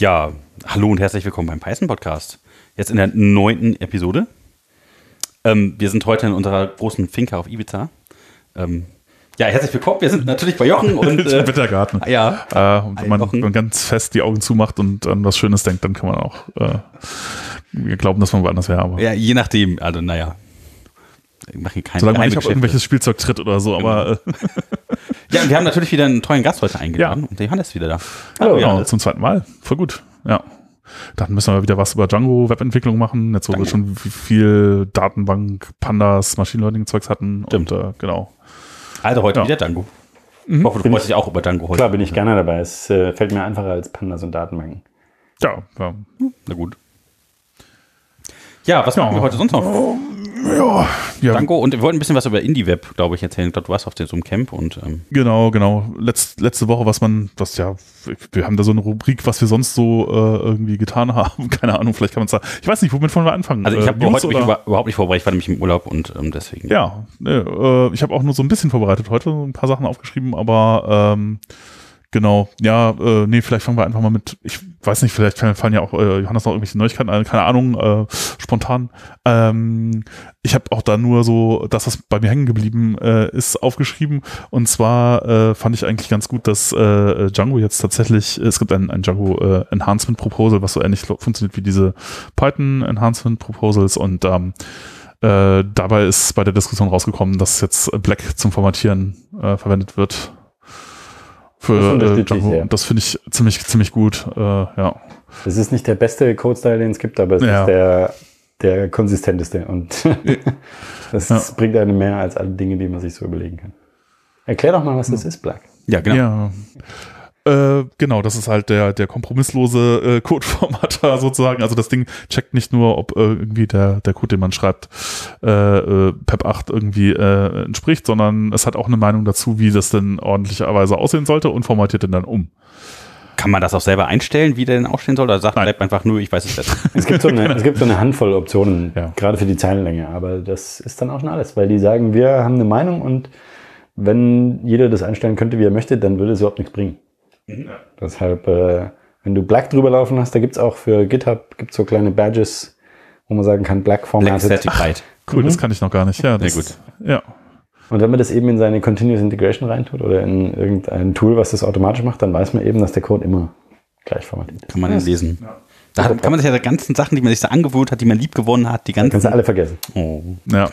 Ja, hallo und herzlich willkommen beim Python Podcast. Jetzt in der neunten Episode. Ähm, wir sind heute in unserer großen Finca auf Ibiza. Ähm, ja, herzlich willkommen. Wir sind natürlich bei Jochen und äh, Wintergarten. Ja. Äh, und wenn man, man, ganz fest die Augen zumacht und an was Schönes denkt, dann kann man auch äh, glauben, dass man woanders wäre. Ja, je nachdem. Also, naja. Ich mache keine Solange man nicht auf irgendwelches Spielzeug tritt oder so, aber. Genau. ja, und wir haben natürlich wieder einen tollen Gast heute eingeladen. Ja. Und der Johannes ist wieder da. Hallo, Hallo genau, zum zweiten Mal. Voll gut. Ja. Dann müssen wir wieder was über Django-Webentwicklung machen. Jetzt, wo Danke. wir schon viel Datenbank, Pandas, Machine Learning-Zeugs hatten. Stimmt. Und, äh, genau. Also heute ja. wieder Django. Mhm. Ich hoffe, du bin freust dich auch über Django heute. Klar, bin ich gerne dabei. Es äh, fällt mir einfacher als Pandas und Datenbanken. Ja, ja. Na gut. Ja, was machen wir heute sonst noch? Ja, ja. Danko. Und wir wollten ein bisschen was über IndieWeb, glaube ich, erzählen. Ich glaube, du warst auf so einem Camp und. Ähm genau, genau. Letz, letzte Woche, was man, was ja, wir haben da so eine Rubrik, was wir sonst so äh, irgendwie getan haben. Keine Ahnung, vielleicht kann man sagen. Ich weiß nicht, womit wollen wir anfangen? Also ich habe äh, heute mich über, überhaupt nicht vorbereitet, ich war nämlich im Urlaub und ähm, deswegen. Ja, äh, ich habe auch nur so ein bisschen vorbereitet heute, ein paar Sachen aufgeschrieben, aber ähm, Genau, ja, äh, nee, vielleicht fangen wir einfach mal mit, ich weiß nicht, vielleicht fallen ja auch äh, Johannes noch irgendwelche Neuigkeiten ein, keine Ahnung, äh, spontan. Ähm, ich habe auch da nur so das, was bei mir hängen geblieben äh, ist, aufgeschrieben. Und zwar äh, fand ich eigentlich ganz gut, dass äh, Django jetzt tatsächlich, es gibt ein, ein Django äh, Enhancement Proposal, was so ähnlich funktioniert wie diese Python Enhancement Proposals und ähm, äh, dabei ist bei der Diskussion rausgekommen, dass jetzt Black zum Formatieren äh, verwendet wird für das, äh, Django. Ja. das finde ich ziemlich, ziemlich gut. Äh, ja. Das ist nicht der beste Code-Style, den es gibt, aber es ja. ist der, der konsistenteste und das ja. bringt einem mehr als alle Dinge, die man sich so überlegen kann. Erklär doch mal, was das ist, Black. Ja, genau. Äh, genau, das ist halt der, der kompromisslose äh, Codeformatter sozusagen. Also das Ding checkt nicht nur, ob äh, irgendwie der, der Code, den man schreibt, äh, äh PEP 8 irgendwie äh, entspricht, sondern es hat auch eine Meinung dazu, wie das denn ordentlicherweise aussehen sollte und formatiert den dann um. Kann man das auch selber einstellen, wie der denn aussehen soll? Oder sagt Nein. bleibt einfach nur, ich weiß es besser? es, gibt so eine, es gibt so eine Handvoll Optionen, ja. gerade für die Zeilenlänge, aber das ist dann auch schon alles, weil die sagen, wir haben eine Meinung und wenn jeder das einstellen könnte, wie er möchte, dann würde es überhaupt nichts bringen. Mhm. Deshalb, äh, wenn du Black drüber laufen hast, da gibt es auch für GitHub gibt's so kleine Badges, wo man sagen kann, Black Formatted. Black Certified. Cool, mhm. das kann ich noch gar nicht. Ja, das, Sehr gut. Ja. Und wenn man das eben in seine Continuous Integration reintut oder in irgendein Tool, was das automatisch macht, dann weiß man eben, dass der Code immer gleich formatiert ist. Kann man den lesen. Ja. Da hat, kann man sich ja die ganzen Sachen, die man sich da angewöhnt hat, die man lieb gewonnen hat, die ganzen. kannst du alle vergessen. Oh. Ja.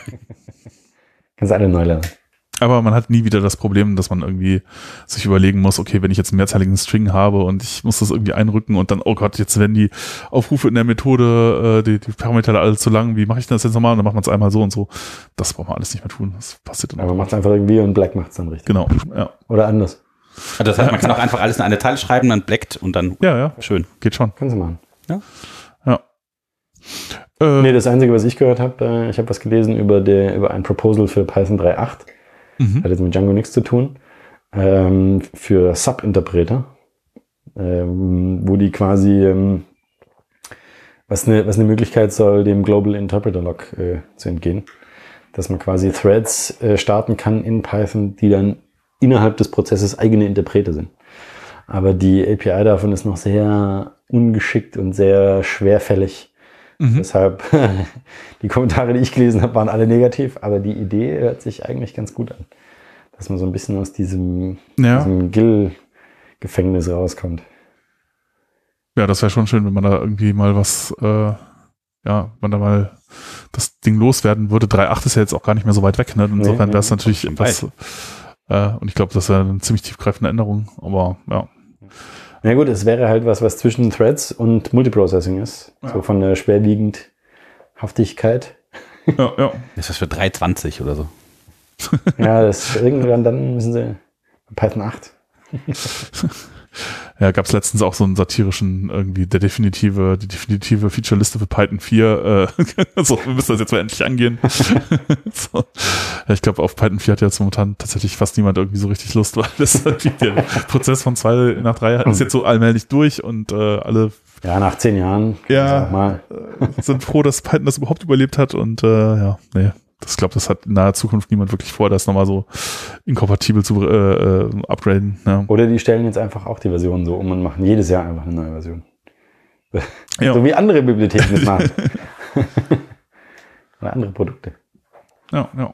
kannst du alle neu lernen. Aber man hat nie wieder das Problem, dass man irgendwie sich überlegen muss, okay, wenn ich jetzt einen mehrzeiligen String habe und ich muss das irgendwie einrücken und dann, oh Gott, jetzt werden die Aufrufe in der Methode, äh, die, die Parameter alle zu lang, wie mache ich das jetzt nochmal? Und dann macht man es einmal so und so. Das braucht man alles nicht mehr tun. Das passiert dann Aber man macht es einfach irgendwie und Black macht es dann richtig. Genau, ja. Oder anders. Also das heißt, man kann auch einfach alles in eine Teil schreiben, dann blackt und dann ja, ja. schön. Geht schon. Können Sie machen. Ja. Ja. Äh, nee, das Einzige, was ich gehört habe, äh, ich habe was gelesen über, der, über ein Proposal für Python 3.8 mhm. hat jetzt mit Django nichts zu tun, ähm, für Sub-Interpreter, ähm, wo die quasi, ähm, was, eine, was eine Möglichkeit soll, dem Global Interpreter Log äh, zu entgehen. Dass man quasi Threads äh, starten kann in Python, die dann innerhalb des Prozesses eigene Interpreter sind. Aber die API davon ist noch sehr ungeschickt und sehr schwerfällig. Mhm. Deshalb, die Kommentare, die ich gelesen habe, waren alle negativ, aber die Idee hört sich eigentlich ganz gut an. Dass man so ein bisschen aus diesem, ja. diesem Gill-Gefängnis rauskommt. Ja, das wäre schon schön, wenn man da irgendwie mal was, äh, ja, man da mal das Ding loswerden würde. 3.8 ist ja jetzt auch gar nicht mehr so weit weg, ne? Insofern nee, wäre es natürlich etwas, äh, und ich glaube, das wäre eine ziemlich tiefgreifende Änderung, aber ja. Na gut, es wäre halt was, was zwischen Threads und Multiprocessing ist. Ja. So von der Schwerwiegendhaftigkeit. Ja, ja. Ist das für 320 oder so? ja, das irgendwann dann müssen sie Python 8. Ja, gab es letztens auch so einen satirischen, irgendwie der definitive, die definitive Feature-Liste für Python 4. Äh, so, wir müssen das jetzt mal endlich angehen. so. ja, ich glaube, auf Python 4 hat jetzt momentan tatsächlich fast niemand irgendwie so richtig Lust, weil das der Prozess von zwei nach drei ist jetzt so allmählich durch und äh, alle ja, nach zehn Jahren. Ja, mal. Äh, sind froh, dass Python das überhaupt überlebt hat und äh, ja, nee, das glaube, das hat in naher Zukunft niemand wirklich vor, das nochmal so inkompatibel zu äh, äh, upgraden. Ja. Oder die stellen jetzt einfach auch die Version so um und machen jedes Jahr einfach eine neue Version. Ja. So wie andere Bibliotheken das machen. Oder andere Produkte. Ja, ja.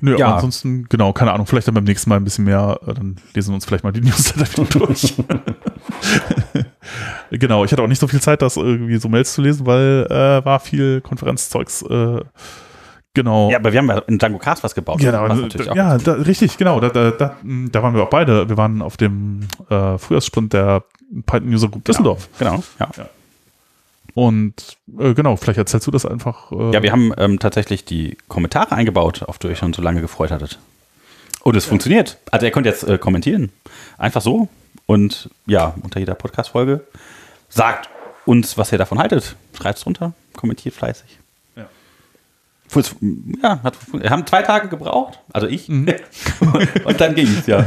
Nö, ja. ansonsten, genau, keine Ahnung, vielleicht dann beim nächsten Mal ein bisschen mehr, äh, dann lesen wir uns vielleicht mal die Newsletter wieder durch. genau, ich hatte auch nicht so viel Zeit, das irgendwie so Mails zu lesen, weil äh, war viel Konferenzzeugs. Äh, genau. Ja, aber wir haben ja in Django Cast was gebaut. Genau, da, ja, da, richtig, genau. Da, da, da, da waren wir auch beide. Wir waren auf dem äh, Frühjahrssprint der Python User Group genau. Düsseldorf. Genau, genau ja. ja. Und äh, genau, vielleicht erzählst du das einfach. Äh ja, wir haben ähm, tatsächlich die Kommentare eingebaut, auf die ihr euch schon so lange gefreut hattet. Und es ja. funktioniert. Also ihr könnt jetzt äh, kommentieren. Einfach so. Und ja, unter jeder Podcast-Folge sagt uns, was ihr davon haltet. Schreibt es runter, kommentiert fleißig. Ja. Hat, wir haben zwei Tage gebraucht, also ich. Mhm. und dann ging es, ja.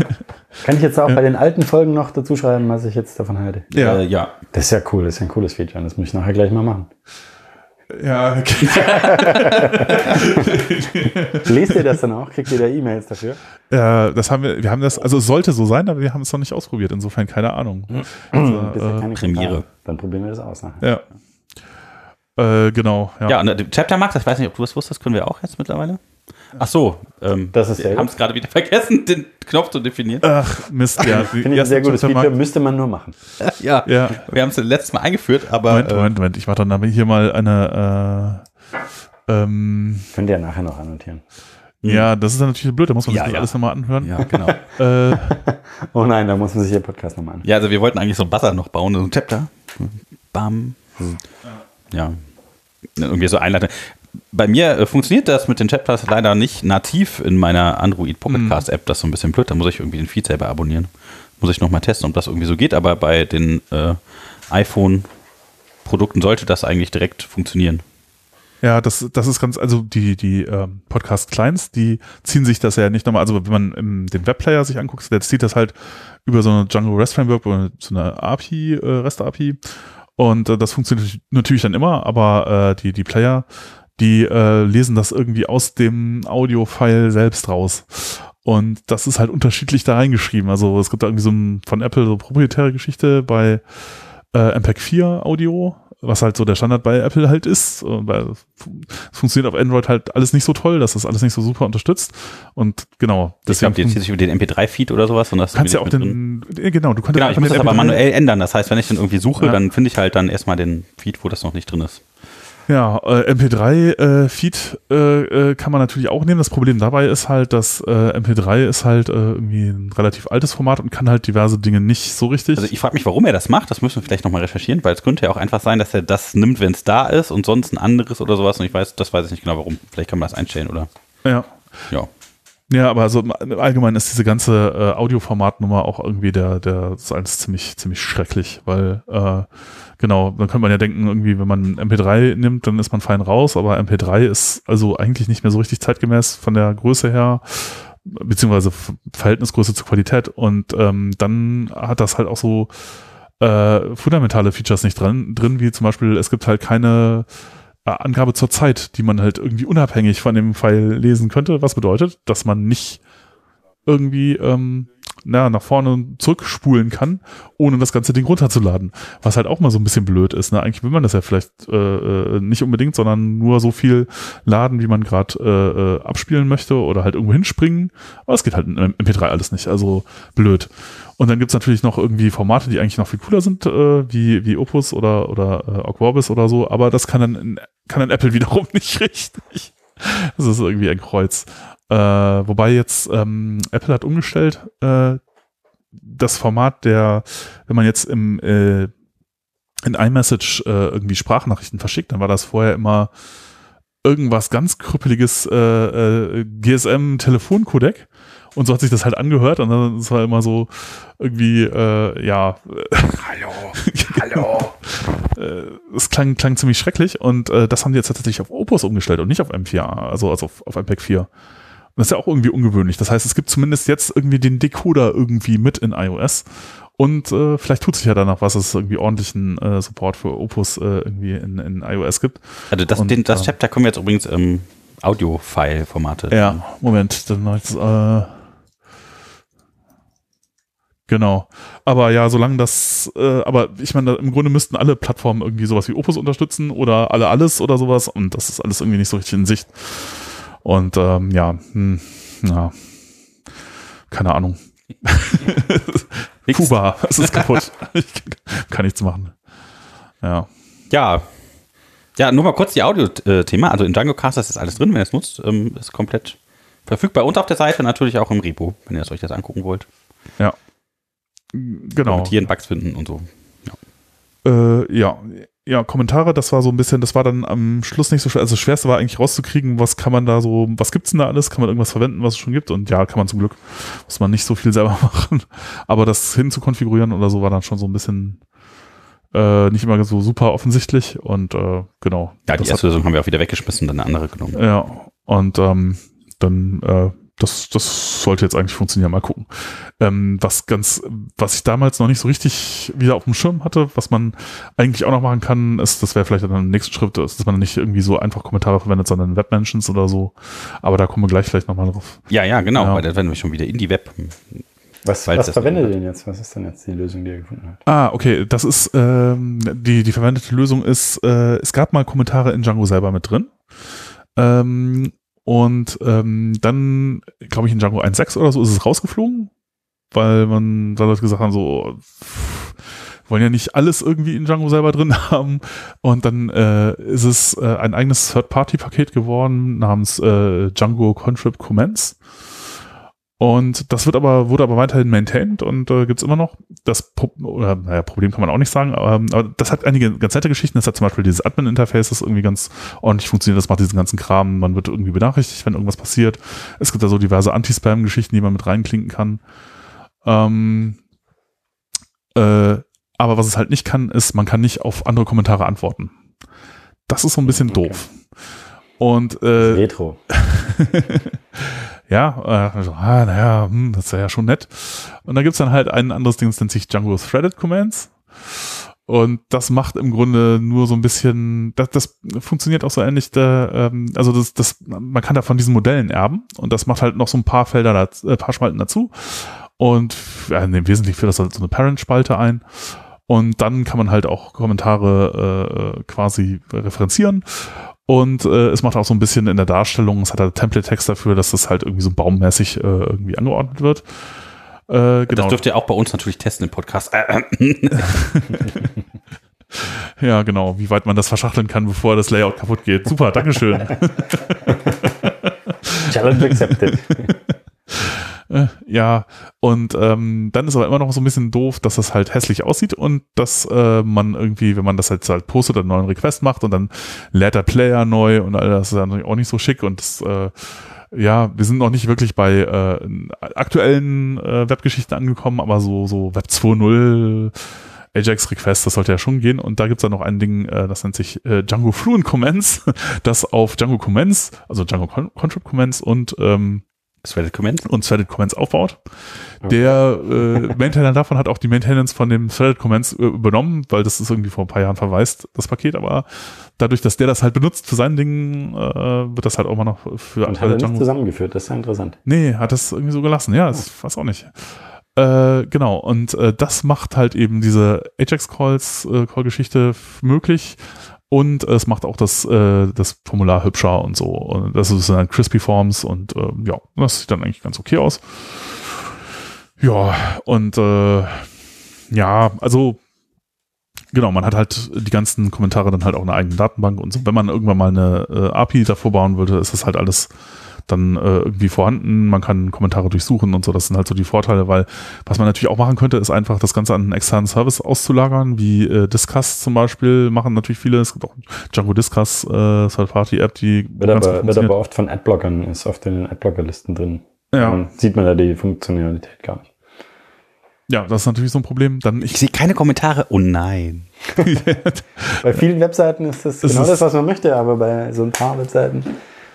Kann ich jetzt auch ja. bei den alten Folgen noch dazu schreiben, was ich jetzt davon halte? Ja. Äh, ja. Das ist ja cool, das ist ja ein cooles Feature. Das muss ich nachher gleich mal machen. Ja, okay. Lest ihr das dann auch? Kriegt ihr da E-Mails dafür? Ja, das haben wir, wir haben das, also es sollte so sein, aber wir haben es noch nicht ausprobiert, insofern keine Ahnung. Also, äh, Premiere. Dann probieren wir das aus nachher. Ja. Äh, genau, ja. Ja, und der Chapter Max, ich weiß nicht, ob du das wusstest, können wir auch jetzt mittlerweile. Ach so, ähm, das ist wir haben es gerade wieder vergessen, den Knopf zu definieren. Ach, Mist, ja. Finde ich ein sehr gutes Feature, müsste man nur machen. ja, ja. wir haben es letztes Mal eingeführt, aber. Moment, Moment, Moment, ich mache dann hier mal eine. Äh, ähm, Könnt ihr ja nachher noch annotieren. Ja, das ist dann natürlich blöd, da muss man sich ja, das ja. alles nochmal anhören. Ja, genau. äh, oh nein, da muss man sich den Podcast nochmal anhören. Ja, also wir wollten eigentlich so ein Buzzer noch bauen, so ein Chapter. Bam. Ja. Irgendwie so einleiten bei mir äh, funktioniert das mit den Chapters leider nicht nativ in meiner Android Pocketcast App. Das ist so ein bisschen blöd. Da muss ich irgendwie den Feed selber abonnieren. Muss ich nochmal testen, ob das irgendwie so geht. Aber bei den äh, iPhone-Produkten sollte das eigentlich direkt funktionieren. Ja, das, das ist ganz, also die, die ähm, Podcast-Clients, die ziehen sich das ja nicht nochmal, also wenn man im, den Webplayer sich anguckt, der zieht das halt über so eine Django REST Framework oder so eine API, äh, REST API. Und äh, das funktioniert natürlich dann immer, aber äh, die, die Player die äh, lesen das irgendwie aus dem Audio-File selbst raus. Und das ist halt unterschiedlich da reingeschrieben. Also es gibt da irgendwie so ein, von Apple so proprietäre Geschichte bei äh, MPEG 4 Audio, was halt so der Standard bei Apple halt ist. Weil es funktioniert auf Android halt alles nicht so toll, dass das alles nicht so super unterstützt. Und genau. Deswegen ich glaube, jetzt sich über den MP3-Feed oder sowas. Und das kannst ja auch den, drin. genau, du kannst Genau, ich muss das aber manuell ändern. Das heißt, wenn ich den irgendwie suche, ja. dann finde ich halt dann erstmal den Feed, wo das noch nicht drin ist. Ja, äh, MP3-Feed äh, äh, äh, kann man natürlich auch nehmen. Das Problem dabei ist halt, dass äh, MP3 ist halt äh, irgendwie ein relativ altes Format und kann halt diverse Dinge nicht so richtig. Also ich frage mich, warum er das macht. Das müssen wir vielleicht nochmal recherchieren, weil es könnte ja auch einfach sein, dass er das nimmt, wenn es da ist und sonst ein anderes oder sowas. Und ich weiß, das weiß ich nicht genau warum. Vielleicht kann man das einstellen, oder? Ja. Ja. Ja, aber also allgemein ist diese ganze äh, Audioformatnummer auch irgendwie der, der ist alles ziemlich, ziemlich schrecklich, weil äh, genau, dann könnte man ja denken, irgendwie, wenn man MP3 nimmt, dann ist man fein raus, aber MP3 ist also eigentlich nicht mehr so richtig zeitgemäß von der Größe her, beziehungsweise Verhältnisgröße zur Qualität und ähm, dann hat das halt auch so äh, fundamentale Features nicht drin, drin, wie zum Beispiel, es gibt halt keine Angabe zur Zeit, die man halt irgendwie unabhängig von dem Pfeil lesen könnte, was bedeutet, dass man nicht irgendwie ähm, na, nach vorne zurückspulen kann, ohne das ganze Ding runterzuladen. Was halt auch mal so ein bisschen blöd ist. Ne? Eigentlich will man das ja vielleicht äh, äh nicht unbedingt, sondern nur so viel laden, wie man gerade äh, äh, abspielen möchte oder halt irgendwo hinspringen. Aber es geht halt in MP3 alles nicht. Also blöd. Und dann gibt's natürlich noch irgendwie Formate, die eigentlich noch viel cooler sind, äh, wie, wie Opus oder, oder äh, Aquorbis oder so, aber das kann dann, kann dann Apple wiederum nicht richtig. Das ist irgendwie ein Kreuz. Äh, wobei jetzt ähm, Apple hat umgestellt äh, das Format der, wenn man jetzt im äh, in iMessage äh, irgendwie Sprachnachrichten verschickt, dann war das vorher immer irgendwas ganz krüppeliges äh, äh, GSM-Telefoncodec. Und so hat sich das halt angehört und dann ist war immer so irgendwie, äh, ja. Hallo, hallo. es klang, klang ziemlich schrecklich und äh, das haben die jetzt tatsächlich auf Opus umgestellt und nicht auf M4, also, also auf, auf MPEG 4. Das ist ja auch irgendwie ungewöhnlich. Das heißt, es gibt zumindest jetzt irgendwie den Decoder irgendwie mit in iOS. Und äh, vielleicht tut sich ja danach was, dass es irgendwie ordentlichen äh, Support für Opus äh, irgendwie in, in iOS gibt. Also das, Und, den, das Chapter können wir jetzt übrigens im Audio-File-Formate. Ja, Moment, dann jetzt, äh, Genau. Aber ja, solange das, äh, aber ich meine, im Grunde müssten alle Plattformen irgendwie sowas wie Opus unterstützen oder alle alles oder sowas und das ist alles irgendwie nicht so richtig in Sicht. Und ähm, ja, hm, ja, keine Ahnung. Kuba, es ist kaputt. ich kann nichts machen. Ja. Ja. Ja, nur mal kurz die Audio-Thema. Also in Django Cast ist alles drin, wenn ihr es nutzt. Ähm, ist komplett verfügbar und auf der Seite natürlich auch im Repo, wenn ihr es euch das angucken wollt. Ja. Genau. Kommentieren, Bugs finden und so. Ja. Äh, ja. Ja, Kommentare, das war so ein bisschen, das war dann am Schluss nicht so schwer. Also das Schwerste war eigentlich rauszukriegen, was kann man da so, was gibt's denn da alles? Kann man irgendwas verwenden, was es schon gibt? Und ja, kann man zum Glück. Muss man nicht so viel selber machen. Aber das hin zu konfigurieren oder so war dann schon so ein bisschen äh, nicht immer so super offensichtlich. Und äh, genau. Ja, die erste Lösung haben wir auch wieder weggeschmissen, dann eine andere genommen. Ja, und ähm, dann äh, das, das sollte jetzt eigentlich funktionieren. Mal gucken. Ähm, was ganz, was ich damals noch nicht so richtig wieder auf dem Schirm hatte, was man eigentlich auch noch machen kann, ist, das wäre vielleicht dann im nächsten Schritt, dass man nicht irgendwie so einfach Kommentare verwendet, sondern Webmentions oder so. Aber da kommen wir gleich vielleicht nochmal drauf. Ja, ja, genau, ja. weil da werden wir schon wieder in die Web. Was, was verwendet ihr denn jetzt? Was ist denn jetzt die Lösung, die ihr gefunden habt? Ah, okay. Das ist, ähm, die, die verwendete Lösung ist, äh, es gab mal Kommentare in Django selber mit drin. Ähm, und ähm, dann, glaube ich, in Django 1.6 oder so ist es rausgeflogen, weil man da Leute gesagt haben, so wollen ja nicht alles irgendwie in Django selber drin haben. Und dann äh, ist es äh, ein eigenes Third-Party-Paket geworden namens äh, Django Contrib Commence. Und das wird aber, wurde aber weiterhin maintained und äh, gibt immer noch. Das Pro oder, naja, Problem kann man auch nicht sagen, aber, aber das hat einige ganz nette Geschichten. Das hat zum Beispiel dieses Admin-Interface, das irgendwie ganz ordentlich funktioniert. Das macht diesen ganzen Kram. Man wird irgendwie benachrichtigt, wenn irgendwas passiert. Es gibt da so diverse Anti-Spam-Geschichten, die man mit reinklinken kann. Ähm, äh, aber was es halt nicht kann, ist, man kann nicht auf andere Kommentare antworten. Das ist so ein bisschen okay. doof. Und äh, Retro. Ja, äh, ah, naja, hm, das wäre ja schon nett. Und dann gibt's dann halt ein anderes Ding, das nennt sich Django Threaded Commands. Und das macht im Grunde nur so ein bisschen, das, das funktioniert auch so ähnlich, da, ähm, also das, das, man kann da von diesen Modellen erben und das macht halt noch so ein paar Felder, da, äh, paar Spalten dazu. Und ja, im Wesentlichen führt das halt so eine Parent-Spalte ein. Und dann kann man halt auch Kommentare äh, quasi referenzieren. Und äh, es macht auch so ein bisschen in der Darstellung, es hat halt Template-Text dafür, dass das halt irgendwie so baummäßig äh, irgendwie angeordnet wird. Äh, genau. Das dürft ihr auch bei uns natürlich testen im Podcast. ja, genau, wie weit man das verschachteln kann, bevor das Layout kaputt geht. Super, Dankeschön. Challenge accepted. Äh, ja, und ähm, dann ist aber immer noch so ein bisschen doof, dass das halt hässlich aussieht und dass äh, man irgendwie, wenn man das halt, halt postet, einen neuen Request macht und dann lädt der Player neu und all das ist dann auch nicht so schick und das, äh, ja, wir sind noch nicht wirklich bei äh, aktuellen äh, Webgeschichten angekommen, aber so, so Web 2.0 Ajax Request, das sollte ja schon gehen. Und da gibt's dann noch ein Ding, äh, das nennt sich äh, Django Fluent Comments, das auf Django Comments, also Django Contrib Comments und ähm, Threaded Comments. Und Threaded Comments aufbaut. Okay. Der äh, Maintainer davon hat auch die Maintenance von dem Threaded Comments äh, übernommen, weil das ist irgendwie vor ein paar Jahren verweist, das Paket, aber dadurch, dass der das halt benutzt für sein Ding, äh, wird das halt auch mal noch für Und hat er nicht zusammengeführt, das ist ja interessant. Nee, hat das irgendwie so gelassen, ja, das oh. weiß auch nicht. Äh, genau, und äh, das macht halt eben diese Ajax-Calls, äh, Call-Geschichte möglich und es macht auch das, äh, das Formular hübscher und so. Und das ist dann Crispy Forms und äh, ja, das sieht dann eigentlich ganz okay aus. Ja, und äh, ja, also genau, man hat halt die ganzen Kommentare dann halt auch eine eigene Datenbank und so. Wenn man irgendwann mal eine äh, API davor bauen würde, ist das halt alles dann äh, irgendwie vorhanden. Man kann Kommentare durchsuchen und so. Das sind halt so die Vorteile, weil was man natürlich auch machen könnte, ist einfach das Ganze an einen externen Service auszulagern, wie äh, Discuss zum Beispiel, machen natürlich viele. Es gibt auch Django Discuss, äh, Third-Party-App, die wird aber, wird aber oft von Adblockern, ist oft in den Adblocker-Listen drin. Ja. Dann sieht man da die Funktionalität gar nicht. Ja, das ist natürlich so ein Problem. Dann ich, ich sehe keine Kommentare. Oh nein. bei vielen Webseiten ist das, das genau ist das, was man möchte, aber bei so ein paar Webseiten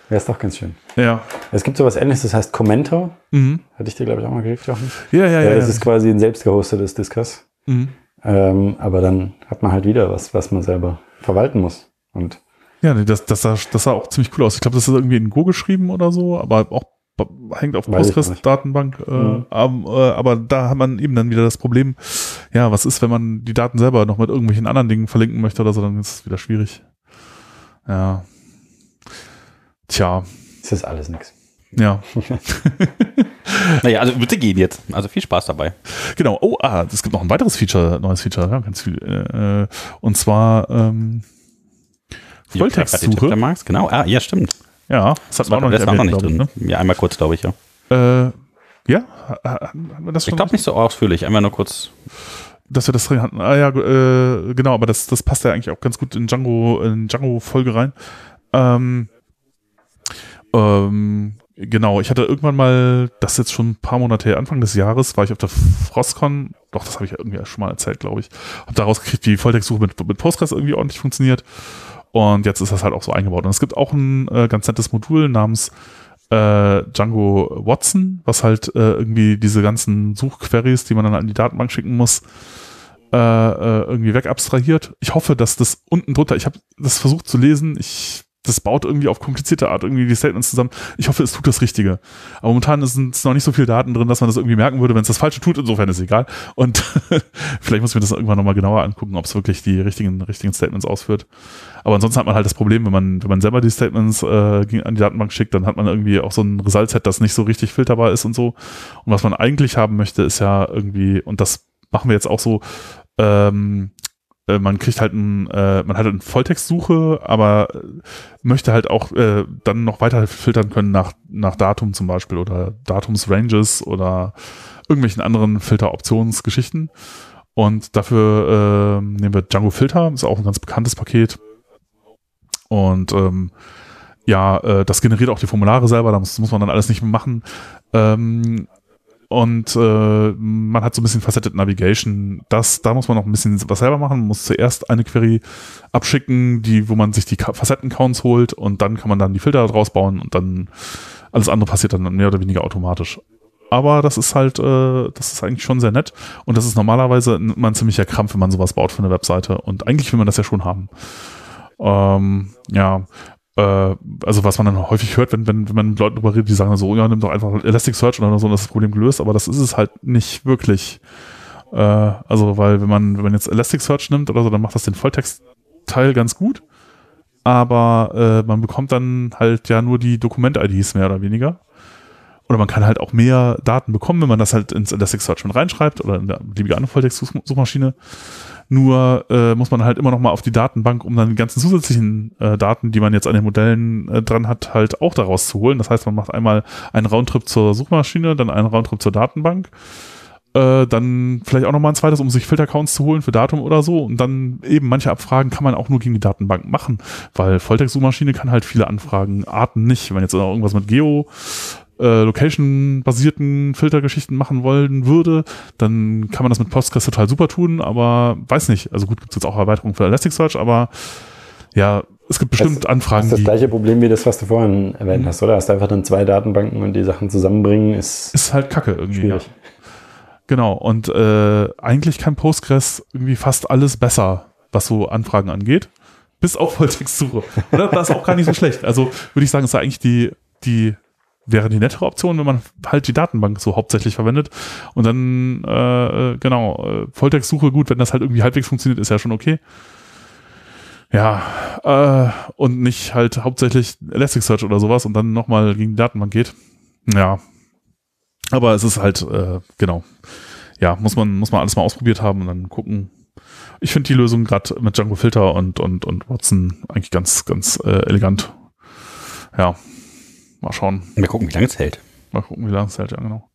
Wäre es doch ganz schön. Ja. Es gibt sowas ähnliches, das heißt Commento. Mhm. Hatte ich dir, glaube ich, auch mal geschickt, Jochen. Ja, ja, ja. Das ja, ist quasi ein selbst gehostetes Discuss. Mhm. Ähm, aber dann hat man halt wieder was, was man selber verwalten muss. Und ja, das, das, sah, das sah auch ziemlich cool aus. Ich glaube, das ist irgendwie in Go geschrieben oder so, aber auch hängt auf Postgres-Datenbank, äh, mhm. äh, aber da hat man eben dann wieder das Problem, ja, was ist, wenn man die Daten selber noch mit irgendwelchen anderen Dingen verlinken möchte oder so, dann ist es wieder schwierig. Ja. Tja. Das ist alles nix. Ja. naja, also bitte gehen jetzt. Also viel Spaß dabei. Genau. Oh, ah, es gibt noch ein weiteres Feature, neues Feature, ja, ganz viel. Äh, und zwar ähm, Volltextsuche. Genau. Ah, ja, stimmt. Ja, das hat man auch noch nicht, erwähnt, noch nicht drin. Ne? Ja, einmal kurz, glaube ich, ja. Äh, ja, ich glaube nicht so ausführlich, einmal nur kurz. Dass wir das drin hatten. Ah ja, äh, genau, aber das, das passt ja eigentlich auch ganz gut in Django, in Django-Folge rein. Ähm, ähm, genau, ich hatte irgendwann mal, das ist jetzt schon ein paar Monate her, Anfang des Jahres, war ich auf der Frostcon, doch, das habe ich ja irgendwie schon mal erzählt, glaube ich. Habe daraus gekriegt, wie Volltextsuche mit, mit Postgres irgendwie ordentlich funktioniert. Und jetzt ist das halt auch so eingebaut. Und es gibt auch ein äh, ganz nettes Modul namens äh, Django Watson, was halt äh, irgendwie diese ganzen Suchqueries, die man dann an die Datenbank schicken muss, äh, äh irgendwie wegabstrahiert. Ich hoffe, dass das unten drunter, ich habe das versucht zu lesen, ich das baut irgendwie auf komplizierte Art irgendwie die Statements zusammen. Ich hoffe, es tut das Richtige. Aber momentan sind noch nicht so viele Daten drin, dass man das irgendwie merken würde, wenn es das Falsche tut. Insofern ist es egal. Und vielleicht muss ich mir das irgendwann nochmal genauer angucken, ob es wirklich die richtigen, richtigen Statements ausführt. Aber ansonsten hat man halt das Problem, wenn man, wenn man selber die Statements äh, an die Datenbank schickt, dann hat man irgendwie auch so ein Result-Set, das nicht so richtig filterbar ist und so. Und was man eigentlich haben möchte, ist ja irgendwie, und das machen wir jetzt auch so, ähm, äh, man kriegt halt ein, äh, man hat eine Volltextsuche, aber möchte halt auch äh, dann noch weiter filtern können nach, nach Datum zum Beispiel oder Datumsranges oder irgendwelchen anderen Filteroptionsgeschichten. Und dafür äh, nehmen wir Django Filter, ist auch ein ganz bekanntes Paket. Und ähm, ja, äh, das generiert auch die Formulare selber, da muss, muss man dann alles nicht mehr machen. Ähm, und äh, man hat so ein bisschen Faceted Navigation. Das, da muss man noch ein bisschen was selber machen. Man muss zuerst eine Query abschicken, die, wo man sich die Facetten-Counts holt und dann kann man dann die Filter daraus bauen und dann alles andere passiert dann mehr oder weniger automatisch. Aber das ist halt, äh, das ist eigentlich schon sehr nett. Und das ist normalerweise immer ein ziemlicher Krampf, wenn man sowas baut für eine Webseite. Und eigentlich will man das ja schon haben. Ähm, ja, also was man dann häufig hört, wenn, wenn, wenn man mit Leuten darüber redet, die sagen so, ja, nimm doch einfach Elasticsearch oder so, dann ist das Problem gelöst, aber das ist es halt nicht wirklich. Äh, also, weil wenn man, wenn man jetzt Elasticsearch nimmt oder so, dann macht das den Volltext-Teil ganz gut. Aber äh, man bekommt dann halt ja nur die Dokument-IDs mehr oder weniger. Oder man kann halt auch mehr Daten bekommen, wenn man das halt ins Elasticsearch mit reinschreibt oder in der beliebige andere Volltext-Suchmaschine. Nur äh, muss man halt immer noch mal auf die Datenbank, um dann die ganzen zusätzlichen äh, Daten, die man jetzt an den Modellen äh, dran hat, halt auch daraus zu holen. Das heißt, man macht einmal einen Roundtrip zur Suchmaschine, dann einen Roundtrip zur Datenbank, äh, dann vielleicht auch noch mal ein zweites, um sich Filtercounts zu holen für Datum oder so. Und dann eben manche Abfragen kann man auch nur gegen die Datenbank machen, weil Volltext-Suchmaschine kann halt viele Anfragen, Arten nicht. Wenn jetzt irgendwas mit Geo äh, Location-basierten Filtergeschichten machen wollen würde, dann kann man das mit Postgres total super tun, aber weiß nicht. Also gut, gibt es jetzt auch Erweiterungen für Elasticsearch, aber ja, es gibt bestimmt das, Anfragen. Das ist das gleiche Problem wie das, was du vorhin erwähnt mhm. hast, oder? Hast du einfach dann zwei Datenbanken und die Sachen zusammenbringen, ist. Ist halt kacke irgendwie. Schwierig. Ja. Genau, und äh, eigentlich kann Postgres irgendwie fast alles besser, was so Anfragen angeht. Bis auf Volltextsuche. das ist auch gar nicht so schlecht. Also würde ich sagen, ist da eigentlich die, die wäre die nettere Option, wenn man halt die Datenbank so hauptsächlich verwendet. Und dann, äh, äh, genau, äh, Volltextsuche, gut, wenn das halt irgendwie halbwegs funktioniert, ist ja schon okay. Ja, äh, und nicht halt hauptsächlich Elasticsearch oder sowas und dann nochmal gegen die Datenbank geht. Ja. Aber es ist halt, äh, genau. Ja, muss man, muss man alles mal ausprobiert haben und dann gucken. Ich finde die Lösung gerade mit Django Filter und, und, und Watson eigentlich ganz, ganz äh, elegant. Ja, Mal schauen. Mal gucken, wie lange es hält. Mal gucken, wie lange es hält, ja, genau.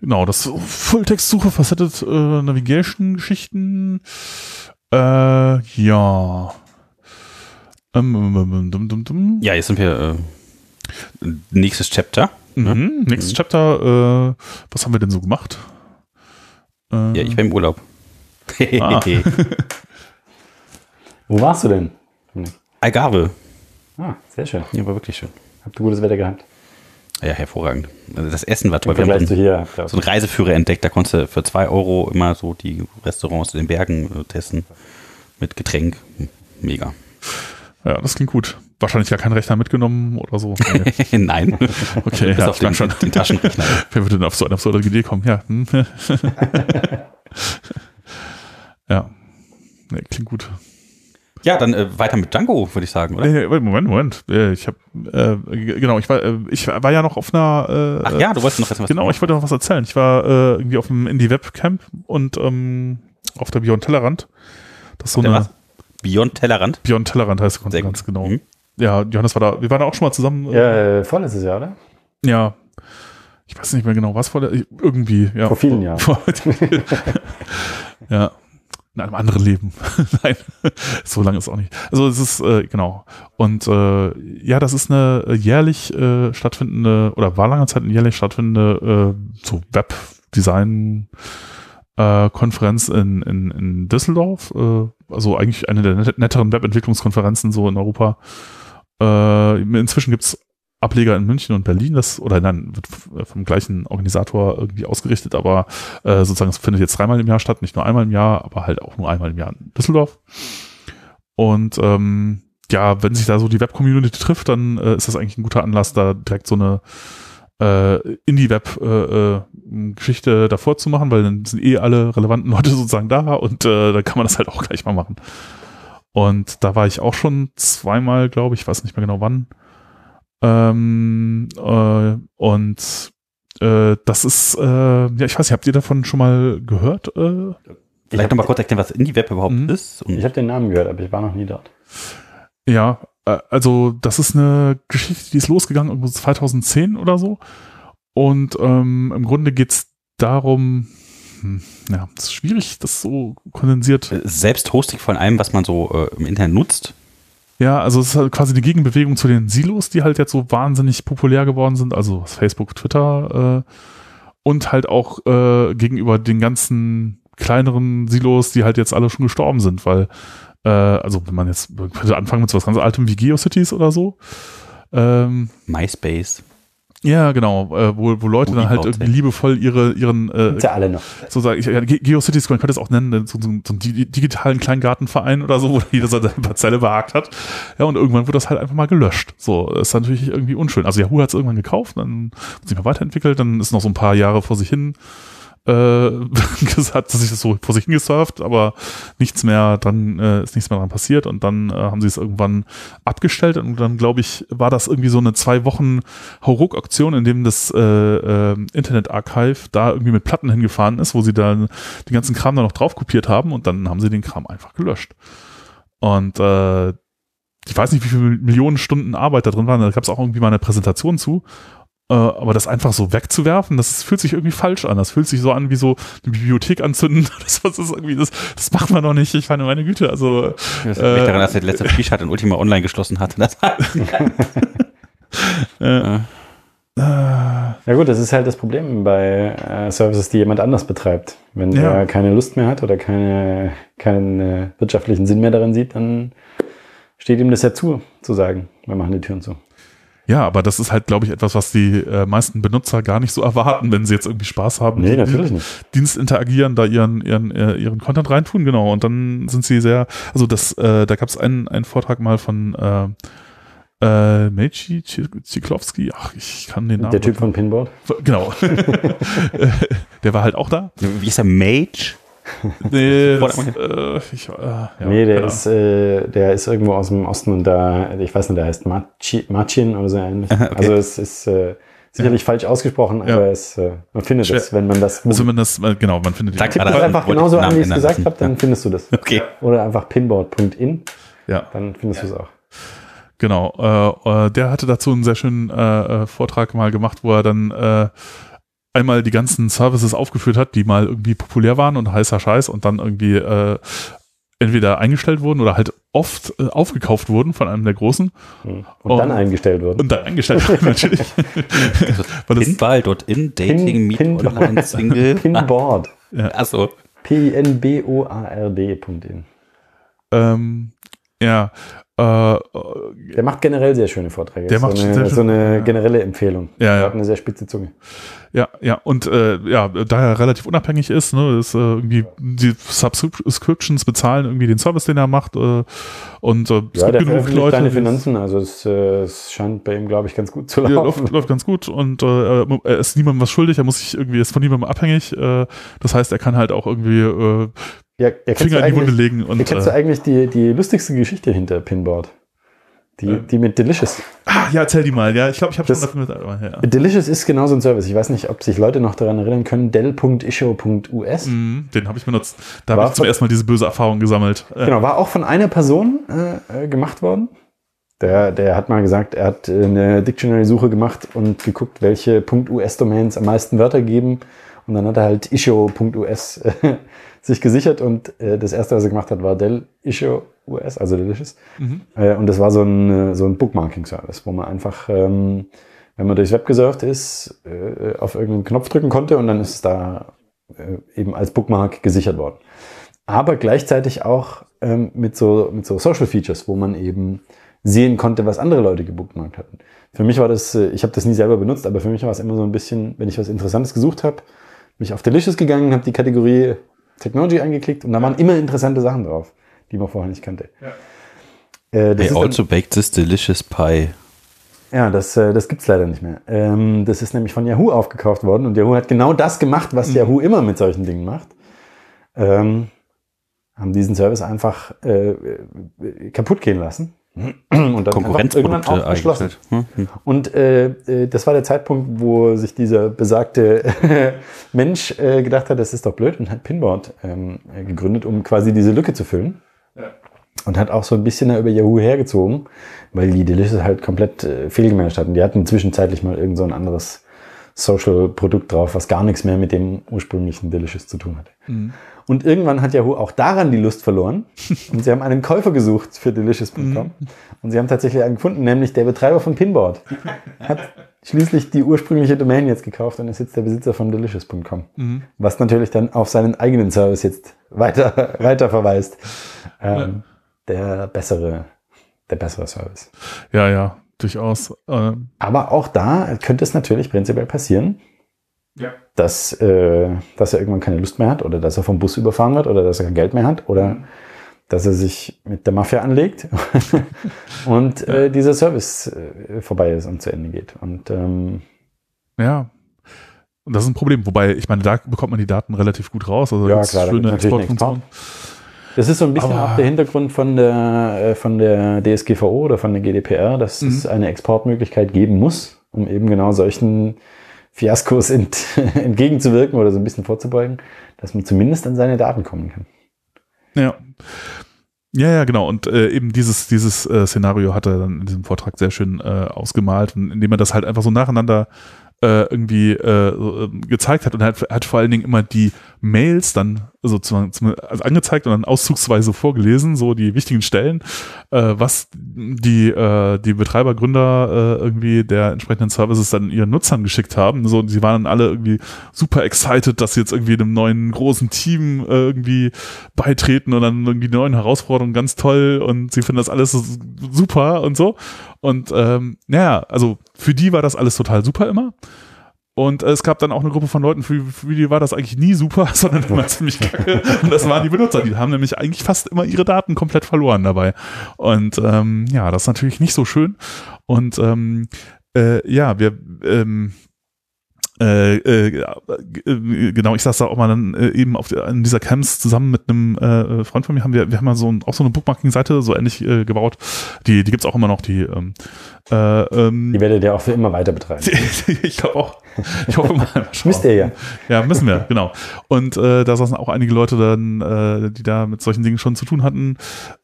Genau, das Fulltext-Suche, Facetted äh, Navigation-Geschichten. Äh, ja. Ähm, ähm, ähm, ähm, ja, jetzt sind wir äh, nächstes Chapter. Ne? Mhm, nächstes mhm. Chapter. Äh, was haben wir denn so gemacht? ja, ich war im Urlaub. ah. Wo warst du denn? Algarve. Ah, sehr schön. Ja, war wirklich schön. Habt ihr gutes Wetter gehabt? Ja, hervorragend. Also das Essen war toll. Wir haben so, hier, so einen Reiseführer entdeckt, da konntest du für zwei Euro immer so die Restaurants in den Bergen äh, testen mit Getränk. Mega. Ja, das klingt gut. Wahrscheinlich ja kein Rechner mitgenommen oder so. Nee. Nein. Okay, ja, auf den, schon. den Taschenrechner. Wer würde denn auf so eine absurde Idee kommen? Ja. Hm. ja. Nee, klingt gut. Ja, dann äh, weiter mit Django, würde ich sagen, oder? Moment, Moment. Äh, Ich habe äh, genau, ich war äh, ich war ja noch auf einer äh, Ach ja, du wolltest noch was Genau, ich wollte noch was erzählen. Ich war äh, irgendwie auf dem Indie Web Camp und ähm, auf der Beyond Tellerrand. Das ist so Der eine was? Beyond Tellerrand. Beyond Tellerrand heißt Konferenz, gut. genau. Mhm. Ja, Johannes war da. Wir waren da auch schon mal zusammen. Ja, äh, vorletztes Jahr, oder? Ja. Ich weiß nicht mehr genau, was vor der, irgendwie, ja. Vor vielen Jahren. Vor- ja. In einem anderen Leben. Nein, so lange ist auch nicht. Also es ist, äh, genau. Und äh, ja, das ist eine äh, jährlich äh, stattfindende, oder war lange Zeit eine jährlich stattfindende äh, so Webdesign äh, Konferenz in, in, in Düsseldorf. Äh, also eigentlich eine der net netteren Webentwicklungskonferenzen so in Europa. Äh, inzwischen gibt's Ableger in München und Berlin, das oder nein, wird f- vom gleichen Organisator irgendwie ausgerichtet, aber äh, sozusagen es findet jetzt dreimal im Jahr statt, nicht nur einmal im Jahr, aber halt auch nur einmal im Jahr in Düsseldorf. Und ähm, ja, wenn sich da so die Web-Community trifft, dann äh, ist das eigentlich ein guter Anlass, da direkt so eine äh, Indie-Web-Geschichte äh, davor zu machen, weil dann sind eh alle relevanten Leute sozusagen da und äh, da kann man das halt auch gleich mal machen. Und da war ich auch schon zweimal, glaube ich, weiß nicht mehr genau wann. Ähm, äh, und äh, das ist, äh, ja, ich weiß nicht, habt ihr davon schon mal gehört? Äh, Vielleicht nochmal kurz erklären, was Indie-Web überhaupt Mhm. ist. Und Ich habe den Namen gehört, aber ich war noch nie dort. ja, äh, also das ist eine Geschichte, die ist losgegangen irgendwo 2010 oder so. Und ähm, im Grunde geht's darum, hm, ja, es ist schwierig, das so kondensiert. äh, Selbsthosting von allem, was man so äh, im Internet nutzt. Ja, also es ist halt quasi eine Gegenbewegung zu den Silos, die halt jetzt so wahnsinnig populär geworden sind, also Facebook, Twitter äh, und halt auch äh, gegenüber den ganzen kleineren Silos, die halt jetzt alle schon gestorben sind, weil äh, also wenn man jetzt man könnte anfangen mit so was ganz altem wie GeoCities oder so. Ähm, MySpace. Ja, genau, äh, wo, wo Leute dann halt irgendwie liebevoll ihre, ihren äh, Gibt's ja alle noch. so sagen, ich, ja, Ge- GeoCities, man könnte es auch nennen, so, so, so einen di- digitalen Kleingartenverein oder so, wo jeder seine Parzelle behagt hat. Ja, und irgendwann wird das halt einfach mal gelöscht. So, ist natürlich irgendwie unschön. Also Yahoo hat es irgendwann gekauft, dann hat sich mal weiterentwickelt, dann ist noch so ein paar Jahre vor sich hin äh, gesagt, dass sich das so vor sich hingesurft, aber nichts mehr dran, äh, ist nichts mehr dran passiert und dann äh, haben sie es irgendwann abgestellt und dann glaube ich, war das irgendwie so eine zwei Wochen Hauruck-Aktion, in dem das äh, äh, Internet Archive da irgendwie mit Platten hingefahren ist, wo sie dann den ganzen Kram da noch drauf kopiert haben und dann haben sie den Kram einfach gelöscht. Und äh, ich weiß nicht, wie viele Millionen Stunden Arbeit da drin waren, da gab es auch irgendwie mal eine Präsentation zu. Äh, aber das einfach so wegzuwerfen, das fühlt sich irgendwie falsch an. Das fühlt sich so an wie so eine Bibliothek anzünden. Das, das ist irgendwie, das, das macht man doch nicht. Ich meine, meine Güte, also Das Äh, liegt daran, dass er die letzte Pre-Shot in Ultima Online geschlossen hat. Das äh, Ja gut, das ist halt das Problem bei äh, Services, die jemand anders betreibt. Wenn Ja. der keine Lust mehr hat oder keine, keinen äh, wirtschaftlichen Sinn mehr darin sieht, dann steht ihm das ja zu, zu sagen, wir machen die Türen zu. Ja, aber das ist halt, glaube ich, etwas, was die äh, meisten Benutzer gar nicht so erwarten, wenn sie jetzt irgendwie Spaß haben. Nee, mit natürlich dem nicht. Dienst interagieren, da ihren, ihren, äh, ihren Content reintun, genau. Und dann sind sie sehr, also das, äh, da gab es einen, einen Vortrag mal von äh, äh, Meiji Ziklowski, ach, ich kann den Namen. Der Typ von Pinboard. Genau. der war halt auch da. Wie ist der Mage? Nee, das, äh, ich, äh, ja, nee, der ist, äh, der ist irgendwo aus dem Osten und da, ich weiß nicht, der heißt Machi, Machin oder so ähnlich. Okay. Also es ist äh, sicherlich falsch ausgesprochen, Ja. aber es, äh, man findet Schwer. es, wenn man das Also wenn das, äh, genau, man findet Sag Tipp gerade, das ich einfach genauso an, wie ich es gesagt habe, dann findest du das. Okay. Oder einfach pinboard.in, ja. dann findest du es auch. Genau, äh, der hatte dazu einen sehr schönen Vortrag mal gemacht, wo er dann äh, einmal die ganzen Services aufgeführt hat, die mal irgendwie populär waren und heißer Scheiß und dann irgendwie äh, entweder eingestellt wurden oder halt oft äh, aufgekauft wurden von einem der Großen Und Oh. dann eingestellt wurden. und dann eingestellt wurden natürlich. Das, Pinball.in, Dating, Meet, Pin- Online, Single. Pinboard. Achso. P-I-N-B-O-A-R-D.in. ähm, ja, der macht generell sehr schöne Vorträge. Der macht so eine, so eine generelle Empfehlung. Ja, ja. Er hat eine sehr spitze Zunge. Ja, ja, und äh, ja, da er relativ unabhängig ist, ne, ist äh, irgendwie die Subscriptions bezahlen irgendwie den Service, den er macht äh, und äh, es ja, gibt genug Leute. Seine Finanzen, also es, äh, es scheint bei ihm, glaube ich, ganz gut zu laufen. Ja, läuft, läuft ganz gut und äh, er ist niemandem was schuldig, er muss sich irgendwie, ist von niemandem abhängig. Äh, das heißt, er kann halt auch irgendwie äh, ja, Finger in die Wunde legen. Und, kennst du äh, eigentlich die, die lustigste Geschichte hinter Pinboard? Die, äh. die mit Delicious. Ah, ja, erzähl die mal. Ja, ich glaube, ich habe schon davon mit. Ja. Delicious ist genau so ein Service. Ich weiß nicht, ob sich Leute noch daran erinnern können. Dell.issue.us. Mm, den habe ich benutzt. Da habe ich zum ersten Mal diese böse Erfahrung gesammelt. Genau, war auch von einer Person äh, äh, gemacht worden. Der, der hat mal gesagt, er hat eine Dictionary-Suche gemacht und geguckt, welche .us-Domains am meisten Wörter geben. Und dann hat er halt issue.us äh, sich gesichert und äh, das erste, was er gemacht hat, war Dell Issue US, also Delicious. Mhm. Äh, und das war so ein, so ein Bookmarking-Service, wo man einfach, ähm, wenn man durchs Web gesurft ist, äh, auf irgendeinen Knopf drücken konnte und dann ist es da äh, eben als Bookmark gesichert worden. Aber gleichzeitig auch ähm, mit, so, mit so Social Features, wo man eben sehen konnte, was andere Leute gebookmarkt hatten. Für mich war das, äh, ich habe das nie selber benutzt, aber für mich war es immer so ein bisschen, wenn ich was Interessantes gesucht habe, bin ich auf Delicious gegangen, habe die Kategorie Technology angeklickt und da waren immer interessante Sachen drauf die man vorher nicht kannte. Ja. Äh, They also dann, baked this delicious pie. Ja, das, äh, das gibt es leider nicht mehr. Ähm, das ist nämlich von Yahoo aufgekauft worden und Yahoo hat genau das gemacht, was mhm. Yahoo immer mit solchen Dingen macht. Ähm, haben diesen Service einfach äh, äh kaputt gehen lassen. Und dann irgendwann auch geschlossen. Hm, hm. Und äh, äh, das war der Zeitpunkt, wo sich dieser besagte Mensch äh, gedacht hat, das ist doch blöd und hat Pinboard ähm, gegründet, um quasi diese Lücke zu füllen. Und hat auch so ein bisschen über Yahoo hergezogen, weil die Delicious halt komplett äh, fehlgemanagt hatten. Die hatten zwischenzeitlich mal irgend so ein anderes Social-Produkt drauf, was gar nichts mehr mit dem ursprünglichen Delicious zu tun hatte. Mhm. Und irgendwann hat Yahoo auch daran die Lust verloren. Und sie haben einen Käufer gesucht für delicious.com. Mhm. Und sie haben tatsächlich einen gefunden, nämlich der Betreiber von Pinboard. Hat schließlich die ursprüngliche Domain jetzt gekauft und ist jetzt der Besitzer von delicious.com. Mhm. Was natürlich dann auf seinen eigenen Service jetzt weiter, weiter verweist. Ähm, der bessere, der bessere Service. Ja, ja, durchaus. Ähm. Aber auch da könnte es natürlich prinzipiell passieren, ja. Dass, äh, dass er irgendwann keine Lust mehr hat oder dass er vom Bus überfahren wird oder dass er kein Geld mehr hat oder mhm. dass er sich mit der Mafia anlegt und äh, dieser Service äh, vorbei ist und zu Ende geht. Und ähm, ja, und das ist ein Problem. Wobei, ich meine, da bekommt man die Daten relativ gut raus. Also ja, klar, schöne Exportfunktion. Das ist so ein bisschen Aber auch der Hintergrund von der, äh, von der DSGVO oder von der GDPR, dass mhm. es eine Exportmöglichkeit geben muss, um eben genau solchen Fiaskos ent, entgegenzuwirken oder so ein bisschen vorzubeugen, dass man zumindest an seine Daten kommen kann. Ja. Ja, ja, genau. Und äh, eben dieses, dieses äh, Szenario hat er dann in diesem Vortrag sehr schön äh, ausgemalt, indem er das halt einfach so nacheinander äh, irgendwie äh, äh, gezeigt hat und hat, hat vor allen Dingen immer die Mails dann zum, also angezeigt und dann auszugsweise vorgelesen, so die wichtigen Stellen, äh, was die, äh, die Betreiber, Gründer äh, irgendwie der entsprechenden Services dann ihren Nutzern geschickt haben. So, sie waren dann alle irgendwie super excited, dass sie jetzt irgendwie einem neuen großen Team äh, irgendwie beitreten und dann irgendwie die neuen Herausforderungen ganz toll und sie finden das alles super und so. Und ähm, naja, also für die war das alles total super immer. Und es gab dann auch eine Gruppe von Leuten, für, für die war das eigentlich nie super, sondern immer ziemlich kacke. Und das waren die Benutzer. Die haben nämlich eigentlich fast immer ihre Daten komplett verloren dabei. Und ähm, ja, das ist natürlich nicht so schön. Und ähm, äh, ja, wir ähm, äh, äh, äh, genau, ich saß da auch mal dann äh, eben auf der, in dieser Camps zusammen mit einem äh, Freund von mir, haben wir, wir haben mal so ein, auch so eine Bookmarking-Seite so ähnlich äh, gebaut. Die, die gibt's auch immer noch, die ähm, äh, ähm, die werdet ihr auch für immer weiter betreiben. ich glaube auch. Ich hoffe mal. Müsst ihr ja. Ja, müssen wir, genau. Und äh, da saßen auch einige Leute dann, äh, die da mit solchen Dingen schon zu tun hatten,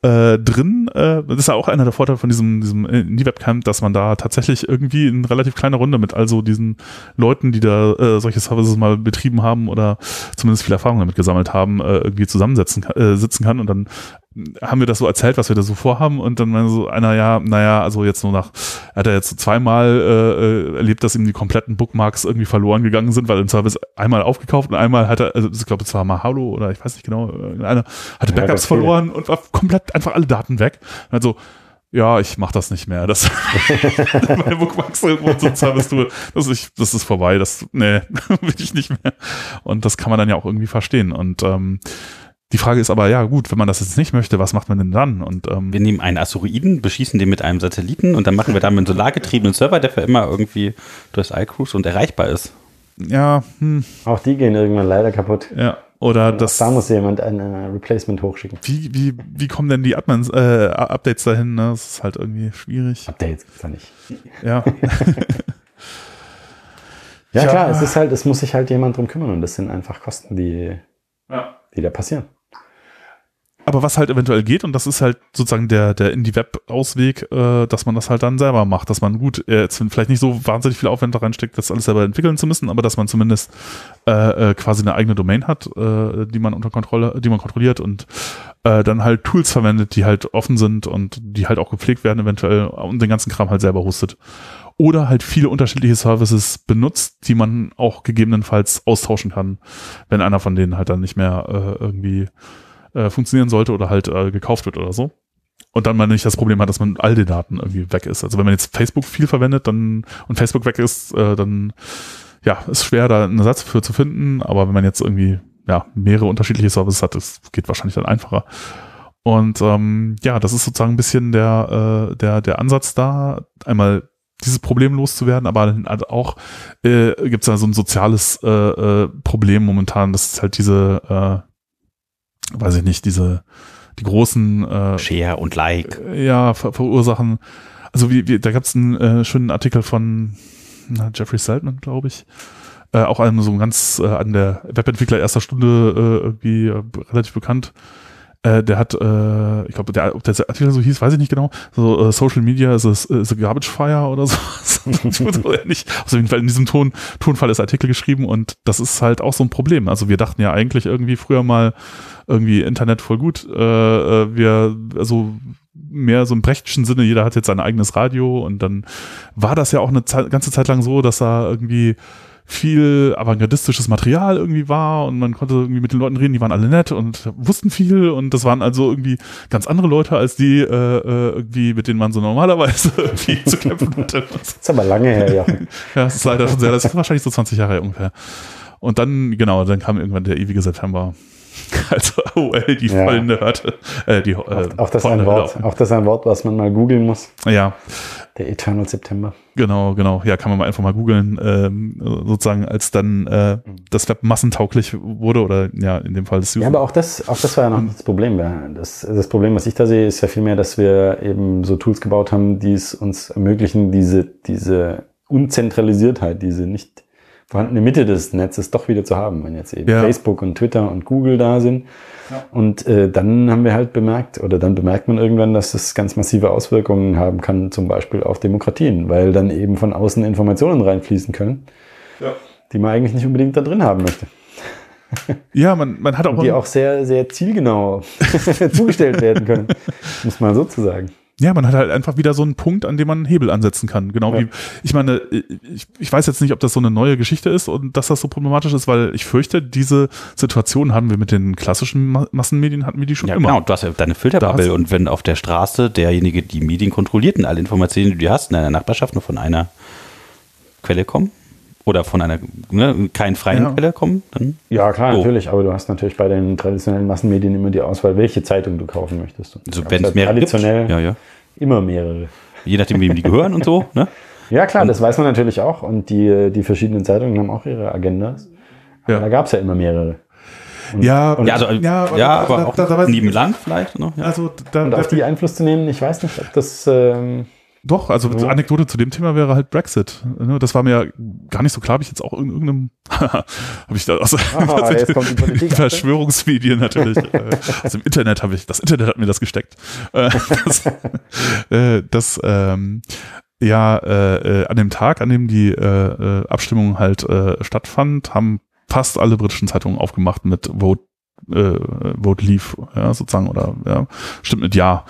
äh, drin. Äh, das ist ja auch einer der Vorteile von diesem, diesem Indie-Webcamp, dass man da tatsächlich irgendwie in relativ kleiner Runde mit also diesen Leuten, die da äh, solche Services mal betrieben haben oder zumindest viel Erfahrung damit gesammelt haben, äh, irgendwie zusammensetzen äh, sitzen kann. Und dann haben wir das so erzählt, was wir da so vorhaben. Und dann meinte so einer, ja, naja, also jetzt nur nach, hat er jetzt zweimal äh, äh, erlebt, dass ihm die kompletten Bookmarks irgendwie verloren gegangen sind, weil im Service einmal aufgekauft und einmal hat er, also ich glaube, es war mal Hallo oder ich weiß nicht genau, einer hatte Backups ja, verloren und war komplett einfach alle Daten weg. Also ja, ich mach das nicht mehr. Das meine Bookmarks irgendwo zu bist du, das ist, das ist vorbei. Das, nee, will ich nicht mehr. Und das kann man dann ja auch irgendwie verstehen. Und ähm, die Frage ist aber, ja gut, wenn man das jetzt nicht möchte, was macht man denn dann? Und, ähm, wir nehmen einen Asteroiden, beschießen den mit einem Satelliten und dann machen wir damit einen solargetriebenen Server, der für immer irgendwie durchs iCruise und erreichbar ist. Ja, hm. Auch die gehen irgendwann leider kaputt. Ja. Oder das. Da muss jemand ein äh, Replacement hochschicken. Wie, wie, wie kommen denn die Admins, äh, Updates dahin? Ne? Das ist halt irgendwie schwierig. Updates gibt's da nicht. Ja. ja, klar, es ist halt, es muss sich halt jemand drum kümmern und das sind einfach Kosten, die, ja. die da passieren. Aber was halt eventuell geht, und das ist halt sozusagen der, der Indie-Web-Ausweg, äh, dass man das halt dann selber macht, dass man gut, äh, jetzt vielleicht nicht so wahnsinnig viel Aufwand da reinsteckt, das alles selber entwickeln zu müssen, aber dass man zumindest äh, äh, quasi eine eigene Domain hat, äh, die man unter Kontrolle, die man kontrolliert und äh, dann halt Tools verwendet, die halt offen sind und die halt auch gepflegt werden eventuell und den ganzen Kram halt selber hostet. Oder halt viele unterschiedliche Services benutzt, die man auch gegebenenfalls austauschen kann, wenn einer von denen halt dann nicht mehr irgendwie äh, funktionieren sollte oder halt äh, gekauft wird oder so. Und dann man nicht das Problem hat, dass man all die Daten irgendwie weg ist. Also wenn man jetzt Facebook viel verwendet dann und Facebook weg ist, äh, dann ja, ist schwer, da einen Ersatz für zu finden. Aber wenn man jetzt irgendwie ja mehrere unterschiedliche Services hat, das geht wahrscheinlich dann einfacher. Und ähm, ja, das ist sozusagen ein bisschen der, äh, der, der Ansatz da, einmal dieses Problem loszuwerden, aber halt auch äh, gibt es da so ein soziales äh, äh, Problem momentan, das ist halt diese äh, weiß ich nicht, diese, die großen äh, Share und Like. Äh, ja, ver verursachen. Also wie, wie da gab es einen äh, schönen Artikel von na, Jeffrey Seltman, glaube ich. Äh, auch einem so ganz äh, an der Webentwickler erster Stunde äh, irgendwie äh, relativ bekannt. Äh, der hat, äh, ich glaube, der, ob der Artikel so hieß, weiß ich nicht genau. So äh, Social Media is a, is Garbage Fire oder so. nicht. Auf jeden Fall in diesem Ton, Tonfall ist Artikel geschrieben und das ist halt auch so ein Problem. Also wir dachten ja eigentlich irgendwie früher mal, irgendwie Internet voll gut. Äh, äh, wir, also mehr so im brechtischen Sinne, jeder hat jetzt sein eigenes Radio und dann war das ja auch eine Zeit, ganze Zeit lang so, dass da irgendwie viel avantgardistisches Material irgendwie war und man konnte irgendwie mit den Leuten reden, die waren alle nett und wussten viel und das waren also irgendwie ganz andere Leute als die äh, äh irgendwie, mit denen man so normalerweise irgendwie zu kämpfen hatte. Das ist aber lange her, ja. ja, das ist leider schon sehr, das ist wahrscheinlich so 20 Jahre ungefähr. Und dann, genau, dann kam irgendwann der ewige September Also AOL, die ja. vollende Hörte. Äh, die, äh, auch, auch, das ein Wort, auch das ein Wort, was man mal googeln muss. Ja. Der Eternal September. Genau, genau. Ja, kann man mal einfach mal googeln. Ähm, sozusagen, als dann äh, das Web massentauglich wurde oder ja, in dem Fall das Ja, aber auch das, auch das war ja noch das Problem. Das, das Problem, was ich da sehe, ist ja vielmehr, dass wir eben so Tools gebaut haben, die es uns ermöglichen, diese, diese Unzentralisiertheit, diese nicht vorhandene Mitte des Netzes doch wieder zu haben, wenn jetzt eben ja. Facebook und Twitter und Google da sind. Ja. Und äh, dann haben wir halt bemerkt, oder dann bemerkt man irgendwann, dass das ganz massive Auswirkungen haben kann, zum Beispiel auf Demokratien, weil dann eben von außen Informationen reinfließen können, ja. die man eigentlich nicht unbedingt da drin haben möchte. Ja, man, man hat auch. Und die auch sehr, sehr zielgenau zugestellt werden können, muss man so zu sagen. Ja, man hat halt einfach wieder so einen Punkt, an dem man einen Hebel ansetzen kann. Genau ja. wie, ich meine, ich, ich weiß jetzt nicht, ob das so eine neue Geschichte ist und dass das so problematisch ist, weil ich fürchte, diese Situation haben wir mit den klassischen Massenmedien, hatten wir die schon ja, immer. Genau, du hast ja deine Filterbubble und wenn auf der Straße derjenige die Medien kontrolliert und alle Informationen, die du hast in deiner Nachbarschaft nur von einer Quelle kommen, oder von einer ne, keinen freien ja. Quelle kommen, dann. Ja, klar, oh. natürlich, aber du hast natürlich bei den traditionellen Massenmedien immer die Auswahl, welche Zeitung du kaufen möchtest. Also wenn es mehrere traditionell gibt, ja, ja. immer mehrere. Je nachdem, wem die gehören und so, ne? Ja, klar, und, das weiß man natürlich auch. Und die, die verschiedenen Zeitungen haben auch ihre Agendas. Aber ja. da gab es ja immer mehrere. Und, ja, und, ja, also, ja, ja, aber da, auch da, da nebenan vielleicht noch. Ja. Also, da, und auf die Einfluss zu nehmen, ich weiß nicht, ob das... Ähm, doch, also ja. Anekdote zu dem Thema wäre halt Brexit. Ne, das war mir gar nicht so klar, habe ich jetzt auch in irgendeinem, habe ich da, also, Aha, Politik Verschwörungsmedien natürlich. Äh, also im Internet habe ich, das Internet hat mir das gesteckt. Äh, das, äh, das ähm, ja, äh, an dem Tag, an dem die äh, Abstimmung halt äh, stattfand, haben fast alle britischen Zeitungen aufgemacht mit Vote, äh, Vote Leave, ja, sozusagen, oder ja, stimmt mit Ja.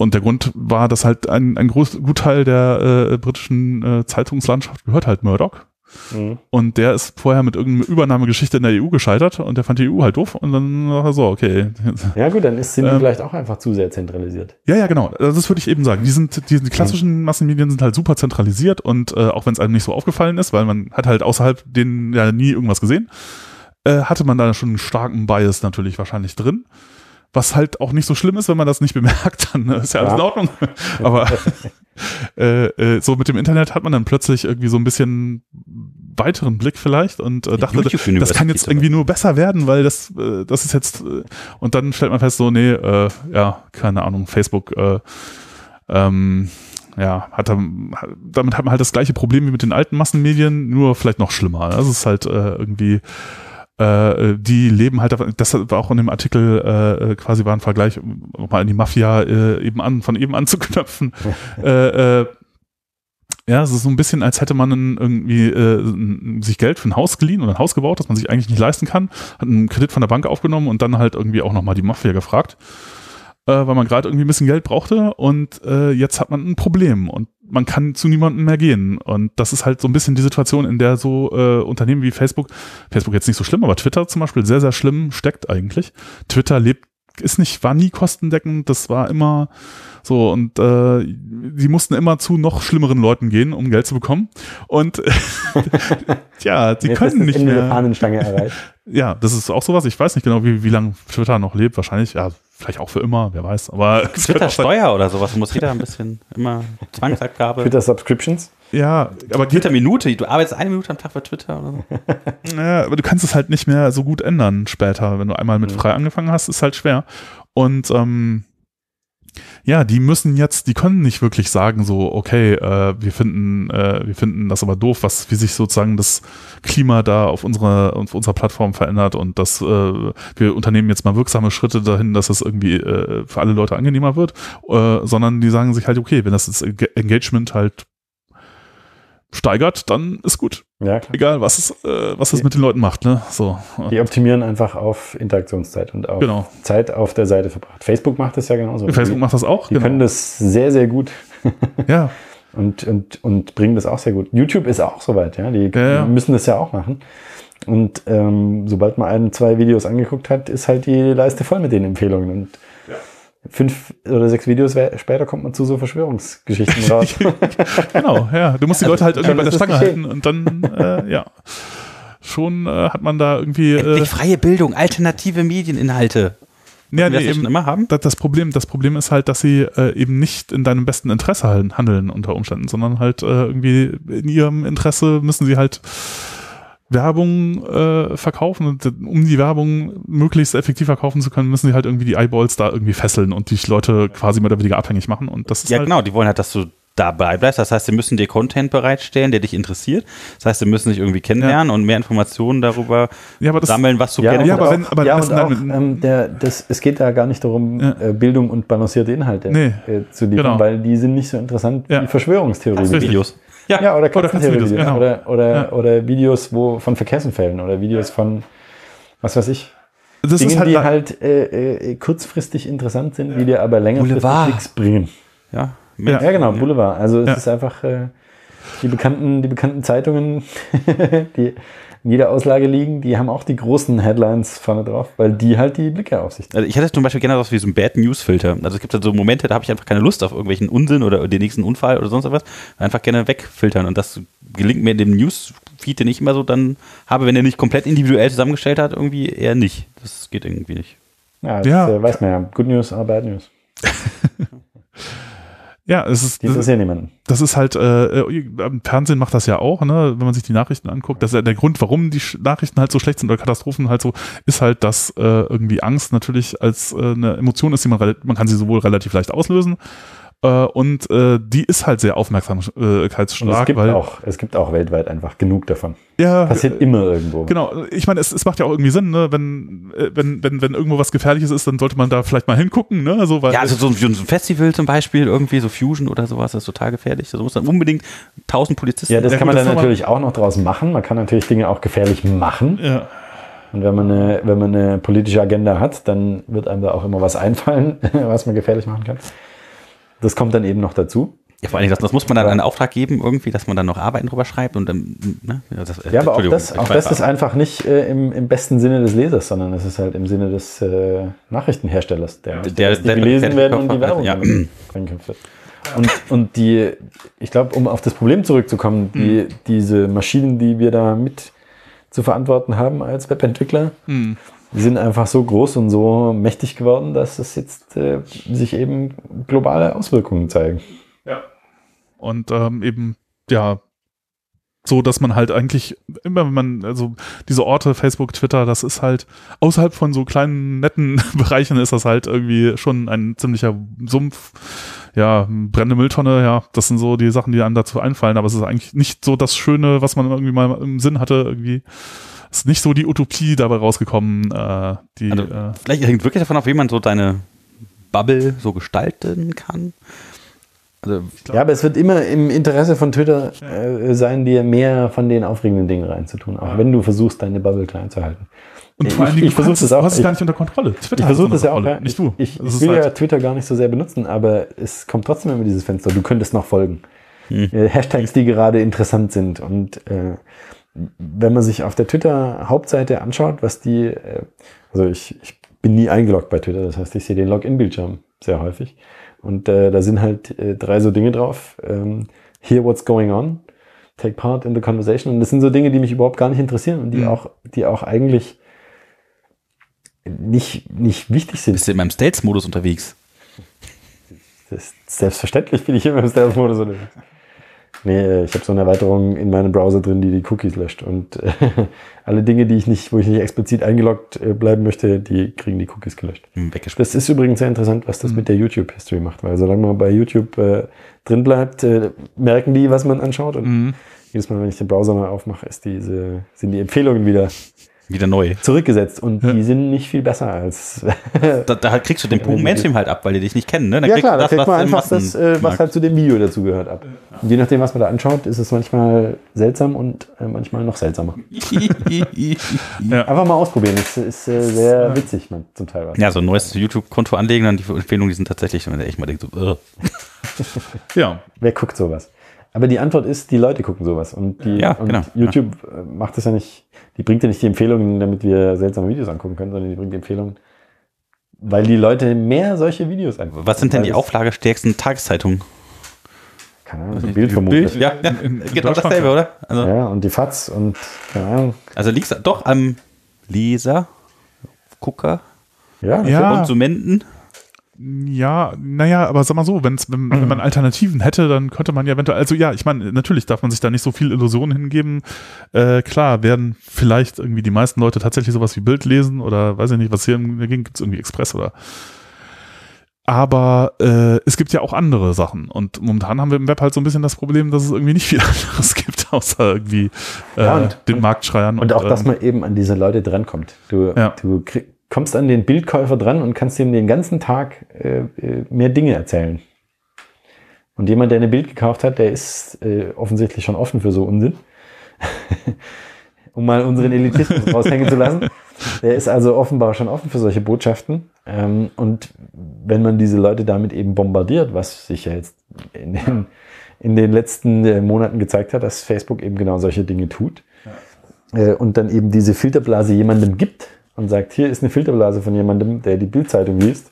Und der Grund war, dass halt ein, ein groß, Gutteil der äh, britischen äh, Zeitungslandschaft gehört halt Murdoch. Mhm. Und der ist vorher mit irgendeiner Übernahmegeschichte in der EU gescheitert und der fand die EU halt doof und dann war er so, okay. Ja gut, dann ist, sind die ähm, vielleicht auch einfach zu sehr zentralisiert. Ja, ja, genau. Also das würde ich eben sagen. Die sind, die, die klassischen Massenmedien sind halt super zentralisiert und äh, auch wenn es einem nicht so aufgefallen ist, weil man hat halt außerhalb denen ja nie irgendwas gesehen, äh, hatte man da schon einen starken Bias natürlich wahrscheinlich drin was halt auch nicht so schlimm ist, wenn man das nicht bemerkt, dann ist ja alles ja. in Ordnung. Aber äh, äh, so mit dem Internet hat man dann plötzlich irgendwie so ein bisschen weiteren Blick vielleicht und äh, dachte, das kann jetzt irgendwie nur besser werden, weil das, äh, das ist jetzt äh, und dann stellt man fest, so, nee, äh, ja, keine Ahnung, Facebook, äh, ähm, ja, hat dann, damit hat man halt das gleiche Problem wie mit den alten Massenmedien, nur vielleicht noch schlimmer. Das ist halt äh, irgendwie äh, die leben halt, das war auch in dem Artikel äh, quasi war ein Vergleich, um mal an die Mafia äh, eben an, von eben anzuknöpfen. äh, äh, ja, es ist so ein bisschen, als hätte man irgendwie äh, sich Geld für ein Haus geliehen oder ein Haus gebaut, das man sich eigentlich nicht leisten kann, hat einen Kredit von der Bank aufgenommen und dann halt irgendwie auch nochmal die Mafia gefragt, äh, weil man gerade irgendwie ein bisschen Geld brauchte und äh, jetzt hat man ein Problem und man kann zu niemandem mehr gehen. Und das ist halt so ein bisschen die Situation, in der so äh, Unternehmen wie Facebook, Facebook jetzt nicht so schlimm, aber Twitter zum Beispiel sehr, sehr schlimm steckt eigentlich. Twitter lebt, ist nicht, war nie kostendeckend, das war immer so und äh, die mussten immer zu noch schlimmeren Leuten gehen, um Geld zu bekommen. Und ja, sie können nicht mehr. Fahnenstange erreicht. Ja, das ist auch sowas. Ich weiß nicht genau, wie, wie lange Twitter noch lebt. Wahrscheinlich, ja, vielleicht auch für immer, wer weiß. Aber Twitter-Steuer oder sowas muss jeder ein bisschen immer Zwangsabgabe. Twitter-Subscriptions? Ja, aber Twitter-Minute, du arbeitest eine Minute am Tag für Twitter oder so. ja, aber du kannst es halt nicht mehr so gut ändern später. Wenn du einmal mit mhm. frei angefangen hast, ist halt schwer. Und ähm, ja, die müssen jetzt, die können nicht wirklich sagen so, okay, äh, wir finden, äh, wir finden das aber doof, was wie sich sozusagen das Klima da auf unserer auf unserer Plattform verändert und dass äh, wir unternehmen jetzt mal wirksame Schritte dahin, dass es irgendwie äh, für alle Leute angenehmer wird, äh, sondern die sagen sich halt, okay, wenn das, das Engagement halt steigert, dann ist gut. Ja, klar. Egal, was es, äh, was es mit den Leuten macht. Ne? So. Die optimieren einfach auf Interaktionszeit und auf genau. Zeit auf der Seite verbracht. Facebook macht das ja genauso. Facebook die, macht das auch. Die genau. können das sehr, sehr gut. ja. Und, und, und bringen das auch sehr gut. YouTube ist auch soweit, ja. Die ja. müssen das ja auch machen. Und ähm, sobald man ein, zwei Videos angeguckt hat, ist halt die Leiste voll mit den Empfehlungen. Und fünf oder sechs Videos später kommt man zu so Verschwörungsgeschichten raus. genau, ja. Du musst die Leute halt irgendwie bei der Stange halten und dann, äh, ja. Schon äh, hat man da irgendwie. Äh, freie Bildung, alternative Medieninhalte. Ja, nee, eben, immer haben? Das, das, Problem, das Problem ist halt, dass sie äh, eben nicht in deinem besten Interesse handeln unter Umständen, sondern halt äh, irgendwie in ihrem Interesse müssen sie halt Werbung äh, verkaufen und um die Werbung möglichst effektiv verkaufen zu können, müssen sie halt irgendwie die Eyeballs da irgendwie fesseln und die Leute quasi mehr oder weniger abhängig machen und das ist Ja, halt genau, die wollen halt, dass du dabei bleibst. Das heißt, sie müssen dir Content bereitstellen, der dich interessiert. Das heißt, sie müssen dich irgendwie kennenlernen ja. und mehr Informationen darüber ja, das, sammeln, was du ja, gerne ja, aber, wenn, aber ja, und auch, ähm, der, das, es geht da gar nicht darum, ja. äh, Bildung und balancierte Inhalte nee, äh, zu liefern, genau. weil die sind nicht so interessant wie Verschwörungstheorien. Videos. Ja, ja oder Katzenvideos. Genau. Oder, oder, ja. oder Videos wo, von Verkehrsunfällen oder Videos von, was weiß ich. Das Dingen, halt die halt äh, äh, kurzfristig interessant sind, die dir aber längerfristig nichts bringen. Ja, ja, ja, genau, Boulevard. Also es ist einfach äh, die bekannten, die bekannten Zeitungen, die in jeder Auslage liegen, die haben auch die großen Headlines vorne drauf, weil die halt die Blicke auf sich Also ich hatte zum Beispiel gerne was wie so ein Bad News Filter. Also es gibt halt so Momente, da habe ich einfach keine Lust auf irgendwelchen Unsinn oder den nächsten Unfall oder sonst was. Einfach gerne wegfiltern und das gelingt mir in dem Newsfeed, den ich immer so dann habe, wenn er nicht komplett individuell zusammengestellt hat, irgendwie eher nicht. Das geht irgendwie nicht. Ja, das ja. Äh, weiß man ja. Good News or Bad News. Ja, es ist. Die interessieren niemanden. Das ist halt, äh, äh, Fernsehen macht das ja auch, ne, wenn man sich die Nachrichten anguckt. Das ist ja der Grund, warum die Nachrichten halt so schlecht sind oder Katastrophen halt so, ist halt, dass äh, irgendwie Angst natürlich als äh, eine Emotion ist, die man, man kann sie sowohl relativ leicht auslösen äh, und äh, die ist halt sehr aufmerksamkeitsstark. es, gibt weil, auch, es gibt auch weltweit einfach genug davon. Ja, Passiert immer irgendwo. Genau, ich meine, es, es macht ja auch irgendwie Sinn, ne? wenn, äh, wenn, wenn, wenn irgendwo was Gefährliches ist, dann sollte man da vielleicht mal hingucken. Ne? Also, weil ja, also so ein, so ein Festival zum Beispiel, irgendwie so Fusion oder sowas, das ist total gefährlich. Da muss dann unbedingt tausend Polizisten. Ja, das ja, kann gut, man dann natürlich auch noch draus machen. Man kann natürlich Dinge auch gefährlich machen. Ja. Und wenn man, eine, wenn man eine politische Agenda hat, dann wird einem da auch immer was einfallen, was man gefährlich machen kann. Das kommt dann eben noch dazu. Ja, vor allem, das, das muss man dann einen Auftrag geben, irgendwie, dass man dann noch Arbeiten drüber schreibt und dann, ne? Ja, das, ja aber auch das, auch das ist einfach nicht äh, im, im besten Sinne des Lesers, sondern es ist halt im Sinne des äh, Nachrichtenherstellers, der, der, der die gelesen werden und die Werbung ja. reinkämpft und, und die, ich glaube, um auf das Problem zurückzukommen, die, mhm. diese Maschinen, die wir da mit zu verantworten haben als Webentwickler, mhm. Die sind einfach so groß und so mächtig geworden, dass es jetzt äh, sich eben globale Auswirkungen zeigen. Ja. Und ähm, eben, ja, so, dass man halt eigentlich immer, wenn man, also diese Orte, Facebook, Twitter, das ist halt außerhalb von so kleinen, netten Bereichen ist das halt irgendwie schon ein ziemlicher Sumpf. Ja, brennende Mülltonne, ja, das sind so die Sachen, die einem dazu einfallen, aber es ist eigentlich nicht so das Schöne, was man irgendwie mal im Sinn hatte, irgendwie. Es ist nicht so die Utopie dabei rausgekommen, äh, die. Also, äh, vielleicht hängt wirklich davon ab, wie man so deine Bubble so gestalten kann. Also, ja, aber es wird immer im Interesse von Twitter äh, sein, dir mehr von den aufregenden Dingen reinzutun, auch ja. wenn du versuchst, deine Bubble klein zu halten. Und vor allem, ich, ich versuche das auch. Du hast es gar nicht unter Kontrolle. Twitter ich versuche das ja auch. Ja, nicht du. Ich, ich will halt ja Twitter gar nicht so sehr benutzen, aber es kommt trotzdem immer dieses Fenster. Du könntest noch folgen. Hm. Äh, Hashtags, die gerade interessant sind. Und äh, wenn man sich auf der Twitter-Hauptseite anschaut, was die, äh, also ich, ich bin nie eingeloggt bei Twitter, das heißt, ich sehe den Login-Bildschirm sehr häufig. Und äh, da sind halt äh, drei so Dinge drauf. Ähm, hear what's going on, take part in the conversation. Und das sind so Dinge, die mich überhaupt gar nicht interessieren und die mhm. auch, die auch eigentlich nicht, nicht wichtig sind. Bist du in meinem Stealth-Modus unterwegs? selbstverständlich bin ich immer im Stealth-Modus unterwegs. Nee, äh, ich habe so eine Erweiterung in meinem Browser drin, die die Cookies löscht. Und äh, alle Dinge, die ich nicht, wo ich nicht explizit eingeloggt äh, bleiben möchte, die kriegen die Cookies gelöscht. Hm, das ist übrigens sehr interessant, was das mhm. mit der YouTube-History macht, weil solange man bei YouTube äh, drin bleibt, äh, merken die, was man anschaut. Und mhm. jedes Mal, wenn ich den Browser mal aufmache, ist diese, sind die Empfehlungen wieder wieder neu. Zurückgesetzt. Und ja. die sind nicht viel besser als. da, da kriegst du den Punkt Mainstream halt ab, weil die dich nicht kennen. Ne? Dann ja, klar, da kriegt man einfach das, äh, was halt zu dem Video dazu gehört, ab. Und je nachdem, was man da anschaut, ist es manchmal seltsam und äh, manchmal noch seltsamer. ja. Einfach mal ausprobieren. Das ist äh, sehr witzig, man, zum Teil. Was. Ja, so ein neues YouTube-Konto anlegen, dann die Empfehlungen, die sind tatsächlich, wenn man echt mal denkt, so, ja. Wer guckt sowas? Aber die Antwort ist, die Leute gucken sowas. Und, die, ja, und genau, YouTube ja. macht das ja nicht, die bringt ja nicht die Empfehlungen, damit wir seltsame Videos angucken können, sondern die bringt die Empfehlungen, weil die Leute mehr solche Videos angucken. Was sind denn die auflagestärksten Tageszeitungen? Keine Ahnung, ein Bild vermutlich. Bild? Ja, ja in, in genau dasselbe, oder? Also, ja, und die FATS und keine Ahnung. Also liegt doch am Leser, Gucker, ja, ja. Konsumenten. Ja, naja, aber sag mal so, wenn, wenn man Alternativen hätte, dann könnte man ja eventuell, also ja, ich meine, natürlich darf man sich da nicht so viel Illusionen hingeben. Äh, klar, werden vielleicht irgendwie die meisten Leute tatsächlich sowas wie Bild lesen oder weiß ich nicht, was hier im Gegend gibt es irgendwie Express oder aber äh, es gibt ja auch andere Sachen. Und momentan haben wir im Web halt so ein bisschen das Problem, dass es irgendwie nicht viel anderes gibt, außer irgendwie äh, ja, und, den Marktschreiern. Und, und auch, dass ähm, man eben an diese Leute drankommt. Du, ja. du kriegst kommst an den Bildkäufer dran und kannst ihm den ganzen Tag äh, äh, mehr Dinge erzählen. Und jemand, der ein Bild gekauft hat, der ist äh, offensichtlich schon offen für so Unsinn. um mal unseren Elitismus raushängen zu lassen. Der ist also offenbar schon offen für solche Botschaften. Ähm, und wenn man diese Leute damit eben bombardiert, was sich ja jetzt in den, in den letzten äh, Monaten gezeigt hat, dass Facebook eben genau solche Dinge tut, äh, und dann eben diese Filterblase jemandem gibt, und sagt, hier ist eine Filterblase von jemandem, der die Bildzeitung liest,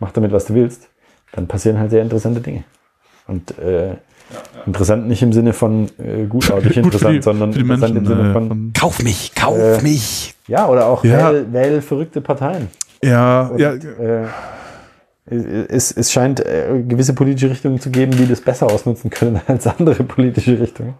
mach damit, was du willst, dann passieren halt sehr interessante Dinge. Und äh, ja, ja. interessant nicht im Sinne von äh, gutartig interessant, die, sondern interessant Menschen, im Sinne von, von Kauf mich, kauf äh, mich. Ja, oder auch ja. Wähl, wähl verrückte Parteien. Ja, Und, ja. Äh, es, es scheint äh, gewisse politische Richtungen zu geben, die das besser ausnutzen können als andere politische Richtungen.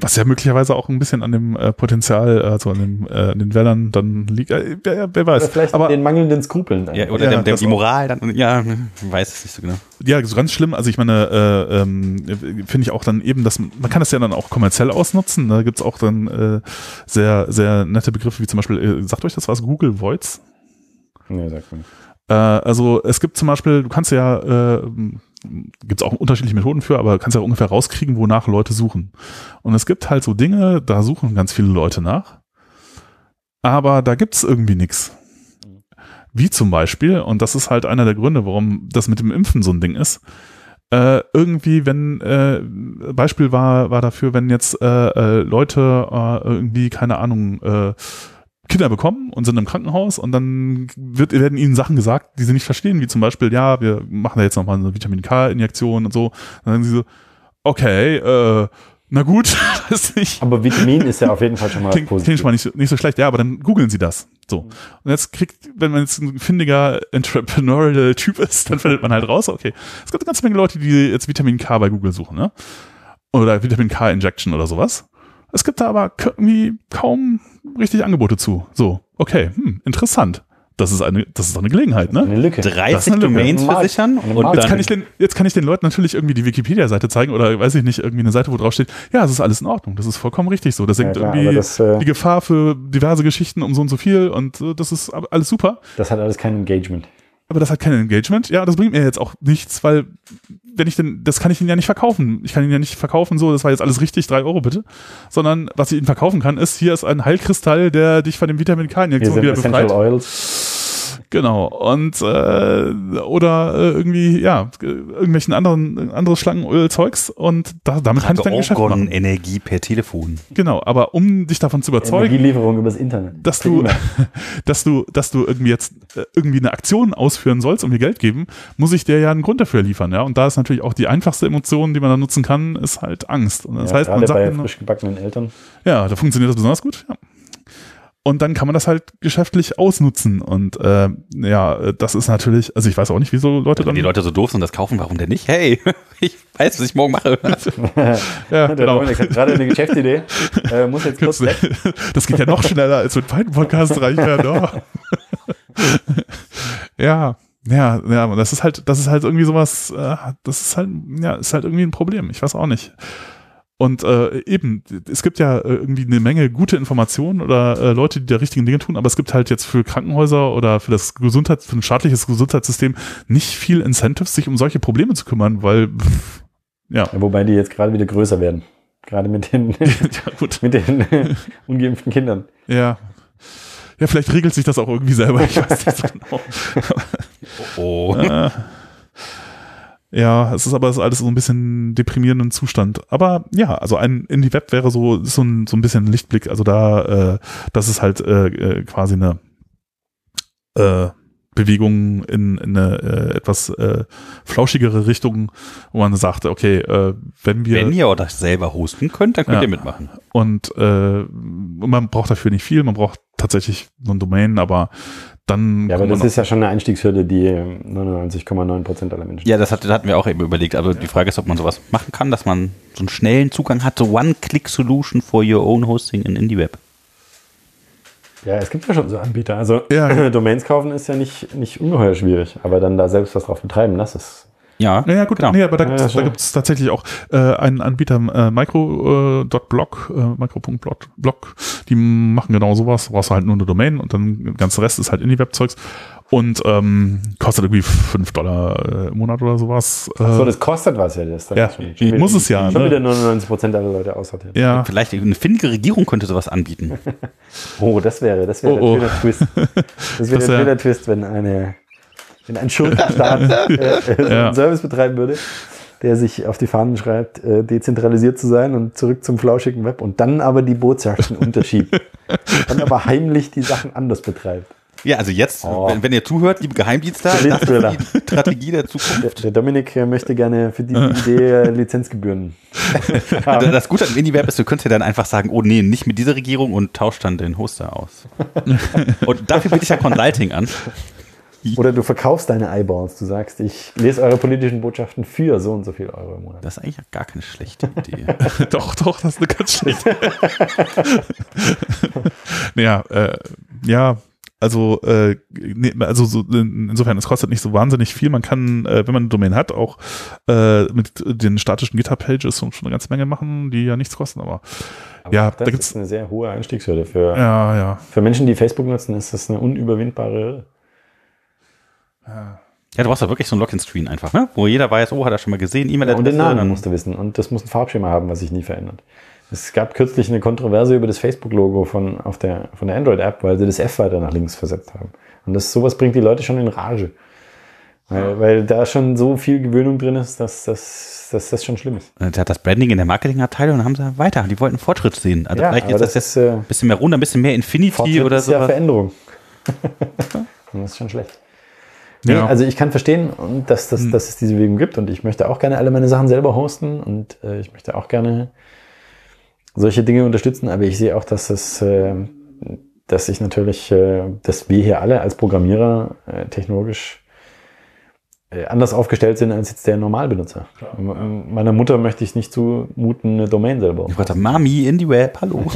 Was ja möglicherweise auch ein bisschen an dem äh, Potenzial, also an, dem, äh, an den Wählern dann liegt. Äh, wer, wer, weiß. Oder vielleicht Aber, den mangelnden Skrupeln. Ja, oder ja, der, der, die Moral, dann, ja, weiß es nicht so genau. Ja, so ganz schlimm. Also ich meine, äh, ähm, finde ich auch dann eben, dass man kann das ja dann auch kommerziell ausnutzen. Da gibt es auch dann äh, sehr, sehr nette Begriffe, wie zum Beispiel, äh, sagt euch das was, Google Voice? Nee, sagt man nicht. Äh, also es gibt zum Beispiel, du kannst ja, äh, gibt es auch unterschiedliche Methoden für, aber kannst ja ungefähr rauskriegen, wonach Leute suchen. Und es gibt halt so Dinge, da suchen ganz viele Leute nach, aber da gibt es irgendwie nichts. Wie zum Beispiel, und das ist halt einer der Gründe, warum das mit dem Impfen so ein Ding ist, äh, irgendwie, wenn äh, Beispiel war war dafür, wenn jetzt äh, äh, Leute äh, irgendwie keine Ahnung äh, Kinder bekommen und sind im Krankenhaus und dann wird, werden ihnen Sachen gesagt, die sie nicht verstehen, wie zum Beispiel, ja, wir machen da jetzt nochmal eine Vitamin K-Injektion und so. Und dann sagen sie so, okay, äh, na gut, das ist nicht. Aber Vitamin ist ja auf jeden Fall schon mal klingt, positiv. Klingt schon mal nicht, nicht so schlecht, ja, aber dann googeln sie das. So. Und jetzt kriegt, wenn man jetzt ein findiger entrepreneurial Typ ist, dann findet man halt raus, okay, es gibt eine ganze Menge Leute, die jetzt Vitamin K bei Google suchen, ne? Oder Vitamin K Injection oder sowas. Es gibt da aber irgendwie kaum richtig Angebote zu. So, okay, hm, interessant. Das ist eine, das ist doch eine Gelegenheit, ne? Eine Lücke. 30 eine Lücke. Domains versichern und. Jetzt dann kann, ich den, jetzt kann ich den Leuten natürlich irgendwie die Wikipedia-Seite zeigen oder weiß ich nicht, irgendwie eine Seite, wo drauf steht, ja, es ist alles in Ordnung, das ist vollkommen richtig so. Das Ja, senkt klar, irgendwie das, äh, die Gefahr für diverse Geschichten um so und so viel und äh, das ist alles super. Das hat alles kein Engagement. Aber das hat kein Engagement. Ja, das bringt mir jetzt auch nichts, weil wenn ich denn, das kann ich ihnen ja nicht verkaufen. Ich kann ihnen ja nicht verkaufen, so, das war jetzt alles richtig, drei Euro bitte. Sondern was ich ihnen verkaufen kann, ist, hier ist ein Heilkristall, der dich von dem Vitamin K-Injektion wieder Essential befreit. Oils. Genau. Und äh, oder äh, irgendwie, ja, äh, irgendwelchen anderen, anderes Schlangenöl-Zeugs und da, damit kann ich dann Geschäft machen. Orgon-Energie per Telefon. Genau, aber um dich davon zu überzeugen, Energielieferung übers Internet. dass du, dass du, dass du irgendwie jetzt äh, irgendwie eine Aktion ausführen sollst und mir Geld geben, muss ich dir ja einen Grund dafür liefern, ja. Und da ist natürlich auch die einfachste Emotion, die man da nutzen kann, ist halt Angst. Und das ja, heißt, man sagt, bei frisch gebackenen Eltern. ja, da funktioniert das besonders gut. Ja. Und dann kann man das halt geschäftlich ausnutzen. Und äh, ja, das ist natürlich, also ich weiß auch nicht, wieso Leute Wenn dann. die Leute so doof sind und das kaufen, warum denn nicht? Hey, ich weiß, was ich morgen mache. ja, Der genau. Dominik hat gerade eine Geschäftsidee. Äh, muss jetzt kurz weg. Das geht ja noch schneller, als mit beiden Podcasts reich werden. Oh. ja, ja, ja, das ist halt, das ist halt irgendwie sowas, äh, das ist halt, ja, ist halt irgendwie ein Problem. Ich weiß auch nicht. Und äh, eben, es gibt ja äh, irgendwie eine Menge gute Informationen oder äh, Leute, die da richtigen Dinge tun, aber es gibt halt jetzt für Krankenhäuser oder für das Gesundheits-, für ein staatliches Gesundheitssystem nicht viel Incentives, sich um solche Probleme zu kümmern, weil, pff, ja, Ja, wobei die jetzt gerade wieder größer werden. Gerade mit den, ja gut, mit den ungeimpften Kindern. ja. Ja, vielleicht regelt sich das auch irgendwie selber, ich weiß nicht so genau. Oh. Äh, ja, es ist aber alles so ein bisschen deprimierenden Zustand. Aber ja, also ein Indie-Web wäre so, so ein, so ein bisschen ein Lichtblick. Also da, äh, das ist halt äh, äh, quasi eine äh, Bewegung in, in eine äh, etwas äh, flauschigere Richtung, wo man sagt, okay, äh, wenn wir Wenn ihr auch das selber hosten könnt, dann könnt Ja. ihr mitmachen. und äh, man braucht dafür nicht viel, man braucht tatsächlich nur ein Domain, aber dann Ja, aber das ist ja schon eine Einstiegshürde, die ähm, 99,9 Prozent aller Menschen. Ja, das, hat, das hatten wir auch eben überlegt. Aber die Frage ist, ob man sowas machen kann, dass man so einen schnellen Zugang hat, so One-Click-Solution for your own hosting in IndieWeb. Ja, es gibt ja schon so Anbieter. Also Ja. Domains kaufen ist ja nicht, nicht ungeheuer schwierig, aber dann da selbst was drauf betreiben, das ist. Ja, Naja, gut, genau. nee, aber da Ja, gibt es ja, schon. tatsächlich auch äh, einen Anbieter, äh, micro.blog, äh, micro.blog, Blog, die machen genau sowas, brauchst du halt nur eine Domain und dann der ganze Rest ist halt Indie-Web-Zeugs und ähm, kostet irgendwie 5 Dollar äh, im Monat oder sowas. Äh, So, das kostet was ja. Das Ja, muss es ja, Schon ne? wieder 99 Prozent aller Leute aussortiert. ja, Vielleicht eine findige Regierung könnte sowas anbieten. Oh, das wäre, das wäre Oh, oh. der Twitter-Twist. Das wäre Das der Twitter-Twist, wenn eine, wenn ein Schulterstaat äh, äh, Ja. einen Service betreiben würde, der sich auf die Fahnen schreibt, äh, dezentralisiert zu sein und zurück zum flauschigen Web und dann aber die Botschaften unterschiebt. dann aber heimlich die Sachen anders betreibt. Ja, also jetzt, Oh. wenn, wenn ihr zuhört, liebe Geheimdienste, das ist die Strategie der Zukunft. Der, der Dominik möchte gerne für die Idee Lizenzgebühren. Also das Gute an IndieWeb ist, du könntest ja dann einfach sagen, oh nee, nicht mit dieser Regierung und tauscht dann den Hoster aus. und dafür biete ich ja Consulting an. Oder du verkaufst deine Eyeballs. Du sagst, ich lese eure politischen Botschaften für so und so viel Euro im Monat. Das ist eigentlich gar keine schlechte Idee. doch, doch, das ist eine ganz schlechte. naja, äh, ja, also, äh, nee, also so, in- insofern, es kostet nicht so wahnsinnig viel. Man kann, äh, wenn man eine Domain hat, auch äh, mit den statischen GitHub-Pages schon eine ganze Menge machen, die ja nichts kosten, aber, ja, das da gibt's ist eine sehr hohe Einstiegshürde. Für, ja, ja. für Menschen, die Facebook nutzen, ist das eine unüberwindbare Ja, du brauchst ja wirklich so ein Login-Screen einfach, ne? Wo jeder weiß, oh, hat er schon mal gesehen, Ja, und den E-Mail-Adresse. Namen dann- musst du wissen. Und das muss ein Farbschema haben, was sich nie verändert. Es gab kürzlich eine Kontroverse über das Facebook-Logo von, auf der, von der Android-App, weil sie das F weiter nach links versetzt haben. Und das, sowas bringt die Leute schon in Rage. Weil, weil da schon so viel Gewöhnung drin ist, dass, dass, dass das schon schlimm ist. Der hat das Branding in der Marketingabteilung und haben sie weiter. Die wollten Fortschritt sehen. Also Ja, vielleicht ist das, das jetzt ist, äh, ein bisschen mehr runter, ein bisschen mehr Infinity Fortschritt oder ist ja so. Veränderung. Das ist schon schlecht. Nee, Ja. Hm. Also ich kann verstehen, dass, dass, dass es diese Bewegung gibt und ich möchte auch gerne alle meine Sachen selber hosten und äh, ich möchte auch gerne solche Dinge unterstützen, aber ich sehe auch, dass es, äh, dass ich natürlich, äh, dass wir hier alle als Programmierer äh, technologisch äh, anders aufgestellt sind als jetzt der Normalbenutzer. M- Meiner Mutter möchte ich nicht zumuten, eine Domain selber. Ich wollte Mami in die Web, hallo.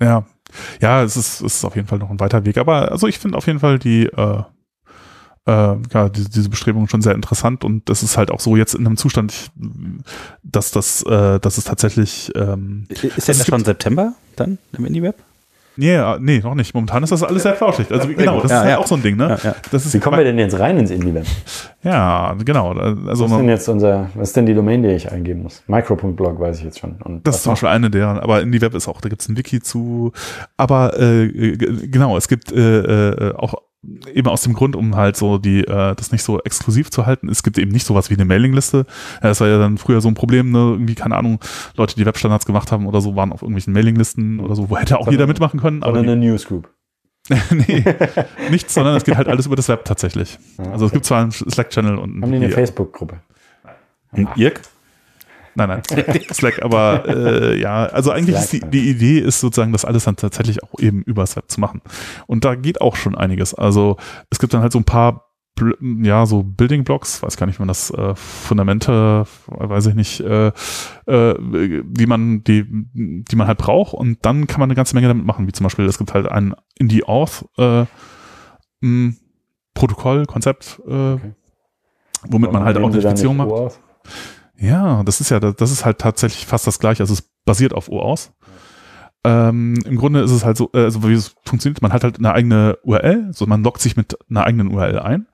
Ja, ja, es ist, es ist auf jeden Fall noch ein weiter Weg. Aber also ich finde auf jeden Fall die, äh, äh, ja, diese, diese Bestrebung schon sehr interessant und das ist halt auch so jetzt in einem Zustand, ich, dass das, äh, dass es tatsächlich, ähm, Ist es das schon September dann im Indie-Web? Nee, äh, nee, noch nicht. Momentan ist das alles sehr flauschig. Also genau, das Ja, ist halt ja. auch so ein Ding, ne? Ja. Das ist, Wie kommen wir denn jetzt rein ins Indie-Web? Ja, genau. Also Was ist denn jetzt unser, was ist denn die Domain, die ich eingeben muss? Micro.blog weiß ich jetzt schon. Und Das ist zum? Beispiel eine deren, aber IndieWeb ist auch, da gibt es ein Wiki zu. Aber äh, genau, es gibt äh, äh, auch eben aus dem Grund, um halt so die, äh, das nicht so exklusiv zu halten, es gibt eben nicht sowas wie eine Mailingliste. Ja, das war ja dann früher so ein Problem, ne? Irgendwie, keine Ahnung, Leute, die Webstandards gemacht haben oder so, waren auf irgendwelchen Mailinglisten oder so, wo hätte auch Sondern- jeder mitmachen können. Die, eine Newsgroup. nee, nichts, sondern es geht halt alles über das Web tatsächlich. Ah, Also es gibt zwar einen Slack-Channel und Haben die eine Facebook-Gruppe? Und Irk? Nein, nein, Slack, aber äh, ja, also eigentlich ist die, Slack, die Idee ist sozusagen, das alles dann tatsächlich auch eben übers Web zu machen. Und da geht auch schon einiges. Also es gibt dann halt so ein paar, ja, so Building Blocks, weiß gar nicht, wie man das äh, Fundamente, weiß ich nicht, äh, äh, die man, die, die man halt braucht und dann kann man eine ganze Menge damit machen, wie zum Beispiel, es gibt halt ein Indie Auth äh, Protokoll, Konzept, äh, womit man halt Warum nehmen sie da Authentifizierung nicht macht. Ja, das ist ja, das ist halt tatsächlich fast das gleiche. Also es basiert auf OAuth. Ähm, Im Grunde ist es halt so, äh, also wie es funktioniert, man hat halt eine eigene URL, so man loggt sich mit einer eigenen URL ein.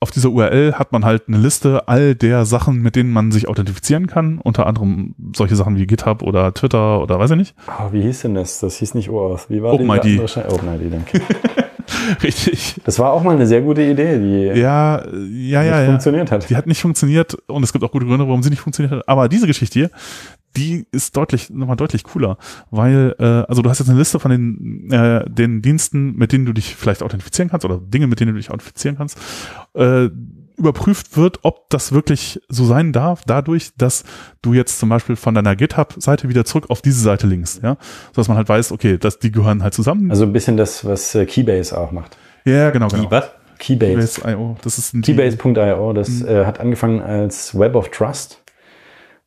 Auf dieser URL hat man halt eine Liste all der Sachen, mit denen man sich authentifizieren kann, unter anderem solche Sachen wie GitHub oder Twitter oder weiß ich nicht. Oh, wie hieß denn das? Das hieß nicht OAuth. Wie war OpenID. OpenID, danke. Richtig. Das war auch mal eine sehr gute Idee, die Ja, ja, nicht ja, ja. funktioniert hat. Die hat nicht funktioniert und es gibt auch gute Gründe, warum sie nicht funktioniert hat. Aber diese Geschichte hier, die ist deutlich, nochmal deutlich cooler, weil, äh, also du hast jetzt eine Liste von den, äh, den Diensten, mit denen du dich vielleicht authentifizieren kannst oder Dinge, mit denen du dich authentifizieren kannst, äh, überprüft wird, ob das wirklich so sein darf, dadurch, dass du jetzt zum Beispiel von deiner GitHub-Seite wieder zurück auf diese Seite linkst, ja, sodass man halt weiß, okay, dass die gehören halt zusammen. Also ein bisschen das, was äh, Keybase auch macht. ja, genau, genau. Was? Keybase. Keybase.io, das ist ein Keybase.io, das Mhm. äh, hat angefangen als Web of Trust.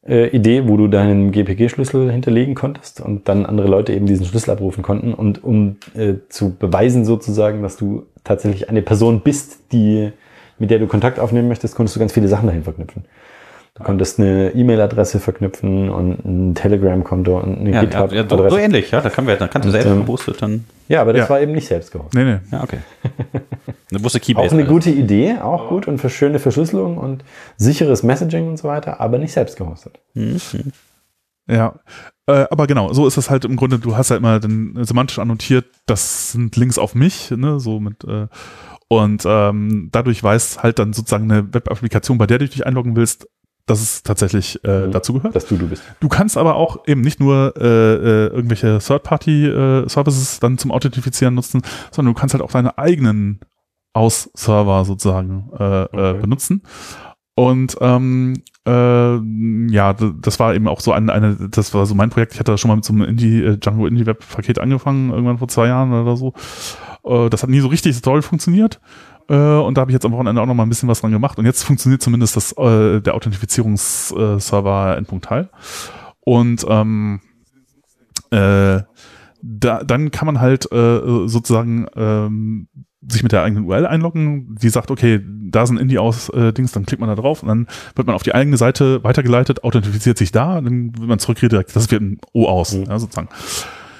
Äh, Idee, wo du deinen GPG-Schlüssel hinterlegen konntest und dann andere Leute eben diesen Schlüssel abrufen konnten. Und um äh, zu beweisen sozusagen, dass du tatsächlich eine Person bist, die, mit der du Kontakt aufnehmen möchtest, konntest du ganz viele Sachen dahin verknüpfen. Du konntest eine E-Mail-Adresse verknüpfen und ein Telegram-Konto und eine Ja, ja, ja so, GitHub-Adresse. so ähnlich, ja. Da kann, wir, da kannst du selbst ähm, gepostet dann. Ja, aber das Ja. war eben nicht selbst gehostet. Nee, nee. Ja, okay. Eine wusste Keybase. Auch eine alles. gute Idee, auch gut und für schöne Verschlüsselung und sicheres Messaging und so weiter, aber nicht selbst gehostet. Mhm. Ja, äh, aber genau, so ist es halt im Grunde, du hast ja immer dann semantisch annotiert, das sind Links auf mich, ne, so mit, äh, und ähm, dadurch weiß halt dann sozusagen eine Web-Applikation, bei der du dich einloggen willst, dass es tatsächlich äh, Mhm. dazu gehört. Dass du du bist. Du kannst aber auch eben nicht nur äh, äh, irgendwelche Third-Party-Services dann zum Authentifizieren nutzen, sondern du kannst halt auch deine eigenen Aus-Server sozusagen äh, äh, Okay. benutzen. Und ähm, äh, ja, das war eben auch so ein, eine, das war so mein Projekt. Ich hatte da schon mal mit so einem Indie, äh, Django Indie Web Paket angefangen, irgendwann vor zwei Jahren oder so. Äh, das hat nie so richtig toll funktioniert. Äh, und da habe ich jetzt am Wochenende auch noch mal ein bisschen was dran gemacht. Und jetzt funktioniert zumindest das, äh, der Authentifizierungsserver Endpunkt-Teil. Und ähm, äh, da, dann kann man halt äh, sozusagen ähm, sich mit der eigenen URL einloggen, die sagt, okay, da sind Indie aus äh, Dings, dann klickt man da drauf und dann wird man auf die eigene Seite weitergeleitet, authentifiziert sich da, dann wird man zurückredirekt, das wird ein O aus, Mhm. ja, sozusagen.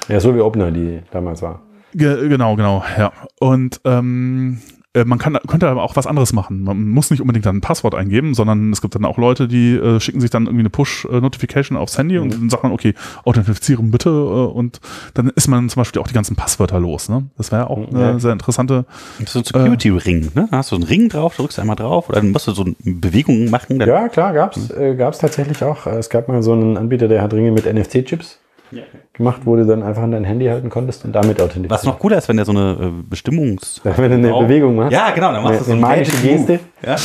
Ja, so wie Opener, die damals war. Ge genau, genau, ja. Und ähm, äh, man kann, könnte aber auch was anderes machen. Man muss nicht unbedingt dann ein Passwort eingeben, sondern es gibt dann auch Leute, die äh, schicken sich dann irgendwie eine Push-Notification aufs Handy mhm. und dann sagt man, okay, authentifizieren bitte äh, und dann ist man zum Beispiel auch die ganzen Passwörter los. Ne? Das wäre auch eine ja. sehr interessante. Das ist so ein Security-Ring, ne? Da hast du einen Ring drauf, drückst einmal drauf oder dann musst du so Bewegungen machen. ja, klar, gab's, mhm. äh, gab's tatsächlich auch. Es gab mal so einen Anbieter, der hat Ringe mit NFC-Chips ja. Gemacht, wo du dann einfach an dein Handy halten konntest und damit authentifiziert. Was noch cooler ist, wenn der so eine äh, Bestimmungs... wenn du eine oh. Bewegung machst. Ja, genau, dann machst du so eine magische Geste. Ja.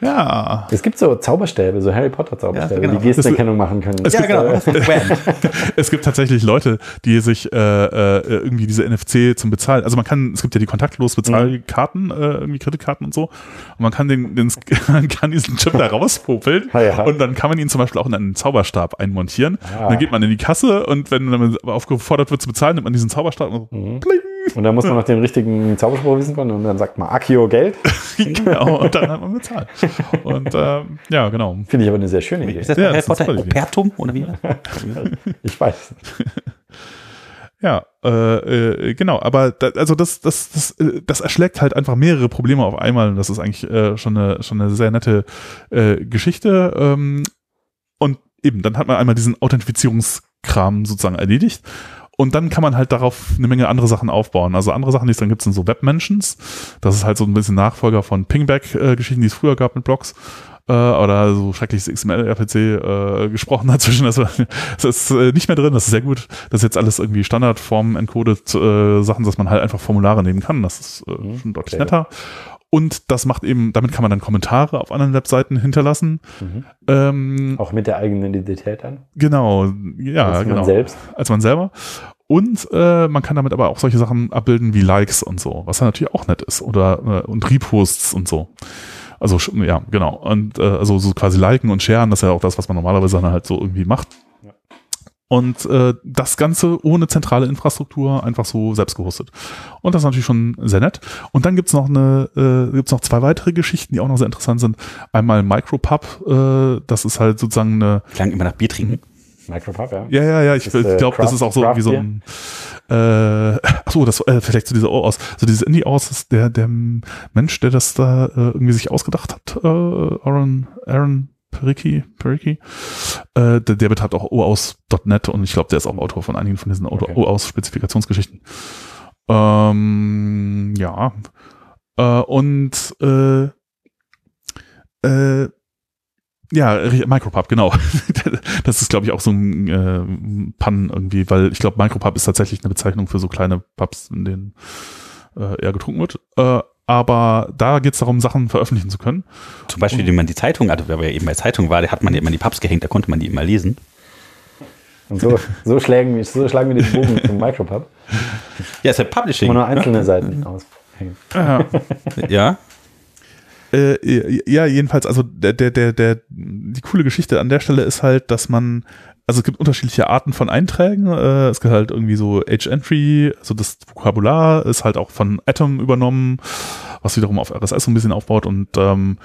ja. Es gibt so Zauberstäbe, so Harry Potter Zauberstäbe, ja, genau. die Gesterkennung machen können. Es ja, gibt, genau. es gibt tatsächlich Leute, die sich äh, äh irgendwie diese NFC zum Bezahlen, also man kann, es gibt ja die kontaktlos Bezahlkarten, mhm. äh, irgendwie Kreditkarten und so, und man kann den, den man kann diesen Chip da rauspopeln ja, und dann kann man ihn zum Beispiel auch in einen Zauberstab einmontieren. Ah. Und dann geht man in die Kasse und wenn man aufgefordert wird zu bezahlen, nimmt man diesen Zauberstab und so, mhm. und dann muss man noch den richtigen Zauberspruch wissen können und dann sagt man Akio Geld. genau, und dann hat man bezahlt. Und ähm, ja, genau. Finde ich aber eine sehr schöne Idee. Ist das ja, Harry Potter Opertum oder wie? ich weiß. Ja, äh, äh, genau, aber da, also das, das, das, äh, das erschlägt halt einfach mehrere Probleme auf einmal und das ist eigentlich äh, schon, eine, schon eine sehr nette äh, Geschichte. Ähm, eben, dann hat man einmal diesen Authentifizierungskram sozusagen erledigt und dann kann man halt darauf eine Menge andere Sachen aufbauen. Also andere Sachen, die es dann gibt, sind so Webmentions. Das ist halt so ein bisschen Nachfolger von Pingback-Geschichten, die es früher gab mit Blogs äh, oder so schreckliches XML-RPC äh, gesprochen dazwischen. Das, das ist äh, nicht mehr drin, das ist sehr gut. Das ist jetzt alles irgendwie Standardform encoded äh, Sachen, dass man halt einfach Formulare nehmen kann. Das ist äh, mhm, schon deutlich okay. netter. Und das macht eben, damit kann man dann Kommentare auf anderen Webseiten hinterlassen. Mhm. Ähm, Auch mit der eigenen Identität dann? Genau, ja, als genau. Man selbst. Als man selber. Und äh, man kann damit aber auch solche Sachen abbilden wie Likes und so, was ja natürlich auch nett ist. Oder äh, und Reposts und so. Also ja, genau. Und äh, also so quasi liken und sharen, das ist ja auch das, was man normalerweise dann halt so irgendwie macht. Und äh, das Ganze ohne zentrale Infrastruktur, einfach so selbst gehostet. Und das ist natürlich schon sehr nett. Und dann gibt's noch eine, äh, gibt's noch zwei weitere Geschichten, die auch noch sehr interessant sind. Einmal Micropub, äh, das ist halt sozusagen eine. Klang immer nach Bier trinken. Micropub, ja. Ja, ja, ja, ich, ich glaube, das ist auch so wie so ein äh, achso, das äh, vielleicht zu dieser O aus. So dieses Indie aus ist der, der Mensch, der das da äh, irgendwie sich ausgedacht hat, äh, Aaron, Aaron Periki, Periki, äh, der, der betreibt auch OAuth.net und ich glaube, der ist auch Autor von einigen von diesen okay. OAuth-Spezifikationsgeschichten. Ähm, ja. Äh, und äh, äh, ja, Micropub, genau. das ist, glaube ich, auch so ein äh, Pan irgendwie, weil ich glaube, Micropub ist tatsächlich eine Bezeichnung für so kleine Pubs, in denen äh, eher getrunken wird. Äh, aber da geht es darum, Sachen veröffentlichen zu können. Zum Beispiel, wie man die Zeitung, also wer ja eben bei Zeitung war, da hat man ja immer die Pubs gehängt, da konnte man die immer lesen. Und so, so, schlagen, wir, so schlagen wir den Bogen zum Micropub. Ja, ist ja Publishing. Wo nur einzelne Seiten aushängen. Ja. ja. Äh, ja, jedenfalls, also der, der, der, der, die coole Geschichte an der Stelle ist halt, dass man also es gibt unterschiedliche Arten von Einträgen. Äh, es gibt halt irgendwie so H-Entry, also das Vokabular ist halt auch von Atom übernommen, was wiederum auf RSS so ein bisschen aufbaut und ähm,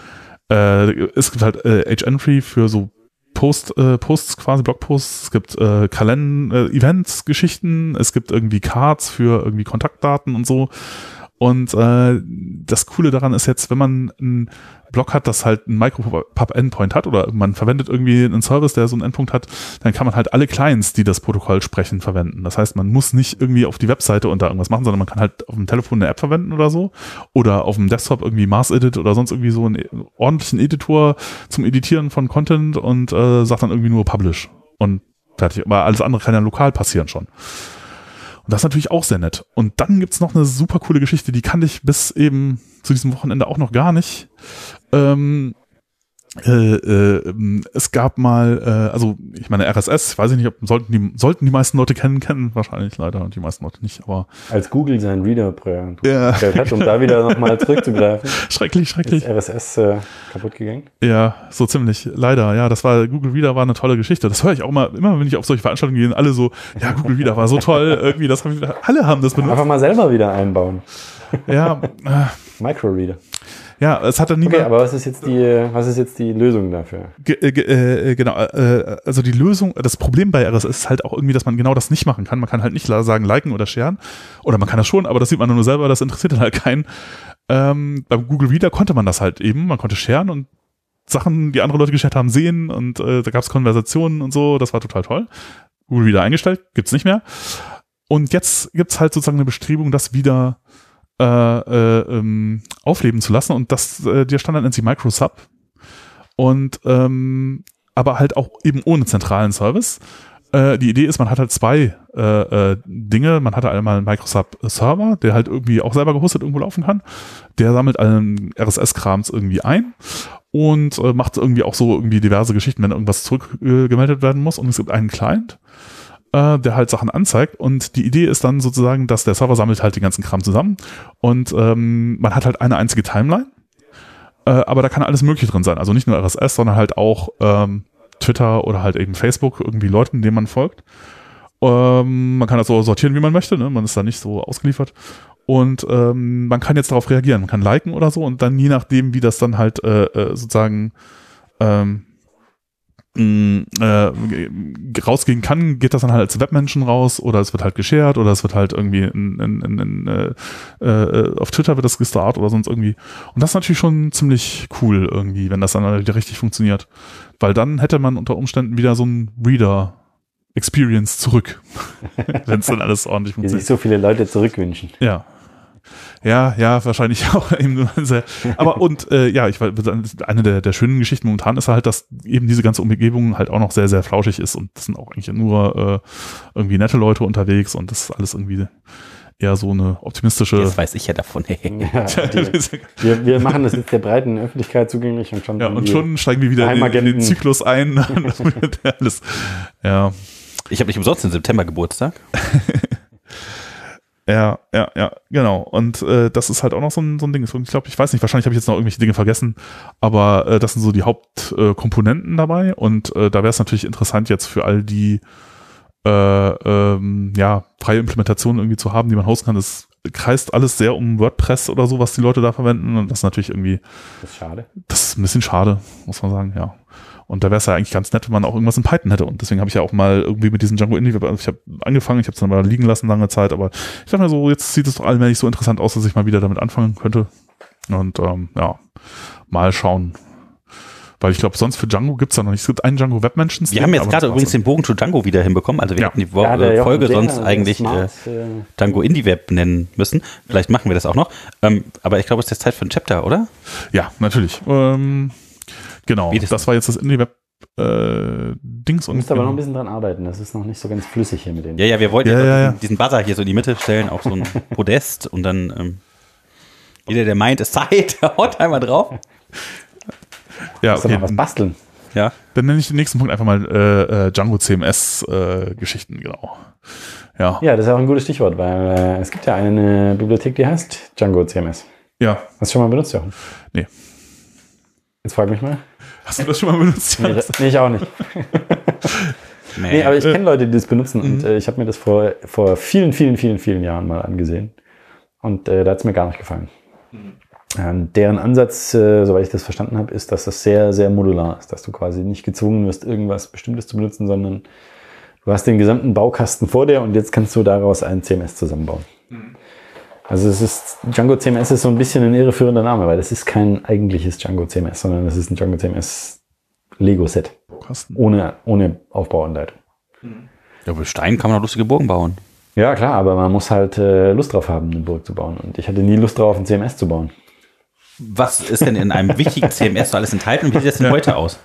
äh, es gibt halt äh, H-Entry für so Post, äh, Posts quasi, Blogposts, es gibt äh, Kalender, äh, Events, Geschichten, es gibt irgendwie Cards für irgendwie Kontaktdaten und so. Und äh, das Coole daran ist jetzt, wenn man ein Block hat, das halt ein Micropub-Endpoint hat oder man verwendet irgendwie einen Service, der so einen Endpunkt hat, dann kann man halt alle Clients, die das Protokoll sprechen, verwenden. Das heißt, man muss nicht irgendwie auf die Webseite und da irgendwas machen, sondern man kann halt auf dem Telefon eine App verwenden oder so oder auf dem Desktop irgendwie Mars Edit oder sonst irgendwie so einen ordentlichen Editor zum Editieren von Content und äh, sagt dann irgendwie nur Publish und fertig. Aber alles andere kann ja lokal passieren schon. Und das ist natürlich auch sehr nett. Und dann gibt's noch eine super coole Geschichte, die kannte ich bis eben zu diesem Wochenende auch noch gar nicht. Ähm, äh, äh, es gab mal, äh, also ich meine RSS, weiß ich nicht, ob sollten die sollten die meisten Leute kennen, kennen wahrscheinlich leider und die meisten Leute nicht, aber als Google seinen Reader ja. hat, um da wieder nochmal zurückzugreifen. schrecklich, schrecklich. Ist RSS äh, kaputt gegangen? Ja, so ziemlich, leider. Ja, das war Google Reader war eine tolle Geschichte. Das höre ich auch mal, immer wenn ich auf solche Veranstaltungen gehe, alle so, ja Google Reader war so toll, irgendwie, das haben alle haben das benutzt. Einfach mal selber wieder einbauen. Ja. Microreader. Ja, es hat dann niemand. Okay, aber was ist jetzt die, was ist jetzt die Lösung dafür? Äh, äh, genau, äh, also die Lösung, das Problem bei RSS ist halt auch irgendwie, dass man genau das nicht machen kann. Man kann halt nicht sagen, liken oder sharen. Oder man kann das schon, aber das sieht man nur selber, das interessiert dann halt keinen. Ähm, beim Google Reader konnte man das halt eben, man konnte sharen und Sachen, die andere Leute geshared haben, sehen und äh, da gab es Konversationen und so, das war total toll. Google Reader eingestellt, gibt's nicht mehr. Und jetzt gibt's halt sozusagen eine Bestrebung, das wieder äh, äh, ähm, aufleben zu lassen. Und das, äh, der Standard nennt sich Microsub. Und ähm, aber halt auch eben ohne zentralen Service. Äh, die Idee ist, man hat halt zwei äh, äh, Dinge. Man hat einmal einen Microsoft Server, der halt irgendwie auch selber gehostet irgendwo laufen kann. Der sammelt allen RSS-Krams irgendwie ein und äh, macht irgendwie auch so irgendwie diverse Geschichten, wenn irgendwas zurückgemeldet werden muss. Und es gibt einen Client, äh, der halt Sachen anzeigt. Und die Idee ist dann sozusagen, dass der Server sammelt halt den ganzen Kram zusammen und ähm, man hat halt eine einzige Timeline. Äh, aber da kann alles Mögliche drin sein. Also nicht nur RSS, sondern halt auch ähm, Twitter oder halt eben Facebook, irgendwie Leuten, denen man folgt. Ähm, man kann das so sortieren, wie man möchte. Ne? Man ist da nicht so ausgeliefert. Und ähm, man kann jetzt darauf reagieren. Man kann liken oder so und dann je nachdem, wie das dann halt äh, äh sozusagen ähm, äh, rausgehen kann, geht das dann halt als Webmenschen raus oder es wird halt geshared oder es wird halt irgendwie in, in, in, äh, äh, auf Twitter wird das gestartet oder sonst irgendwie. Und das ist natürlich schon ziemlich cool irgendwie, wenn das dann halt wieder richtig funktioniert. Weil dann hätte man unter Umständen wieder so ein Reader Experience zurück, wenn es dann alles ordentlich funktioniert. Sich so viele Leute zurückwünschen. Ja. Ja, ja, wahrscheinlich auch eben sehr. Aber und äh, ja, ich eine der, der schönen Geschichten momentan ist halt, dass eben diese ganze Umgebung halt auch noch sehr, sehr flauschig ist und das sind auch eigentlich nur äh, irgendwie nette Leute unterwegs und das ist alles irgendwie eher so eine optimistische. Das weiß ich ja davon. Ja, die, wir, wir machen das jetzt der breiten Öffentlichkeit zugänglich und schon. Ja, und schon steigen wir wieder in, in, den Zyklus ein. alles, ja. Ich habe nicht umsonst im September Geburtstag. Ja, ja, ja, genau. Und äh, das ist halt auch noch so ein, so ein Ding. Ich glaube, ich weiß nicht, wahrscheinlich habe ich jetzt noch irgendwelche Dinge vergessen, aber äh, das sind so die Hauptkomponenten äh, dabei. Und äh, da wäre es natürlich interessant jetzt für all die äh, ähm, ja, freie Implementationen irgendwie zu haben, die man hosten kann. Das kreist alles sehr um WordPress oder so, was die Leute da verwenden. Und das ist natürlich irgendwie. Das ist schade. Das ist ein bisschen schade, muss man sagen, ja. Und da wäre es ja eigentlich ganz nett, wenn man auch irgendwas in Python hätte. Und deswegen habe ich ja auch mal irgendwie mit diesem Django Indie, also ich habe angefangen, ich habe es dann mal liegen lassen lange Zeit, aber ich dachte mir so, jetzt sieht es doch allmählich so interessant aus, dass ich mal wieder damit anfangen könnte. Und ähm, ja, mal schauen. Weil ich glaube, sonst für Django gibt's da noch nicht. Es gibt einen Django Webmentions. Wir haben jetzt gerade übrigens den Bogen zu Django wieder hinbekommen. Also wir ja. hätten die ja, äh, Folge sonst eigentlich Smart, äh, Django Indie Web nennen müssen. Vielleicht machen wir das auch noch. Ähm, aber ich glaube, es ist jetzt Zeit für ein Chapter, oder? Ja, natürlich. Ähm, Genau, das, das war jetzt das Indie-Web äh, Dings. Du musst aber noch ein bisschen dran arbeiten. Das ist noch nicht so ganz flüssig hier mit dem. Ja, ja, wir wollten ja, ja, ja. diesen Buzzer hier so in die Mitte stellen, auf so ein Podest und dann ähm, jeder, der meint, es Zeit, haut einmal drauf. Ja, okay. noch was basteln. Ja. Dann nenne ich den nächsten Punkt einfach mal äh, äh, Django CMS äh, Geschichten, genau. Ja. ja, das ist auch ein gutes Stichwort, weil äh, es gibt ja eine Bibliothek, die heißt Django CMS. Ja. Hast du schon mal benutzt, Jochen? Nee. Jetzt frag mich mal. Hast du das schon mal benutzt? Nee, das, nee ich auch nicht. nee. nee. aber ich kenne Leute, die das benutzen mhm. und äh, ich habe mir das vor, vor vielen, vielen, vielen, vielen Jahren mal angesehen. Und äh, da hat es mir gar nicht gefallen. Mhm. Ähm, deren Ansatz, äh, soweit ich das verstanden habe, ist, dass das sehr, sehr modular ist, dass du quasi nicht gezwungen wirst, irgendwas Bestimmtes zu benutzen, sondern du hast den gesamten Baukasten vor dir und jetzt kannst du daraus ein CMS zusammenbauen. Mhm. Also es ist, Django CMS ist so ein bisschen ein irreführender Name, weil das ist kein eigentliches Django CMS, sondern das ist ein Django CMS Lego-Set. Ohne, ohne Aufbauanleitung. Ja, aber Stein kann man auch lustige Burgen bauen. Ja, klar, aber man muss halt äh, Lust drauf haben, eine Burg zu bauen. Und ich hatte nie Lust drauf, ein CMS zu bauen. Was ist denn in einem wichtigen CMS alles enthalten und wie sieht das denn heute aus?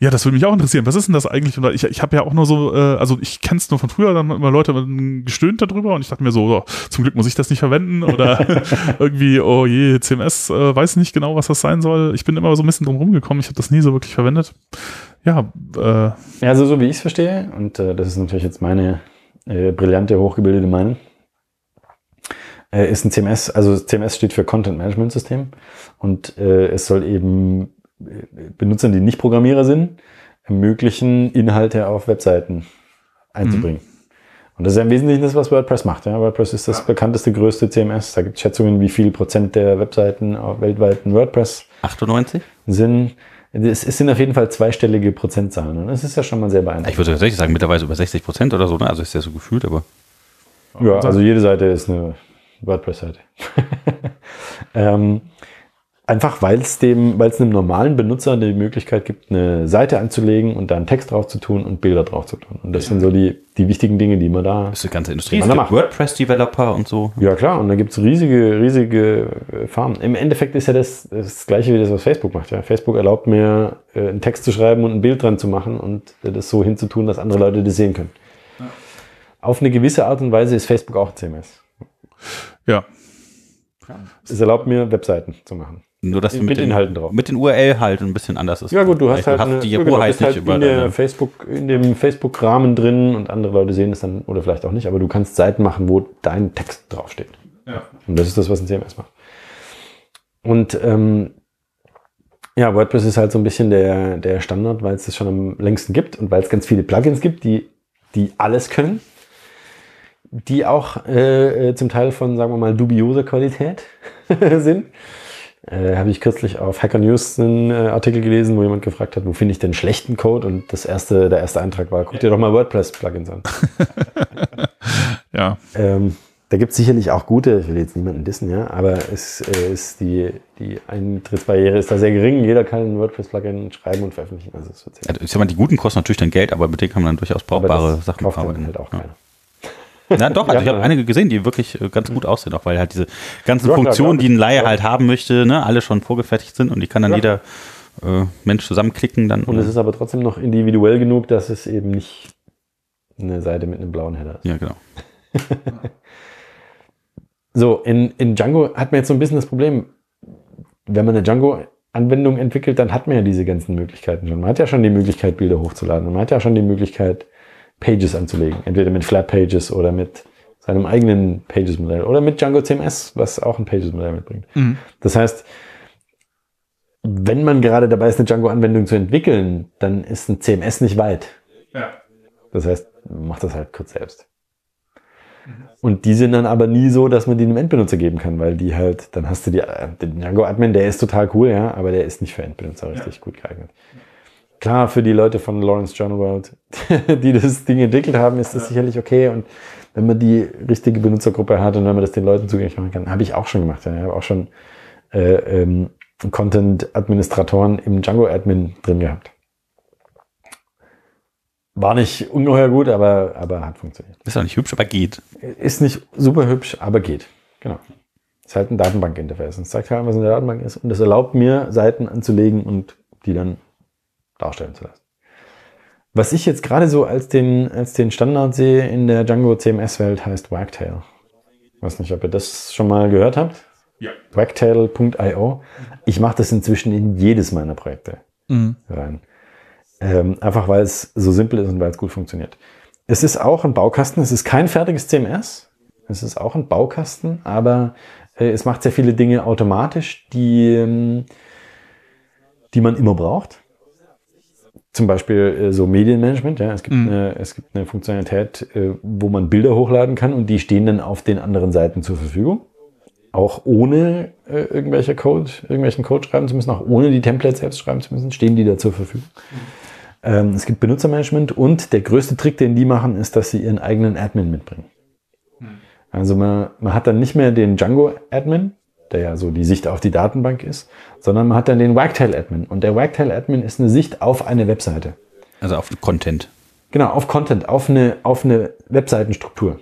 Ja, das würde mich auch interessieren. Was ist denn das eigentlich? ich, ich habe ja auch nur so, äh, also ich kenne es nur von früher, dann immer Leute gestöhnt darüber und ich dachte mir so, oh, zum Glück muss ich das nicht verwenden oder irgendwie, oh je, CMS, äh, weiß nicht genau, was das sein soll. Ich bin immer so ein bisschen drum rumgekommen, ich habe das nie so wirklich verwendet. Ja, äh, ja also so wie ich es verstehe, und äh, das ist natürlich jetzt meine äh, brillante, hochgebildete Meinung, äh, ist ein CMS, also CMS steht für Content Management System und äh, es soll eben Benutzern, die nicht Programmierer sind, ermöglichen, Inhalte auf Webseiten einzubringen. Mhm. Und das ist ja im Wesentlichen das, was WordPress macht. Ja? WordPress ist das ja. bekannteste, größte CMS. Da gibt es Schätzungen, wie viel Prozent der Webseiten weltweit in WordPress 98 sind. Es sind auf jeden Fall zweistellige Prozentzahlen. Und das ist ja schon mal sehr beeindruckend. Ich würde tatsächlich sagen, mittlerweile über 60 Prozent oder so. Ne? Also ist ja so gefühlt, aber. Ja, also jede Seite ist eine WordPress-Seite. ähm, Einfach weil es dem, weil es einem normalen Benutzer die Möglichkeit gibt, eine Seite anzulegen und da einen Text drauf zu tun und Bilder drauf zu tun. Und das ja. sind so die, die wichtigen Dinge, die man da. Das ist die ganze Industrie. Es gibt WordPress-Developer und so. Ja klar, und da gibt's riesige, riesige äh, Farmen. Im Endeffekt ist ja das das gleiche wie das, was Facebook macht. Ja. Facebook erlaubt mir, äh, einen Text zu schreiben und ein Bild dran zu machen und das so hinzutun, dass andere Leute das sehen können. Ja. Auf eine gewisse Art und Weise ist Facebook auch ein CMS. Ja. Es erlaubt mir, Webseiten zu machen. Nur, dass mit, mit den, Inhalten drauf. Mit den URL halt ein bisschen anders ist. Ja gut, du hast halt hast eine, die genau, Hoheit halt in, der Facebook, in dem Facebook-Rahmen drin und andere Leute sehen es dann oder vielleicht auch nicht, aber du kannst Seiten machen, wo dein Text draufsteht. Ja. Und das ist das, was ein CMS macht. Und ähm, ja, WordPress ist halt so ein bisschen der, der Standard, weil es das schon am längsten gibt und weil es ganz viele Plugins gibt, die, die alles können, die auch äh, äh zum Teil von, sagen wir mal, dubioser Qualität sind. Äh, Habe ich kürzlich auf Hacker News einen äh, Artikel gelesen, wo jemand gefragt hat, wo finde ich denn schlechten Code? Und das erste, der erste Eintrag war, guck dir doch mal WordPress-Plugins an. ja. Ähm, da gibt es sicherlich auch gute, ich will jetzt niemanden dissen, ja, aber es äh, ist die, die Eintrittsbarriere ist da sehr gering. Jeder kann ein WordPress-Plugin schreiben und veröffentlichen. Also, es wird also, ich sag mal, die guten kosten natürlich dann Geld, aber mit denen kann man dann durchaus brauchbare Sachen kauft arbeiten. halt auch ja. keiner. Ja, doch, also ich habe einige gesehen, die wirklich äh, ganz gut aussehen, auch weil halt diese ganzen ja, Funktionen, die ein Laie halt haben möchte, ne, alle schon vorgefertigt sind und die kann dann jeder äh, Mensch zusammenklicken dann. Und es ist aber trotzdem noch individuell genug, dass es eben nicht eine Seite mit einem blauen Header ist. Ja, genau. so, in, in Django hat man jetzt so ein bisschen das Problem, wenn man eine Django-Anwendung entwickelt, dann hat man ja diese ganzen Möglichkeiten schon. Man hat ja schon die Möglichkeit, Bilder hochzuladen. Man hat ja schon die Möglichkeit, Pages anzulegen. Entweder mit Flat Pages oder mit seinem eigenen Pages-Modell oder mit Django CMS, was auch ein Pages-Modell mitbringt. Mhm. Das heißt, wenn man gerade dabei ist, eine Django-Anwendung zu entwickeln, dann ist ein CMS nicht weit. Ja. Das heißt, man macht das halt kurz selbst. Und die sind dann aber nie so, dass man die einem Endbenutzer geben kann, weil die halt, dann hast du die, äh, den Django-Admin, der ist total cool, ja, aber der ist nicht für Endbenutzer richtig ja. gut geeignet. Klar, für die Leute von Lawrence Journal World, die das Ding entwickelt haben, ist das ja. sicherlich okay. Und wenn man die richtige Benutzergruppe hat und wenn man das den Leuten zugänglich machen kann, habe ich auch schon gemacht. Ja. Ich habe auch schon äh, ähm, Content-Administratoren im Django-Admin drin gehabt. War nicht ungeheuer gut, aber, aber hat funktioniert. Ist auch nicht hübsch, aber geht. Ist nicht super hübsch, aber geht. Genau. Ist halt ein Datenbankinterface. Es zeigt halt, was in der Datenbank ist. Und es erlaubt mir, Seiten anzulegen und die dann darstellen zu lassen. Was ich jetzt gerade so als den, als den Standard sehe in der Django CMS-Welt heißt Wagtail. Ich weiß nicht, ob ihr das schon mal gehört habt. Ja. Wagtail.io. Ich mache das inzwischen in jedes meiner Projekte mhm. rein. Ähm, einfach weil es so simpel ist und weil es gut funktioniert. Es ist auch ein Baukasten, es ist kein fertiges CMS. Es ist auch ein Baukasten, aber äh, es macht sehr viele Dinge automatisch, die, ähm, die man immer braucht zum Beispiel äh, so Medienmanagement. Ja, es gibt, mhm. eine, es gibt eine Funktionalität, äh, wo man Bilder hochladen kann und die stehen dann auf den anderen Seiten zur Verfügung. Auch ohne äh, irgendwelcher Code, irgendwelchen Code schreiben zu müssen, auch ohne die Templates selbst schreiben zu müssen, stehen die da zur Verfügung. Mhm. Ähm, es gibt Benutzermanagement und der größte Trick, den die machen, ist, dass sie ihren eigenen Admin mitbringen. Mhm. Also man, man hat dann nicht mehr den Django-Admin, der ja so die Sicht auf die Datenbank ist, sondern man hat dann den Wagtail-Admin. Und der Wagtail-Admin ist eine Sicht auf eine Webseite. Also auf Content. Genau, auf Content, auf eine, auf eine Webseitenstruktur.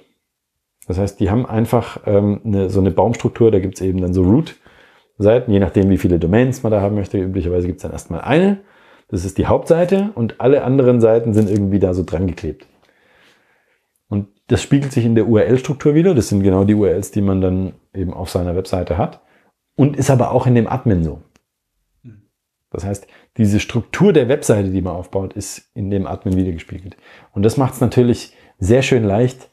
Das heißt, die haben einfach ähm, eine, so eine Baumstruktur, da gibt's eben dann so Root-Seiten, je nachdem, wie viele Domains man da haben möchte. Üblicherweise gibt's dann erstmal eine. Das ist die Hauptseite und alle anderen Seiten sind irgendwie da so dran geklebt. Das spiegelt sich in der URL-Struktur wieder. Das sind genau die URLs, die man dann eben auf seiner Webseite hat. Und ist aber auch in dem Admin so. Das heißt, diese Struktur der Webseite, die man aufbaut, ist in dem Admin wiedergespiegelt. Und das macht es natürlich sehr schön leicht,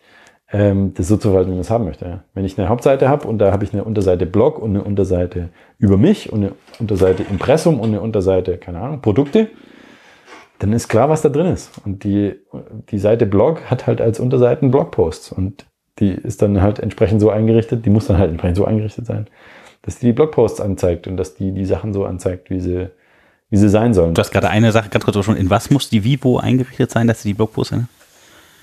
ähm, das so zu verwalten, wie man es haben möchte. Wenn ich eine Hauptseite habe und da habe ich eine Unterseite Blog und eine Unterseite über mich und eine Unterseite Impressum und eine Unterseite, keine Ahnung, Produkte, dann ist klar, was da drin ist. Und die, die Seite Blog hat halt als Unterseiten Blogposts und die ist dann halt entsprechend so eingerichtet, die muss dann halt entsprechend so eingerichtet sein, dass die die Blogposts anzeigt und dass die die Sachen so anzeigt, wie sie, wie sie sein sollen. Du hast gerade eine Sache ganz kurz schon, in was muss die Vivo eingerichtet sein, dass sie die Blogposts sind?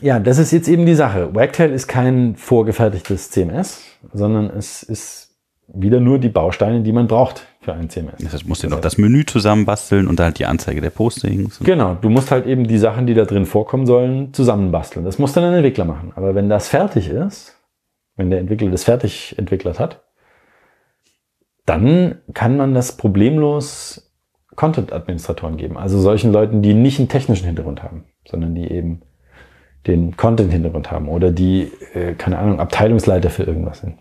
Ja, das ist jetzt eben die Sache. Wagtail ist kein vorgefertigtes CMS, sondern es ist wieder nur die Bausteine, die man braucht für ein CMS. Das musst du noch das Menü zusammenbasteln und dann halt die Anzeige der Postings. Genau, du musst halt eben die Sachen, die da drin vorkommen sollen, zusammenbasteln. Das muss dann ein Entwickler machen. Aber wenn das fertig ist, wenn der Entwickler das fertig entwickelt hat, dann kann man das problemlos Content-Administratoren geben. Also solchen Leuten, die nicht einen technischen Hintergrund haben, sondern die eben den Content-Hintergrund haben oder die, äh, keine Ahnung, Abteilungsleiter für irgendwas sind.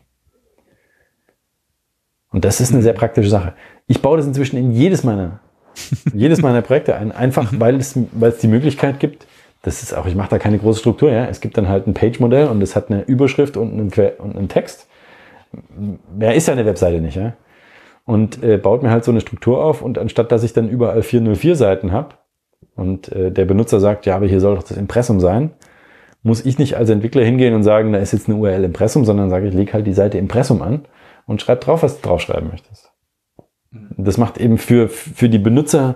Und das ist eine sehr praktische Sache. Ich baue das inzwischen in jedes meiner, jedes meiner Projekte ein, einfach weil es, weil es die Möglichkeit gibt, das ist auch, ich mache da keine große Struktur, ja. Es gibt dann halt ein Page-Modell und es hat eine Überschrift und einen, und einen Text. Mehr ist ja eine Webseite nicht, ja. Und äh, baut mir halt so eine Struktur auf und anstatt dass ich dann überall 404 Seiten habe und äh, der Benutzer sagt, ja, aber hier soll doch das Impressum sein, muss ich nicht als Entwickler hingehen und sagen, da ist jetzt eine URL Impressum, sondern sage ich, leg halt die Seite Impressum an und schreib drauf, was du draufschreiben möchtest. Das macht eben für, für die Benutzer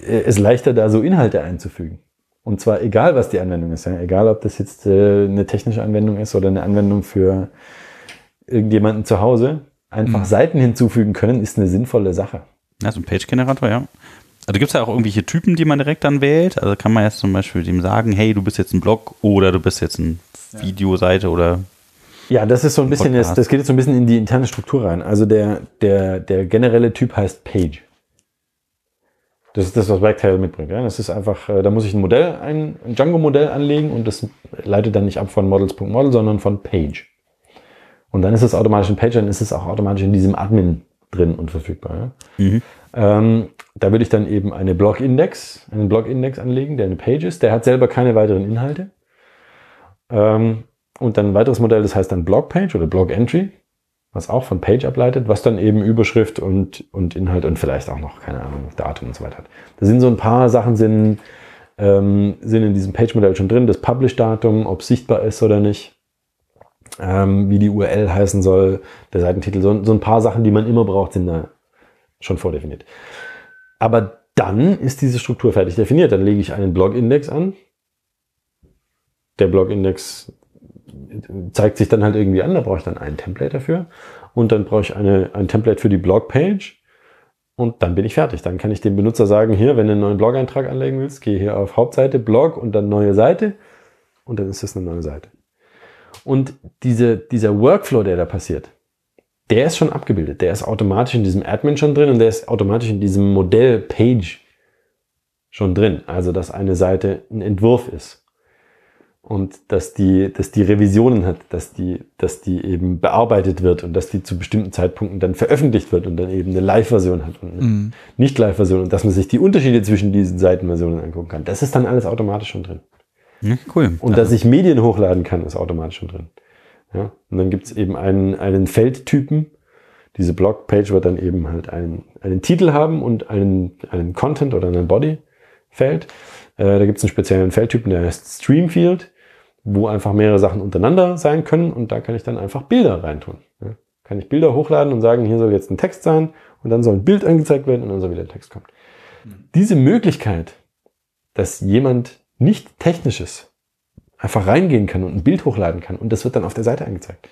äh, es leichter, da so Inhalte einzufügen. Und zwar egal, was die Anwendung ist. Ja? Egal, ob das jetzt äh, eine technische Anwendung ist oder eine Anwendung für irgendjemanden zu Hause. Einfach mhm. Seiten hinzufügen können, ist eine sinnvolle Sache. Ja, so ein Page-Generator, ja. Also gibt es ja auch irgendwelche Typen, die man direkt dann wählt. Also kann man jetzt zum Beispiel dem sagen, hey, du bist jetzt ein Blog oder du bist jetzt eine Videoseite oder ja, das ist so ein bisschen, das, das geht jetzt so ein bisschen in die interne Struktur rein. Also der, der, der generelle Typ heißt Page. Das ist das, was Wagtail mitbringt. Ja? Das ist einfach, äh, da muss ich ein Modell, ein, ein Django-Modell anlegen und das leitet dann nicht ab von models.model, sondern von Page. Und dann ist es automatisch ein Page, dann ist es auch automatisch in diesem Admin drin und verfügbar. Ja? Mhm. Ähm, da würde ich dann eben eine Blog-Index, einen Blog-Index anlegen, der eine Page ist. Der hat selber keine weiteren Inhalte. Ähm, und dann ein weiteres Modell, das heißt dann Blog-Page oder Blog-Entry, was auch von Page ableitet, was dann eben Überschrift und, und Inhalt und vielleicht auch noch, keine Ahnung, Datum und so weiter hat. Da sind so ein paar Sachen sind, ähm, sind in diesem Page-Modell schon drin. Das Publish-Datum, ob es sichtbar ist oder nicht, ähm, wie die URL heißen soll, der Seitentitel, so, so ein paar Sachen, die man immer braucht, sind da schon vordefiniert. Aber dann ist diese Struktur fertig definiert. Dann lege ich einen Blog-Index an. Der Blog-Index zeigt sich dann halt irgendwie an, da brauche ich dann ein Template dafür. Und dann brauche ich eine, ein Template für die Blog-Page. Und dann bin ich fertig. Dann kann ich dem Benutzer sagen, hier, wenn du einen neuen Blog-Eintrag anlegen willst, geh hier auf Hauptseite, Blog und dann neue Seite. Und dann ist das eine neue Seite. Und diese, dieser Workflow, der da passiert, der ist schon abgebildet. Der ist automatisch in diesem Admin schon drin und der ist automatisch in diesem Modell Page schon drin. Also, dass eine Seite ein Entwurf ist. Und dass die, dass die Revisionen hat, dass die, dass die eben bearbeitet wird und dass die zu bestimmten Zeitpunkten dann veröffentlicht wird und dann eben eine Live-Version hat und eine mhm. Nicht-Live-Version und dass man sich die Unterschiede zwischen diesen Seitenversionen angucken kann. Das ist dann alles automatisch schon drin. Ja, cool. Und dass ich Medien hochladen kann, ist automatisch schon drin. Ja? Und dann gibt es eben einen, einen Feldtypen. Diese Blogpage wird dann eben halt einen, einen Titel haben und einen, einen Content oder einen Body-Feld. Äh, da gibt es einen speziellen Feldtypen, der heißt Streamfield, wo einfach mehrere Sachen untereinander sein können und da kann ich dann einfach Bilder reintun. Ja? Kann ich Bilder hochladen und sagen, hier soll jetzt ein Text sein und dann soll ein Bild angezeigt werden und dann soll wieder ein Text kommen. Mhm. Diese Möglichkeit, dass jemand nicht technisches einfach reingehen kann und ein Bild hochladen kann und das wird dann auf der Seite angezeigt.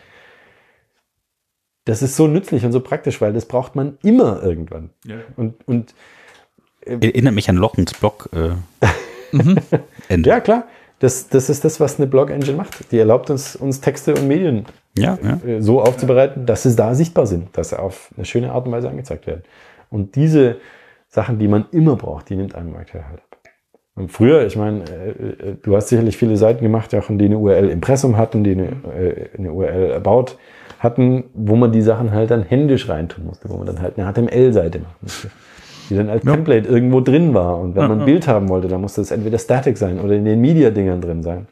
Das ist so nützlich und so praktisch, weil das braucht man immer irgendwann. Ja. Und, und äh, erinnert mich an Lochens Blog. Äh, mhm. ja, klar. Das, das ist das, was eine Blog-Engine macht. Die erlaubt uns, uns Texte und Medien ja, ja. Äh, so aufzubereiten, dass sie da sichtbar sind, dass sie auf eine schöne Art und Weise angezeigt werden. Und diese Sachen, die man immer braucht, die nimmt einem Markt halt ab. Und früher, ich meine, äh, äh, du hast sicherlich viele Seiten gemacht, auch die eine URL Impressum hatten, die eine, eine URL About hatten, wo man die Sachen halt dann händisch reintun musste, wo man dann halt eine HTML-Seite machen musste, die dann als ja. Template irgendwo drin war. Und wenn ja, man ein Bild haben wollte, dann musste es entweder static sein oder in den Media-Dingern drin sein.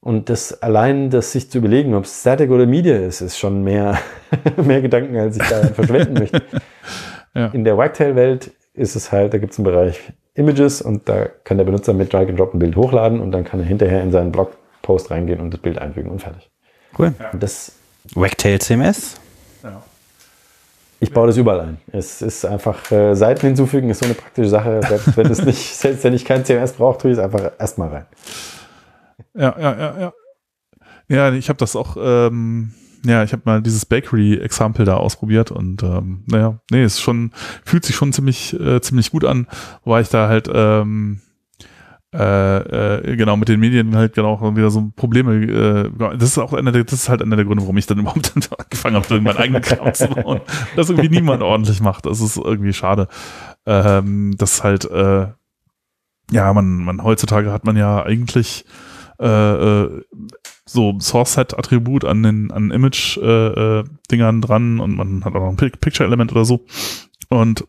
Und das allein, das sich zu überlegen, ob es Static oder Media ist, ist schon mehr, mehr Gedanken, als ich da verschwenden möchte. In der Wagtail-Welt ist es halt, da gibt es einen Bereich Images und da kann der Benutzer mit Drag and Drop ein Bild hochladen und dann kann er hinterher in seinen Blogpost reingehen und das Bild einfügen und fertig. Cool. Und das, Wagtail CMS? Ich baue das überall ein. Es ist einfach, äh, Seiten hinzufügen ist so eine praktische Sache. Selbst wenn, es nicht, selbst wenn ich kein CMS brauche, tue ich es einfach erstmal rein. Ja, ja, ja, ja. Ja, ich habe das auch, ähm, ja, ich habe mal dieses Bakery-Example da ausprobiert und ähm, naja, nee, es schon, fühlt sich schon ziemlich, äh, ziemlich gut an, wobei ich da halt ähm, äh, äh, genau mit den Medien halt genau wieder so Probleme. Äh, das ist auch einer der, das ist halt einer der Gründe, warum ich dann überhaupt angefangen habe, meinen eigenen Kram zu bauen. Das irgendwie niemand ordentlich macht. Das ist irgendwie schade. Ähm, das halt äh, ja, man, man heutzutage hat man ja eigentlich äh, äh, so Source-Set-Attribut an den an Image-Dingern äh, dran und man hat auch noch ein Picture-Element oder so. Und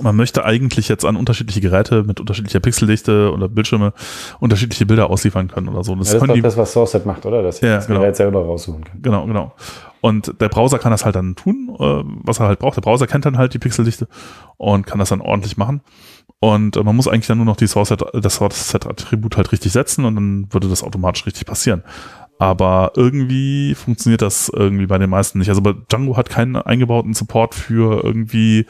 man möchte eigentlich jetzt an unterschiedliche Geräte mit unterschiedlicher Pixeldichte oder Bildschirme unterschiedliche Bilder ausliefern können oder so. Das, ja, das ist doch das, was SourceSet macht, oder? Dass ja, das genau. Gerät selber raussuchen kann. Genau, genau. Und der Browser kann das halt dann tun, äh, was er halt braucht. Der Browser kennt dann halt die Pixeldichte und kann das dann ordentlich machen. Und äh, man muss eigentlich dann nur noch die Source-Set, das Source-Set-Attribut halt richtig setzen und dann würde das automatisch richtig passieren. Aber irgendwie funktioniert das irgendwie bei den meisten nicht. Also bei Django hat keinen eingebauten Support für irgendwie,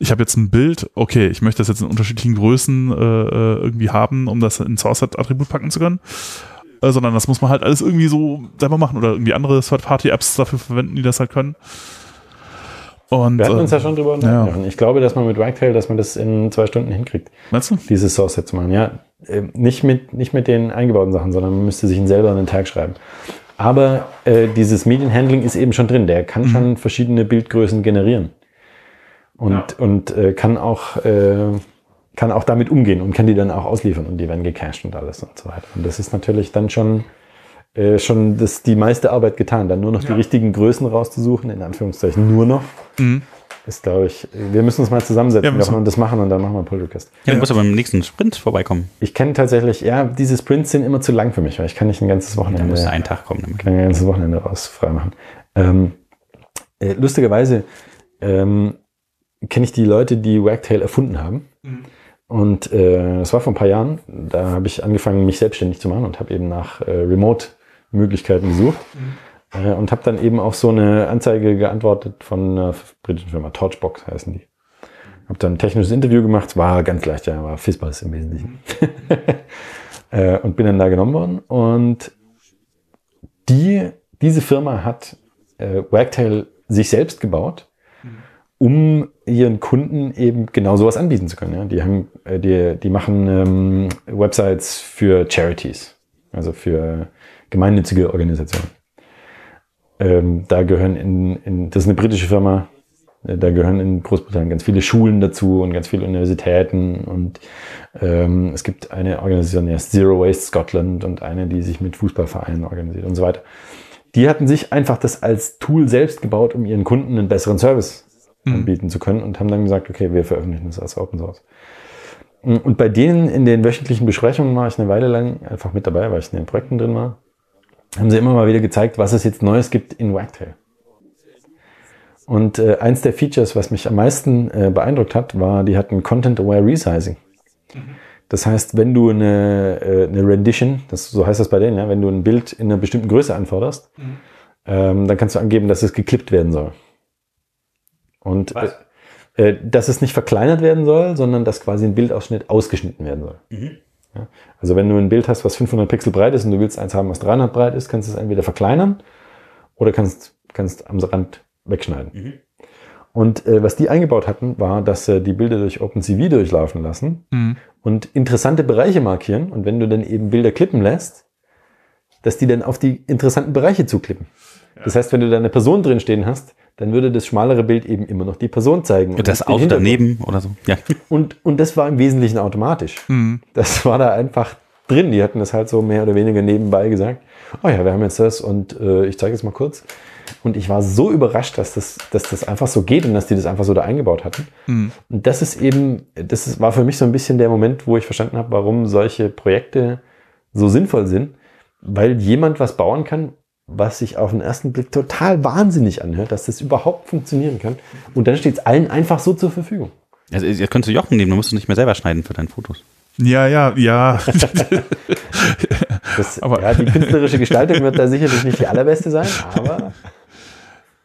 ich habe jetzt ein Bild, okay, ich möchte das jetzt in unterschiedlichen Größen äh, äh irgendwie haben, um das in Source-Attribut packen zu können. Äh, sondern das muss man halt alles irgendwie so selber machen oder irgendwie andere Third-Party-Apps dafür verwenden, die das halt können. Und, Wir hatten uns ja schon drüber unterhalten. Ja. Ich glaube, dass man mit Wagtail, dass man das in zwei Stunden hinkriegt. Meinst du? Dieses Source-Set zu machen. Ja, äh, nicht mit, nicht mit den eingebauten Sachen, sondern man müsste sich ihn selber einen Tag schreiben. Aber äh, dieses Medienhandling ist eben schon drin. Der kann mhm. schon verschiedene Bildgrößen generieren. Und, ja. und äh, kann, auch, äh, kann auch damit umgehen und kann die dann auch ausliefern und die werden gecached und alles und so weiter. Und das ist natürlich dann schon, äh, schon das, die meiste Arbeit getan. Dann nur noch ja. die richtigen Größen rauszusuchen, in Anführungszeichen nur noch. Mhm ist, glaube ich, wir müssen uns mal zusammensetzen ja, und das machen und dann machen wir Pull Request. Ja, du musst aber beim nächsten Sprint vorbeikommen. Ich kenne tatsächlich, ja, diese Sprints sind immer zu lang für mich, weil ich kann nicht ein ganzes Wochenende. Da muss einen Tag kommen. Damit. Kann ein ganzes Wochenende raus freimachen. Ähm, äh, lustigerweise ähm, kenne ich die Leute, die Wagtail erfunden haben. Mhm. Und äh, das war vor ein paar Jahren. Da habe ich angefangen, mich selbstständig zu machen und habe eben nach äh, Remote-Möglichkeiten gesucht. Mhm und habe dann eben auf so eine Anzeige geantwortet von einer britischen Firma, Torchbox heißen die. Habe dann ein technisches Interview gemacht, war ganz leicht, ja, war Fizzbuzz im Wesentlichen. äh, und bin dann da genommen worden. Und die, diese Firma hat äh, Wagtail sich selbst gebaut, um ihren Kunden eben genau sowas anbieten zu können. Ja. Die, haben, äh, die, die machen ähm, Websites für Charities, also für gemeinnützige Organisationen. Ähm, da gehören in, in, das ist eine britische Firma, äh, da gehören in Großbritannien ganz viele Schulen dazu und ganz viele Universitäten und ähm, es gibt eine Organisation, die heißt Zero Waste Scotland und eine, die sich mit Fußballvereinen organisiert und so weiter. Die hatten sich einfach das als Tool selbst gebaut, um ihren Kunden einen besseren Service mhm. anbieten zu können und haben dann gesagt, okay, wir veröffentlichen das als Open Source. Und bei denen in den wöchentlichen Besprechungen war ich eine Weile lang einfach mit dabei, weil ich in den Projekten drin war haben sie immer mal wieder gezeigt, was es jetzt Neues gibt in Wagtail. Und äh, eins der Features, was mich am meisten äh, beeindruckt hat, war, die hatten Content-Aware Resizing. Das heißt, wenn du eine, äh, eine Rendition, das, so heißt das bei denen, ja, wenn du ein Bild in einer bestimmten Größe anforderst, mhm. ähm, dann kannst du angeben, dass es geklippt werden soll. Und äh, äh, dass es nicht verkleinert werden soll, sondern dass quasi ein Bildausschnitt ausgeschnitten werden soll. Mhm. Ja? Also wenn du ein Bild hast, was 500 Pixel breit ist und du willst eins haben, was 300 breit ist, kannst du es entweder verkleinern oder kannst, kannst am Rand wegschneiden. Mhm. Und äh, was die eingebaut hatten, war, dass sie die Bilder durch OpenCV durchlaufen lassen mhm. und interessante Bereiche markieren. Und wenn du dann eben Bilder klippen lässt, dass die dann auf die interessanten Bereiche zuklippen. Ja. Das heißt, wenn du da eine Person drin stehen hast, dann würde das schmalere Bild eben immer noch die Person zeigen. Und das Auto daneben oder so. Ja. Und, und das war im Wesentlichen automatisch. Mhm. Das war da einfach drin. Die hatten das halt so mehr oder weniger nebenbei gesagt. Oh ja, wir haben jetzt das und äh, ich zeige es mal kurz. Und ich war so überrascht, dass das, dass das einfach so geht und dass die das einfach so da eingebaut hatten. Mhm. Und das ist eben, das ist, war für mich so ein bisschen der Moment, wo ich verstanden habe, warum solche Projekte so sinnvoll sind, weil jemand was bauen kann, was sich auf den ersten Blick total wahnsinnig anhört, dass das überhaupt funktionieren kann. Und dann steht es allen einfach so zur Verfügung. Also, jetzt könntest du Jochen nehmen, dann musst du nicht mehr selber schneiden für deine Fotos. Ja, ja, ja. das, aber ja, die künstlerische Gestaltung wird da sicherlich nicht die allerbeste sein, aber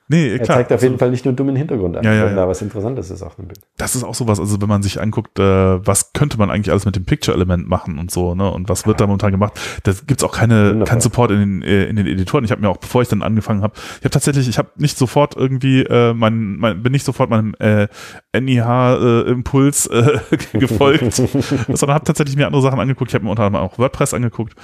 Nee, er zeigt auf jeden also, Fall nicht nur dummen Hintergrund an, ja, ja, wenn da was Interessantes ist auf dem Bild. Das ist auch sowas, also wenn man sich anguckt, äh, was könnte man eigentlich alles mit dem Picture-Element machen und so, ne? Und was wird da momentan gemacht? Da gibt's auch keine, kein Support in den, äh, in den Editoren. Ich habe mir auch, bevor ich dann angefangen habe, ich habe tatsächlich, ich habe nicht sofort irgendwie, äh, mein, mein, bin nicht sofort meinem äh, NIH-Impuls äh, äh, gefolgt, sondern habe tatsächlich mir andere Sachen angeguckt. Ich habe mir unter anderem auch WordPress angeguckt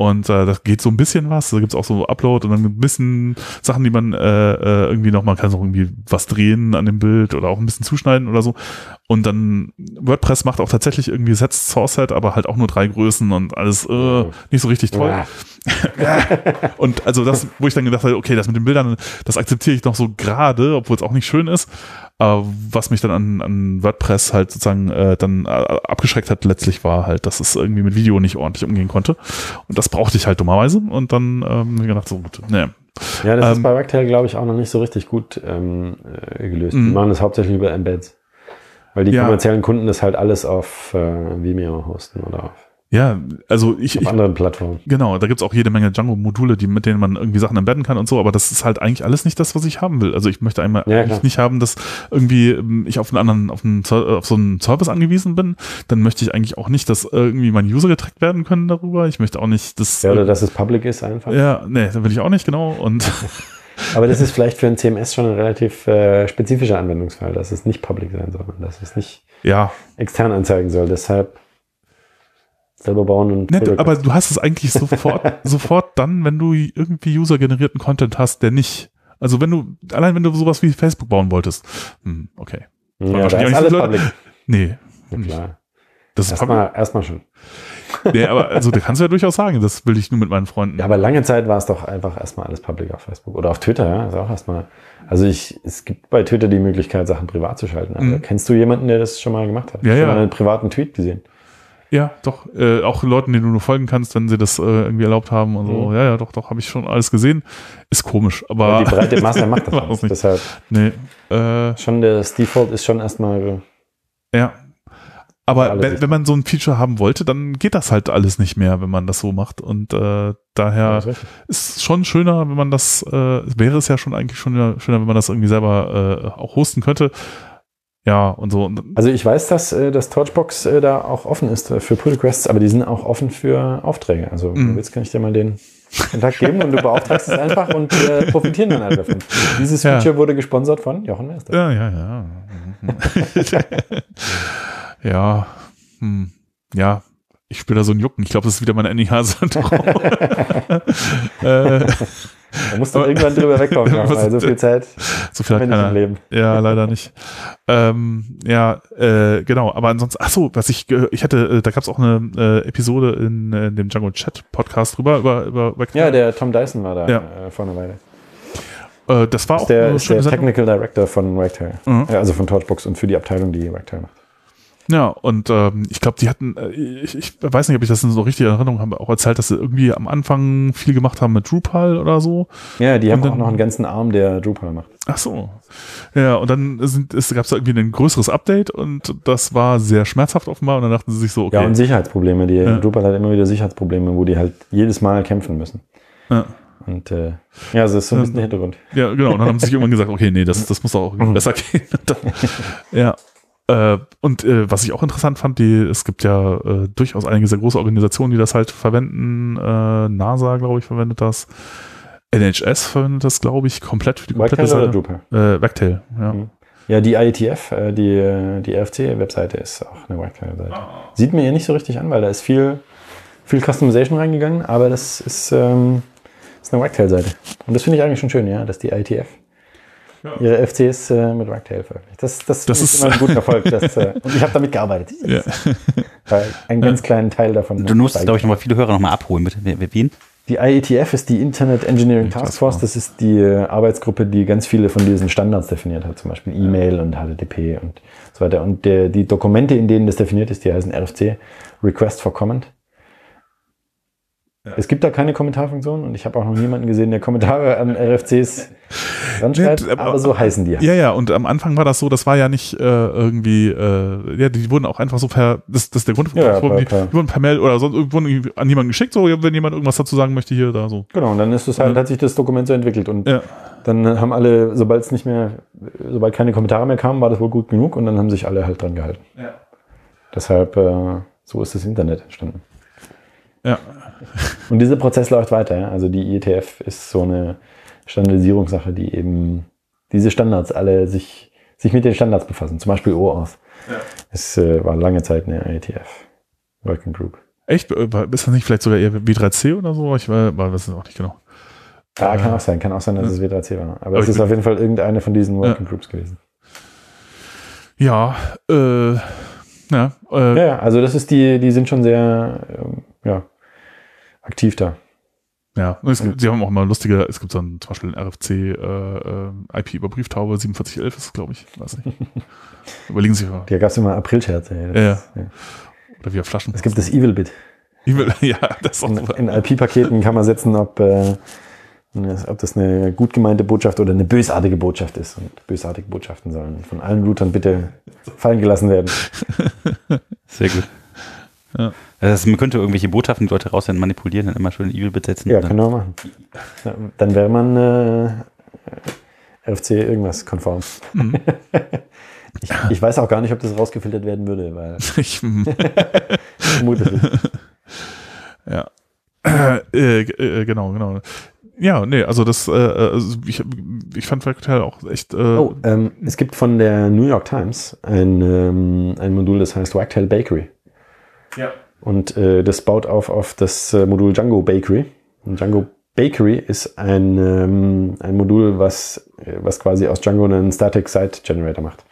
und äh, da geht so ein bisschen was. Da gibt's auch so Upload und dann ein bisschen Sachen, die man äh, äh irgendwie noch, man kann so irgendwie was drehen an dem Bild oder auch ein bisschen zuschneiden oder so. Und dann WordPress macht auch tatsächlich irgendwie Setzt Source Set, aber halt auch nur drei Größen und alles äh, nicht so richtig toll. und also das, wo ich dann gedacht habe, okay, das mit den Bildern, das akzeptiere ich noch so gerade, obwohl es auch nicht schön ist. Aber was mich dann an, an WordPress halt sozusagen äh, dann äh, abgeschreckt hat, letztlich war halt, dass es irgendwie mit Video nicht ordentlich umgehen konnte. Und das brauchte ich halt dummerweise. Und dann ähm, gedacht, so gut, ne. Ja, das ähm, ist bei Wagtail, glaube ich, auch noch nicht so richtig gut ähm, äh, gelöst. Die mhm. machen das hauptsächlich über Embeds. Weil die ja. kommerziellen Kunden das halt alles auf äh, Vimeo hosten oder auf ja, also ich. Auf ich, anderen Plattformen. Genau, da gibt's auch jede Menge Django-Module, die, mit denen man irgendwie Sachen embedden kann und so, aber das ist halt eigentlich alles nicht das, was ich haben will. Also ich möchte einmal ja, eigentlich nicht haben, dass irgendwie ähm, ich auf einen anderen, auf, einen, auf so einen Service angewiesen bin. Dann möchte ich eigentlich auch nicht, dass irgendwie meine User getrackt werden können darüber. Ich möchte auch nicht, dass. Ja, oder dass es public ist einfach. Ja, nee, da will ich auch nicht, genau. Und. Aber das ist vielleicht für ein CMS schon ein relativ äh, spezifischer Anwendungsfall, dass es nicht public sein soll, dass es nicht ja. extern anzeigen soll. Deshalb selber bauen und. Nett, aber du hast es eigentlich sofort, sofort dann, wenn du irgendwie user-generierten Content hast, der nicht. Also wenn du, allein wenn du sowas wie Facebook bauen wolltest. Hm, okay. Ja, da ist alles public. Nee. Ja, klar. Das erstmal, erstmal schon. Nee, aber also da kannst du ja durchaus sagen, das will ich nur mit meinen Freunden. Ja, aber lange Zeit war es doch einfach erstmal alles public auf Facebook oder auf Twitter, ja. Ist auch erstmal. Also ich, es gibt bei Twitter die Möglichkeit, Sachen privat zu schalten. Aber mhm. kennst du jemanden, der das schon mal gemacht hat? Ja, ja. Schon mal einen privaten Tweet gesehen? Ja, doch. Äh, auch Leuten, denen du nur folgen kannst, wenn sie das äh, irgendwie erlaubt haben und so. Mhm. Ja, ja, doch, doch, habe ich schon alles gesehen. Ist komisch, aber. Ja, die breite Masse macht das nicht. nicht. Deshalb. Nee. Äh, schon das Default ist schon erstmal. Ja. Aber wenn, wenn man so ein Feature haben wollte, dann geht das halt alles nicht mehr, wenn man das so macht. Und äh, daher ja, ist es schon schöner, wenn man das, äh, wäre es ja schon eigentlich schon schöner, wenn man das irgendwie selber äh, auch hosten könnte. Ja, und so. Also ich weiß, dass äh, das Torchbox äh, da auch offen ist für Pull Requests, aber die sind auch offen für Aufträge. Also mhm. jetzt kann ich dir mal den Kontakt geben und du beauftragst es einfach und äh, profitieren dann alle davon. Dieses Feature ja. wurde gesponsert von Jochen Meister. Ja, ja, ja. ja. Hm. Ja, ich spüre da so ein Jucken. Ich glaube, das ist wieder mein NIH-Syndrom. äh, da musst du irgendwann drüber wegkommen, noch, weil so viel Zeit so viel hat keiner. Leben. Ja, leider nicht. ähm, ja, äh, genau. Aber ansonsten, ach so, was ich, ich hatte, äh, da gab es auch eine äh, Episode in, in, dem Django Chat Podcast drüber über über Ja, der Tom Dyson war da ja. äh, vor einer Weile. Äh, das war auch der, ist der Technical Director von Wagtail. Mhm. also von Torchbox und für die Abteilung, die Wagtail macht. Ja, und ähm, ich glaube, die hatten, äh, ich, ich weiß nicht, ob ich das in so richtig Erinnerung habe, auch erzählt, dass sie irgendwie am Anfang viel gemacht haben mit Drupal oder so. Ja, die haben dann, auch noch einen ganzen Arm, der Drupal macht. Ach so. Ja, und dann sind, es gab es irgendwie ein größeres Update und das war sehr schmerzhaft offenbar und dann dachten sie sich so, okay. Ja, und Sicherheitsprobleme. Die, ja. Drupal hat immer wieder Sicherheitsprobleme, wo die halt jedes Mal kämpfen müssen. Ja. Und äh, ja, das ist so ein bisschen der Hintergrund. Ja, genau. Und dann haben sie sich irgendwann gesagt, okay, nee, das, das muss auch irgendwie besser gehen. ja, äh, und äh, was ich auch interessant fand, die, es gibt ja äh, durchaus einige sehr große Organisationen, die das halt verwenden. Äh, NASA, glaube ich, verwendet das. NHS verwendet das, glaube ich, komplett für die komplette Wagtail Seite. Oder Drupal? Äh, Wagtail, ja. Mhm. Ja, die IETF, äh, die, die RFC-Webseite ist auch eine Wagtail-Seite. Sieht mir ja nicht so richtig an, weil da ist viel, viel Customization reingegangen, aber das ist, ähm, ist eine Wagtail-Seite. Und das finde ich eigentlich schon schön, ja, dass die IETF ja. ihre FCs äh, mit Ragtail veröffentlicht. Das, das, das ist immer ein guter Erfolg. Das, äh, und ich habe damit gearbeitet. Ja. einen ganz kleinen Teil davon. Du musst, glaube ich, nochmal viele Hörer nochmal abholen. Mit, mit wen? Die IETF ist die Internet Engineering Task Force. Das ist die äh, Arbeitsgruppe, die ganz viele von diesen Standards definiert hat, zum Beispiel E-Mail und HTTP und so weiter. Und der, die Dokumente, in denen das definiert ist, die heißen RFC, Request for Comment. Ja. Es gibt da keine Kommentarfunktion und ich habe auch noch niemanden gesehen, der Kommentare an RFCs ranschreibt, nee, aber so heißen die. Ja, ja, und am Anfang war das so, das war ja nicht äh, irgendwie, äh, ja, die wurden auch einfach so per, das, das ist der Grund, ja, wurden, die, die, wurden per Mail oder sonst wurden an jemanden geschickt, so, wenn jemand irgendwas dazu sagen möchte, hier, da, so. Genau, und dann ist es halt, hat sich das Dokument so entwickelt und dann haben alle, sobald es nicht mehr, sobald keine Kommentare mehr kamen, war das wohl gut genug und dann haben sich alle halt dran gehalten. Ja. Deshalb, äh, so ist das Internet entstanden. Ja. Und dieser Prozess läuft weiter. Also die IETF ist so eine Standardisierungssache, die eben diese Standards alle sich, sich mit den Standards befassen. Zum Beispiel OAuth. Ja. Es äh, war lange Zeit eine IETF Working Group. Echt? Ist das nicht vielleicht sogar eher W3C oder so? Ich weiß es auch nicht genau. Ja, kann auch sein. Kann auch sein, dass ja. es W3C war. Aber, Aber es ist auf jeden Fall irgendeine von diesen Working ja. Groups gewesen. Ja, äh, ja, äh, ja, also das ist die, die sind schon sehr, ähm, ja, aktiv da. Ja, es gibt, sie haben auch immer lustige, es gibt so ein, zum Beispiel ein RFC äh, äh, IP über Brieftaube, 4711 ist es, glaube ich, weiß nicht. Überlegen Sie mal. Da gab es immer Aprilscherze. Ja, ja. Oder wie Flaschen. Es gibt das Evil-Bit. Evil, ja, das ist auch In, in IP-Paketen kann man setzen, ob, äh, ob das eine gut gemeinte Botschaft oder eine bösartige Botschaft ist. Und bösartige Botschaften sollen von allen Routern bitte fallen gelassen werden. Sehr gut. Ja. Also man könnte irgendwelche Botschaften, die Leute raussenden, manipulieren, dann immer schön Evil besetzen. Ja, können wir machen. Dann wäre man äh, RFC irgendwas konform. Mhm. ich, ich, weiß auch gar nicht, ob das rausgefiltert werden würde, weil ich vermute Ja. Äh, äh, genau, genau. Ja, nee, also das, äh, also ich, ich fand Wagtail auch echt. Äh oh, ähm, es gibt von der New York Times ein, ähm, ein Modul, das heißt Wagtail Bakery. Ja. Und äh, das baut auf auf das äh, Modul Django Bakery. Und Django Bakery ist ein, ähm, ein Modul, was, äh, was quasi aus Django einen Static Site Generator macht.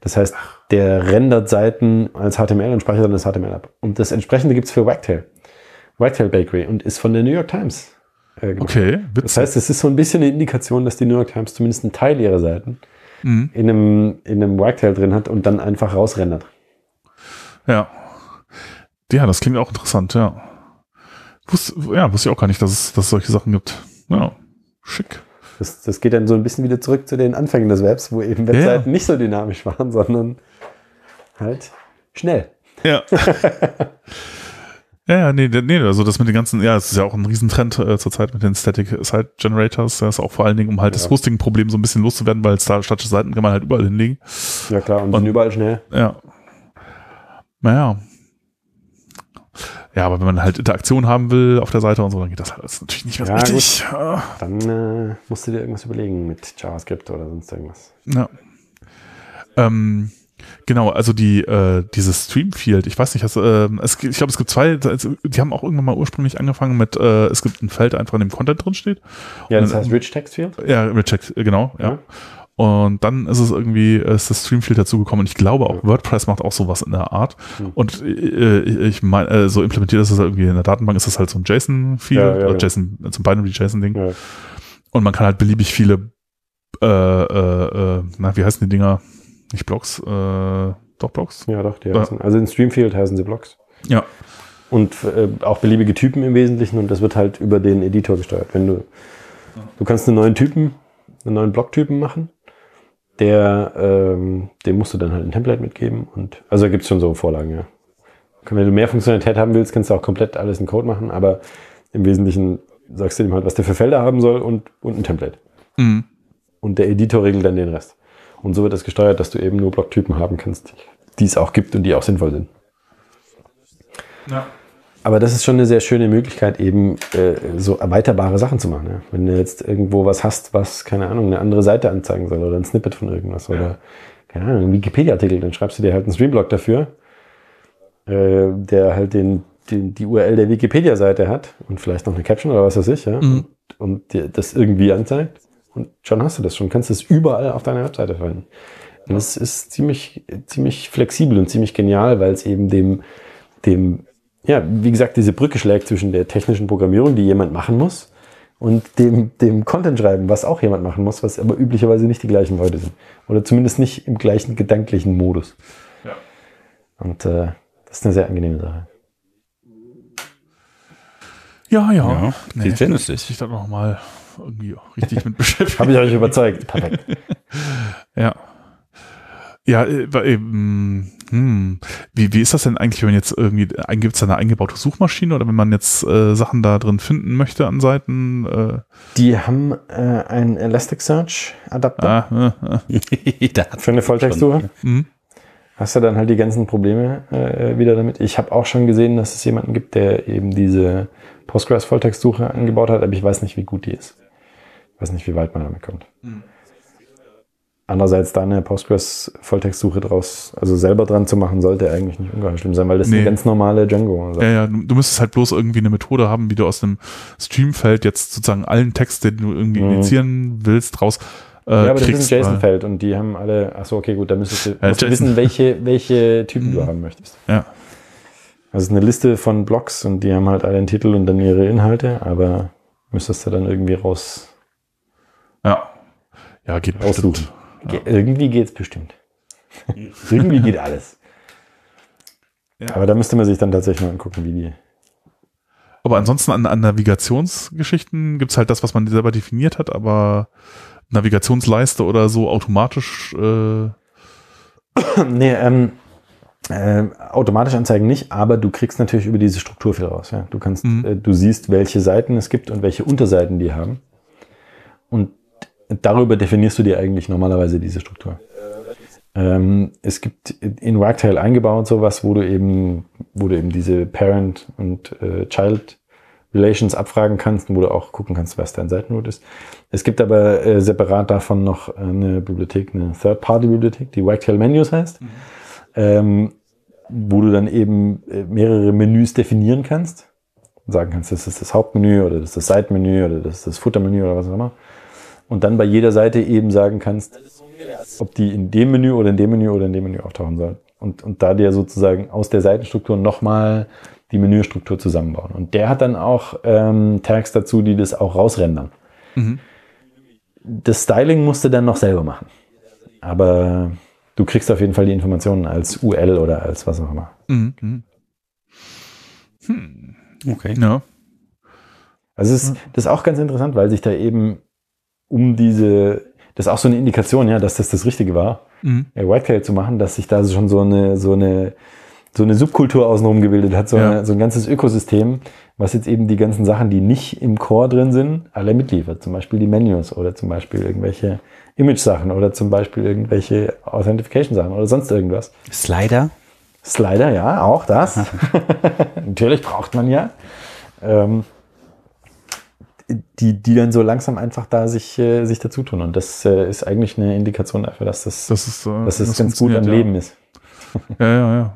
Das heißt, der rendert Seiten als HTML und speichert dann das HTML ab. Und das entsprechende gibt's für Wagtail. Wagtail Bakery und ist von der New York Times. Äh, okay, witzig. Das heißt, es ist so ein bisschen eine Indikation, dass die New York Times zumindest einen Teil ihrer Seiten mhm. in einem, in einem Wagtail drin hat und dann einfach rausrendert. Ja, ja, das klingt auch interessant, ja. Wusste, ja, wusste ich auch gar nicht, dass es, dass es solche Sachen gibt. Ja, schick. Das, das geht dann so ein bisschen wieder zurück zu den Anfängen des Webs, wo eben Webseiten ja. nicht so dynamisch waren, sondern halt schnell. Ja. ja, ja, nee, nee, also das mit den ganzen, ja, es ist ja auch ein Riesentrend äh, zurzeit mit den Static Site Generators. Das ist auch vor allen Dingen, um halt ja. das Hosting-Problem so ein bisschen loszuwerden, weil da statische Seiten kann man halt überall hinlegen. Ja, klar, und, und sind überall schnell. Ja. Naja, ja, aber wenn man halt Interaktion haben will auf der Seite und so, dann geht das halt natürlich nicht mehr ja, richtig. Gut. Dann äh, musst du dir irgendwas überlegen mit JavaScript oder sonst irgendwas. Ja. Ähm, genau, also die äh, dieses Streamfield, ich weiß nicht, also, äh, es, ich glaube, es gibt zwei, die haben auch irgendwann mal ursprünglich angefangen mit, äh, es gibt ein Feld einfach in dem Content drin steht. Ja, das heißt Rich Text Field? Ja, Rich Text, genau, ja. ja. Und dann ist es irgendwie, ist das Streamfield dazugekommen und ich glaube auch WordPress macht auch sowas in der Art. Mhm. Und äh, ich meine, äh, so implementiert ist es irgendwie in der Datenbank, ist das halt so ein JSON-Field, ja, ja, oder JSON, zum Binary JSON-Ding. Ja. Und man kann halt beliebig viele, äh, äh, äh, na, wie heißen die Dinger? Nicht Blocks, äh, doch Blocks? Ja, doch, die heißen, also in Streamfield heißen sie Blocks. Ja. Und äh, auch beliebige Typen im Wesentlichen und das wird halt über den Editor gesteuert. Wenn du, du kannst einen neuen Typen, einen neuen Blocktypen machen der, ähm, dem musst du dann halt ein Template mitgeben. Und also da gibt es schon so Vorlagen, ja. Wenn du mehr Funktionalität haben willst, kannst du auch komplett alles in Code machen, aber im Wesentlichen sagst du ihm halt, was der für Felder haben soll und, und ein Template. Mhm. Und der Editor regelt dann den Rest. Und so wird das gesteuert, dass du eben nur Blocktypen haben kannst, die es auch gibt und die auch sinnvoll sind. Ja. Aber das ist schon eine sehr schöne Möglichkeit, eben äh, so erweiterbare Sachen zu machen. Ja? Wenn du jetzt irgendwo was hast, was, keine Ahnung, eine andere Seite anzeigen soll oder ein Snippet von irgendwas ja. oder, keine Ahnung, ein Wikipedia-Artikel, dann schreibst du dir halt einen Streamblock dafür, äh, der halt den, den, die URL der Wikipedia-Seite hat und vielleicht noch eine Caption oder was weiß ich, ja, mhm. und, und dir das irgendwie anzeigt. Und schon hast du das schon, kannst es überall auf deiner Webseite verwenden. Und das ist ziemlich, ziemlich flexibel und ziemlich genial, weil es eben dem, dem ja, wie gesagt, diese Brücke schlägt zwischen der technischen Programmierung, die jemand machen muss, und dem, dem Content schreiben, was auch jemand machen muss, was aber üblicherweise nicht die gleichen Leute sind. Oder zumindest nicht im gleichen gedanklichen Modus. Ja. Und äh, das ist eine sehr angenehme Sache. Ja, ja. ja nee, sehr nützlich. Ich da noch mal irgendwie richtig mit beschäftigt. Habe ich euch überzeugt. Perfekt. ja. Ja, äh, ähm, hm. wie, wie ist das denn eigentlich, wenn man jetzt irgendwie, gibt es da eine eingebaute Suchmaschine oder wenn man jetzt äh, Sachen da drin finden möchte an Seiten? Äh? Die haben äh, einen Elasticsearch-Adapter ah, äh, äh. für eine Volltextsuche. Mhm. Hast du dann halt die ganzen Probleme äh, wieder damit. Ich habe auch schon gesehen, dass es jemanden gibt, der eben diese Postgres-Volltextsuche angebaut hat, aber ich weiß nicht, wie gut die ist. Ich weiß nicht, wie weit man damit kommt. Mhm. Andererseits da eine Postgres-Volltextsuche draus, also selber dran zu machen, sollte eigentlich nicht ungeheuer schlimm sein, weil das nee. ist eine ganz normale Django. Also. Ja, ja, du müsstest halt bloß irgendwie eine Methode haben, wie du aus dem Streamfeld jetzt sozusagen allen Text, den du irgendwie mhm. initiieren willst, raus äh, ja, aber kriegst, das ist ein JSON-Feld und die haben alle, ach so, okay, gut, da müsstest du, musst du wissen, welche, welche Typen du mhm. haben möchtest. Ja. Also eine Liste von Blocks und die haben halt alle einen Titel und dann ihre Inhalte, aber müsstest du dann irgendwie raus. Ja. Ja, geht aussuchen. Bestimmt. Ja. Irgendwie geht's bestimmt. irgendwie geht alles. Ja. Aber da müsste man sich dann tatsächlich mal angucken, wie die. Aber ansonsten an, an Navigationsgeschichten gibt's halt das, was man selber definiert hat, aber Navigationsleiste oder so automatisch. Äh nee, ähm, äh, automatisch anzeigen nicht, aber du kriegst natürlich über diese Struktur viel raus. Ja? Du kannst, mhm. äh, du siehst, welche Seiten es gibt und welche Unterseiten die haben. Und darüber definierst du dir eigentlich normalerweise diese Struktur. Ähm, es gibt in Wagtail eingebaut sowas, wo du eben, wo du eben diese Parent und äh, Child Relations abfragen kannst und wo du auch gucken kannst, was dein Seitennode ist. Es gibt aber äh, separat davon noch eine Bibliothek, eine Third-Party-Bibliothek, die Wagtail Menus heißt, mhm. ähm, wo du dann eben äh, mehrere Menüs definieren kannst. Sagen kannst, das ist das Hauptmenü oder das ist das Seitenmenü oder das ist das Futtermenü oder was auch immer und dann bei jeder Seite eben sagen kannst, ob die in dem Menü oder in dem Menü oder in dem Menü auftauchen soll. Und, und da dir sozusagen aus der Seitenstruktur nochmal die Menüstruktur zusammenbauen. Und der hat dann auch ähm, Tags dazu, die das auch rausrendern. Mhm. Das Styling musst du dann noch selber machen. Aber du kriegst auf jeden Fall die Informationen als UL oder als was auch immer. Mhm. mhm. Hm. Okay. Ja. Also es ist, das ist auch ganz interessant, weil sich da eben um diese, das ist auch so eine Indikation, ja, dass das das Richtige war, mhm. Whitetail zu machen, dass sich da schon so eine, so eine, so eine Subkultur außenrum gebildet hat, so, ja. eine, so ein ganzes Ökosystem, was jetzt eben die ganzen Sachen, die nicht im Core drin sind, alle mitliefert. Zum Beispiel die Menus oder zum Beispiel irgendwelche Image-Sachen oder zum Beispiel irgendwelche Authentification-Sachen oder sonst irgendwas. Slider? Slider, ja, auch das. Natürlich braucht man ja. Ähm, die, die dann so langsam einfach da sich, äh, sich dazu tun. Und das äh, ist eigentlich eine Indikation dafür, dass das, das, ist, äh, dass das ganz gut am ja. Leben ist. Ja, ja, ja.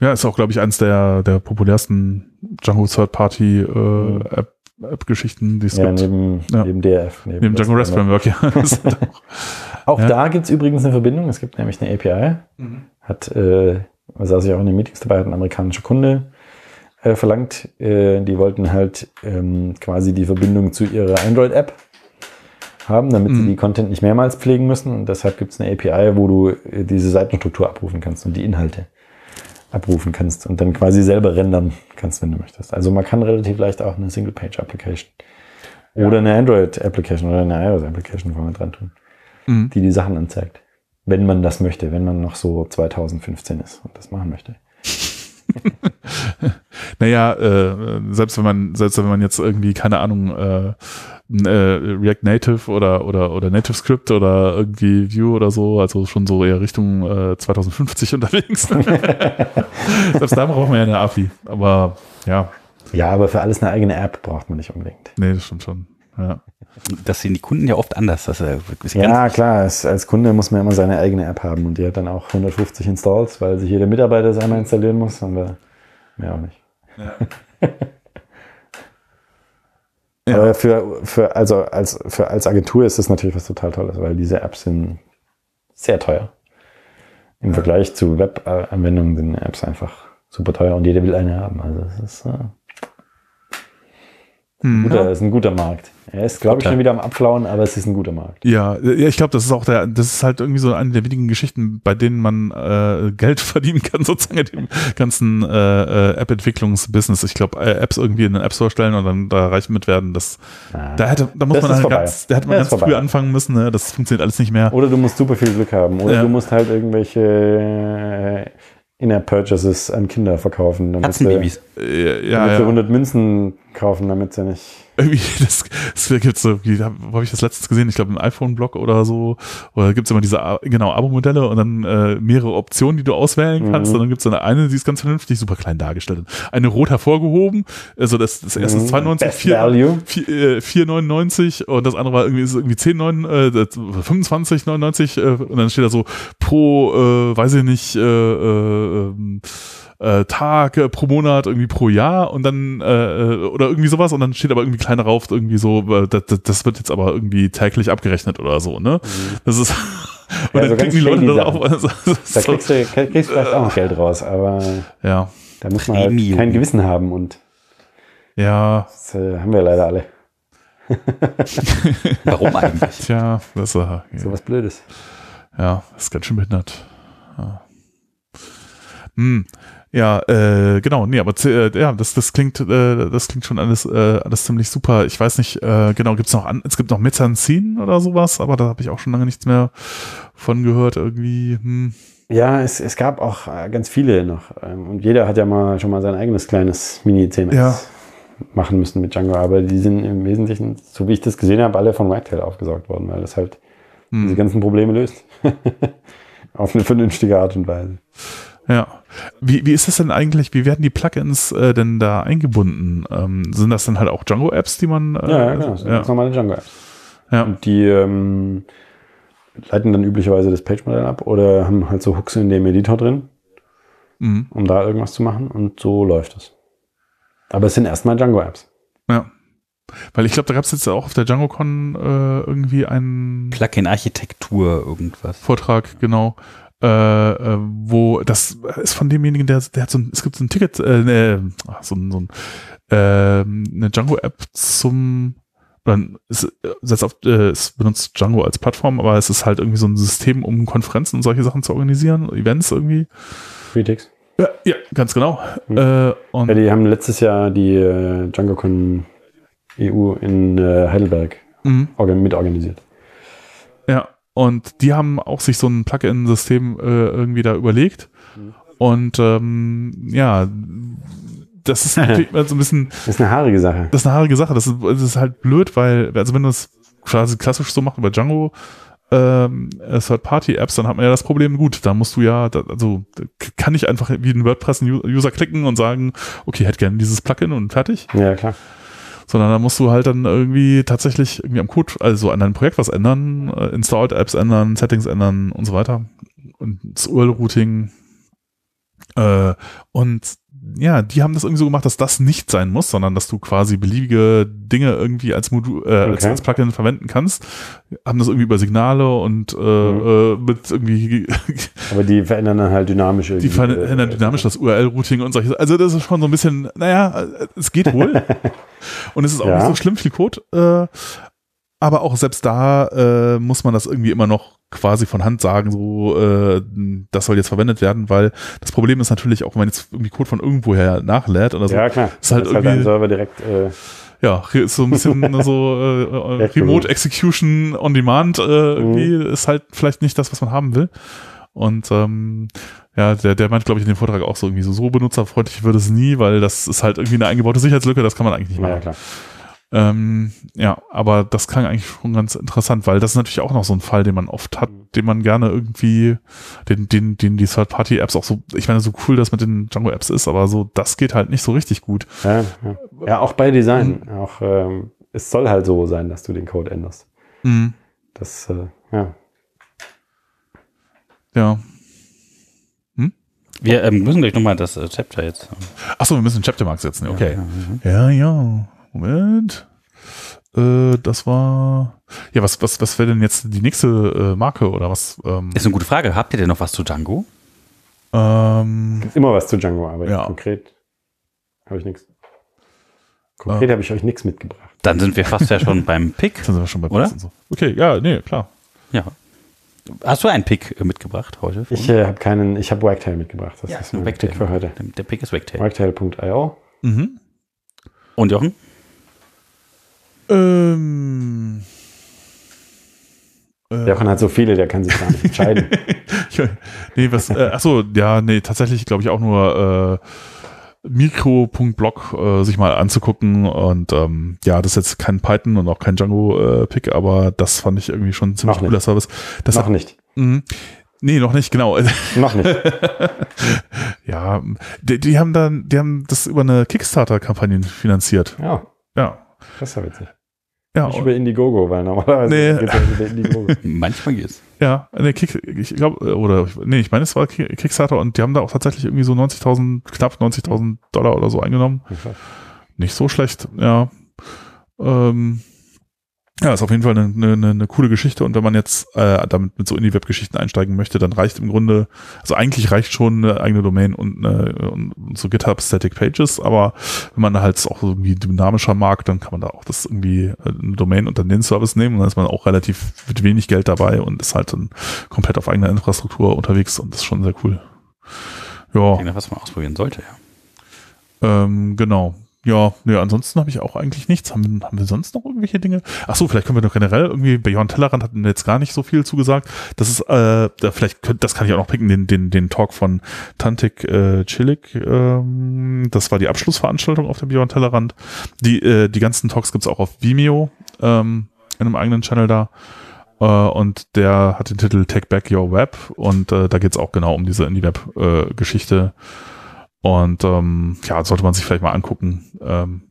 Ja, ist auch, glaube ich, eins der, der populärsten Django Third-Party äh, mhm. App, App-Geschichten, die es ja, gibt. Neben, ja, neben DRF. Neben, neben Django REST Framework, ja. auch auch ja. da gibt es übrigens eine Verbindung. Es gibt nämlich eine API. Mhm. Hat, äh, saß ich auch in den Meetings dabei, hat ein amerikanischer Kunde äh, verlangt. Äh, die wollten halt ähm, quasi die Verbindung zu ihrer Android-App haben, damit mhm. sie die Content nicht mehrmals pflegen müssen. Und deshalb gibt es eine API, wo du äh, diese Seitenstruktur abrufen kannst und die Inhalte abrufen kannst und dann quasi selber rendern kannst, wenn du möchtest. Also man kann relativ leicht auch eine Single-Page-Application ja. oder eine Android-Application oder eine iOS-Application vorne dran tun, mhm. die die Sachen anzeigt. Wenn man das möchte, wenn man noch so 2015 ist und das machen möchte. naja, äh, selbst wenn man, selbst wenn man jetzt irgendwie, keine Ahnung, äh, äh, React Native oder, oder, oder Native Script oder irgendwie Vue oder so, also schon so eher Richtung äh, 2050 unterwegs. selbst da braucht man ja eine API. Aber ja. Ja, aber für alles eine eigene App braucht man nicht unbedingt. Nee, das stimmt schon. Ja. Das sehen die Kunden ja oft anders. Das ist ja, klar. Als, als, Kunde muss man immer seine eigene App haben und die hat dann auch 150 Installs, weil sich jeder Mitarbeiter das einmal installieren muss, aber mehr auch nicht. Ja. ja. Aber für, für, also als, für, als Agentur ist das natürlich was total Tolles, weil diese Apps sind sehr teuer. Im ja. Vergleich zu Web-Anwendungen sind Apps einfach super teuer und jeder will eine haben. Also das ist, äh, Mhm. Guter, ist ein guter Markt. Er ist, glaube ich, schon wieder am Abflauen, aber es ist ein guter Markt. Ja, ich glaube, das ist auch der, das ist halt irgendwie so eine der wenigen Geschichten, bei denen man äh, Geld verdienen kann, sozusagen in dem ganzen äh, äh, App-Entwicklungsbusiness. Ich glaube, äh, Apps irgendwie in den App Store stellen und dann da reich mit werden, das, ah, da hätte, da muss man halt ganz, da hätte man ganz früh anfangen müssen, ne? das funktioniert alles nicht mehr. Oder du musst super viel Glück haben, oder ja. du musst halt irgendwelche in-App-Purchases an Kinder verkaufen. Damit Katzenbabys. Sie, ja, ja, damit ja. sie 100 Münzen kaufen, damit sie nicht irgendwie, das, das gibt so, wie wo habe ich das letztens gesehen? Ich glaube, im iPhone-Blog oder so. Oder gibt es immer diese, genau, Abo-Modelle und dann äh, mehrere Optionen, die du auswählen kannst. Mhm. Und dann gibt es eine, eine, die ist ganz vernünftig, super klein dargestellt. Eine rot hervorgehoben, also das, das erste ist 92, 4, 4, äh, 4,99 und das andere war irgendwie, ist irgendwie 10, 9, äh, 25, 99 äh, und dann steht da so pro, äh, weiß ich nicht, äh, äh, ähm, äh, Tag äh, pro Monat, irgendwie pro Jahr und dann äh, äh, oder irgendwie sowas und dann steht aber irgendwie kleiner rauf, irgendwie so, äh, das, das wird jetzt aber irgendwie täglich abgerechnet oder so, ne? Mhm. Das ist und ja, dann klicken die Leute darauf. Also, da kriegst du, kriegst vielleicht auch noch Geld raus, aber ja. da muss man halt kein Gewissen haben und ja. Das äh, haben wir leider alle. Warum eigentlich? Tja, das ist ja. so was Blödes. Ja, das ist ganz schön behindert. Ja. Hm. Ja, äh, genau, nee, aber äh, ja, das, das klingt, äh, das klingt schon alles, äh, alles ziemlich super. Ich weiß nicht, äh, genau, gibt's noch an, es gibt noch Mezzanzin oder sowas, aber da habe ich auch schon lange nichts mehr von gehört, irgendwie. Hm. Ja, es, es gab auch äh, ganz viele noch. Ähm, und jeder hat ja mal schon mal sein eigenes kleines Mini-CMS ja. machen müssen mit Django, aber die sind im Wesentlichen, so wie ich das gesehen habe, alle von Wagtail aufgesaugt worden, weil das halt hm. diese ganzen Probleme löst. Auf eine vernünftige Art und Weise. Ja. Wie, wie ist das denn eigentlich, wie werden die Plugins äh, denn da eingebunden? Ähm, sind das dann halt auch Django-Apps, die man. Äh, ja, ja, genau. Das sind ja. ganz normale Django-Apps. Ja. Und die ähm, leiten dann üblicherweise das Page-Modell ab oder haben halt so Hooks in dem Editor drin, mhm. um da irgendwas zu machen und so läuft es. Aber es sind erstmal Django-Apps. Ja. Weil ich glaube, da gab es jetzt auch auf der DjangoCon äh, irgendwie einen Plugin-Architektur irgendwas. Vortrag, genau. Äh, äh, wo das ist von demjenigen, der, der hat so ein, es gibt so ein Ticket, äh, ne, so, ein, so ein, äh, eine Django-App zum oder es, setzt auf, äh, es benutzt Django als Plattform, aber es ist halt irgendwie so ein System, um Konferenzen und solche Sachen zu organisieren, Events irgendwie. Freetix. Ja, ja, ganz genau. Mhm. Äh, und ja, die haben letztes Jahr die äh, DjangoCon EU in äh, Heidelberg mhm. mitorganisiert. Ja, und die haben auch sich so ein Plugin-System äh, irgendwie da überlegt. Mhm. Und ähm, ja, das ist natürlich so ein bisschen. Das ist eine haarige Sache. Das ist eine haarige Sache. Das ist, das ist halt blöd, weil, also wenn du das quasi klassisch so machst über Django, ähm, Third-Party-Apps, dann hat man ja das Problem, gut, da musst du ja, da, also kann ich einfach wie ein WordPress-User klicken und sagen, okay, hätte gerne dieses Plugin und fertig. Ja, klar sondern da musst du halt dann irgendwie tatsächlich irgendwie am Code, also an deinem Projekt was ändern, äh, Installed Apps ändern, Settings ändern und so weiter. Und das URL-Routing. Äh, und ja, die haben das irgendwie so gemacht, dass das nicht sein muss, sondern dass du quasi beliebige Dinge irgendwie als Modul, äh, okay. als, als Plugin verwenden kannst. Haben das irgendwie über Signale und äh, mhm. äh, mit irgendwie. Aber die verändern dann halt dynamisch irgendwie. Die verändern dynamisch das URL-Routing und solche. Also das ist schon so ein bisschen, naja, es geht wohl. und es ist auch ja. nicht so schlimm viel Code. Äh, aber auch selbst da äh, muss man das irgendwie immer noch quasi von Hand sagen, so äh, das soll jetzt verwendet werden, weil das Problem ist natürlich auch, wenn man jetzt irgendwie Code von irgendwoher nachlädt oder so. Ja, klar. Ist halt das irgendwie, halt Server direkt. Äh ja, ist so ein bisschen so äh, Remote Execution on Demand äh, irgendwie mhm. ist halt vielleicht nicht das, was man haben will. Und ähm, ja, der, der meint, glaube ich, in dem Vortrag auch so irgendwie so, so benutzerfreundlich wird es nie, weil das ist halt irgendwie eine eingebaute Sicherheitslücke, das kann man eigentlich nicht machen. Ja, klar. Ähm, ja, aber das klang eigentlich schon ganz interessant, weil das ist natürlich auch noch so ein Fall, den man oft hat, den man gerne irgendwie, den, den, den die Third-Party-Apps auch so, ich meine, so cool das mit den Django-Apps ist, aber so, das geht halt nicht so richtig gut. Ja, ja. ja auch bei Design. Mhm. Auch, ähm, es soll halt so sein, dass du den Code änderst. Mhm. Das, äh, ja. Ja. Hm? Wir ähm, müssen gleich nochmal das äh, Chapter jetzt. Achso, wir müssen Chaptermark setzen, okay. Ja, ja. ja. Moment. Äh, das war. Ja, was, was, was wäre denn jetzt die nächste äh, Marke oder was? Ähm, ist eine gute Frage. Habt ihr denn noch was zu Django? Ähm, Gibt immer was zu Django, aber ja. konkret habe ich nichts. Konkret habe ich euch nichts mitgebracht. Dann sind wir fast ja schon beim Pick. Dann sind wir schon bei Oder? So. Okay, ja, nee, klar. Ja. Hast du einen Pick äh, mitgebracht heute? Ich äh, habe keinen, ich habe Wagtail mitgebracht. Das ist mein Wagtail. Pick für heute. Der, der Pick ist Wagtail. Wagtail.io. Mhm. Und Jochen? Ähm, äh, Jochen hat so viele, der kann sich gar nicht entscheiden. nee, was, äh, achso, ja, nee, tatsächlich glaube ich auch nur äh, Mikro.blog äh, sich mal anzugucken und ähm, ja, das ist jetzt kein Python und auch kein Django-Pick, aber das fand ich irgendwie schon ein ziemlich Noch nicht. cooler Service. Das Noch hat, nicht. Mhm. Nee, noch nicht, genau. Noch nicht. ja, die, die haben dann, die haben das über eine Kickstarter-Kampagne finanziert. Ja, Ja. Das ist ja witzig. Ja, Nicht über Indiegogo, weil normalerweise Nee. geht ja über Indiegogo. Manchmal geht's. Ja, nee, Kick, ich glaube, oder, nee, ich meine, es war Ki- Kickstarter und die haben da auch tatsächlich irgendwie so 90.000, knapp 90.000 Dollar oder so eingenommen. Nicht so schlecht, ja. Ähm, ja, ist auf jeden Fall eine, eine, eine coole Geschichte und wenn man jetzt äh, damit mit so in die Webgeschichten einsteigen möchte, dann reicht im Grunde, also eigentlich reicht schon eine eigene Domain und, eine, und, so GitHub Static Pages, aber wenn man halt auch irgendwie dynamischer mag, dann kann man da auch das irgendwie äh, eine Domain und dann den Service nehmen und dann ist man auch relativ mit wenig Geld dabei und ist halt dann komplett auf eigener Infrastruktur unterwegs und das ist schon sehr cool. Ja. Ich denke, was man ausprobieren sollte, ja. Ähm, genau. Ja, nee, ansonsten habe ich auch eigentlich nichts. Haben wir, haben wir sonst noch irgendwelche Dinge? Ach so, vielleicht können wir noch generell irgendwie, Beyond Tellerrand hatten wir jetzt gar nicht so viel zugesagt. Das ist, äh, da vielleicht, könnt, das kann ich auch noch picken, den, den, den Talk von Tantik äh, Chilik. Ähm, das war die Abschlussveranstaltung auf dem Beyond Tellerrand. Die, äh, die ganzen Talks gibt's auch auf Vimeo, ähm, in einem eigenen Channel da. Äh, und der hat den Titel Take Back Your Web und äh, da geht's auch genau um diese Indie-Web-Geschichte. Und ähm, ja, sollte man sich vielleicht mal angucken. Ähm,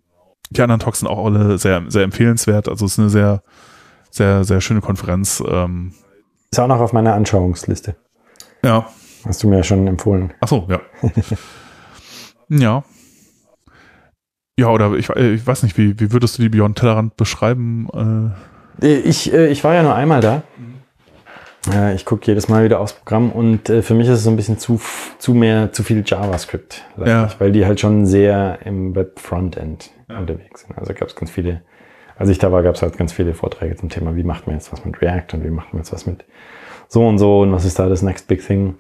die anderen Talks sind auch alle sehr, sehr empfehlenswert. Also es ist eine sehr, sehr, sehr schöne Konferenz. Ähm, Ist auch noch auf meiner Anschauungsliste. ja. Hast du mir ja schon empfohlen. Ach so, ja. ja. Ja, oder ich, äh, ich weiß nicht, wie, wie würdest du die Beyond Tellerrand beschreiben? Äh, Ich, äh, ich war ja nur einmal da. Äh, Ich gucke jedes Mal wieder aufs Programm und äh, für mich ist es so ein bisschen zu, zu mehr, zu viel JavaScript, Ja. ich, weil die halt schon sehr im Web-Frontend unterwegs sind. Also gab es ganz viele, als ich da war, gab es halt ganz viele Vorträge zum Thema, wie macht man jetzt was mit React und wie macht man jetzt was mit so und so und was ist da das Next Big Thing.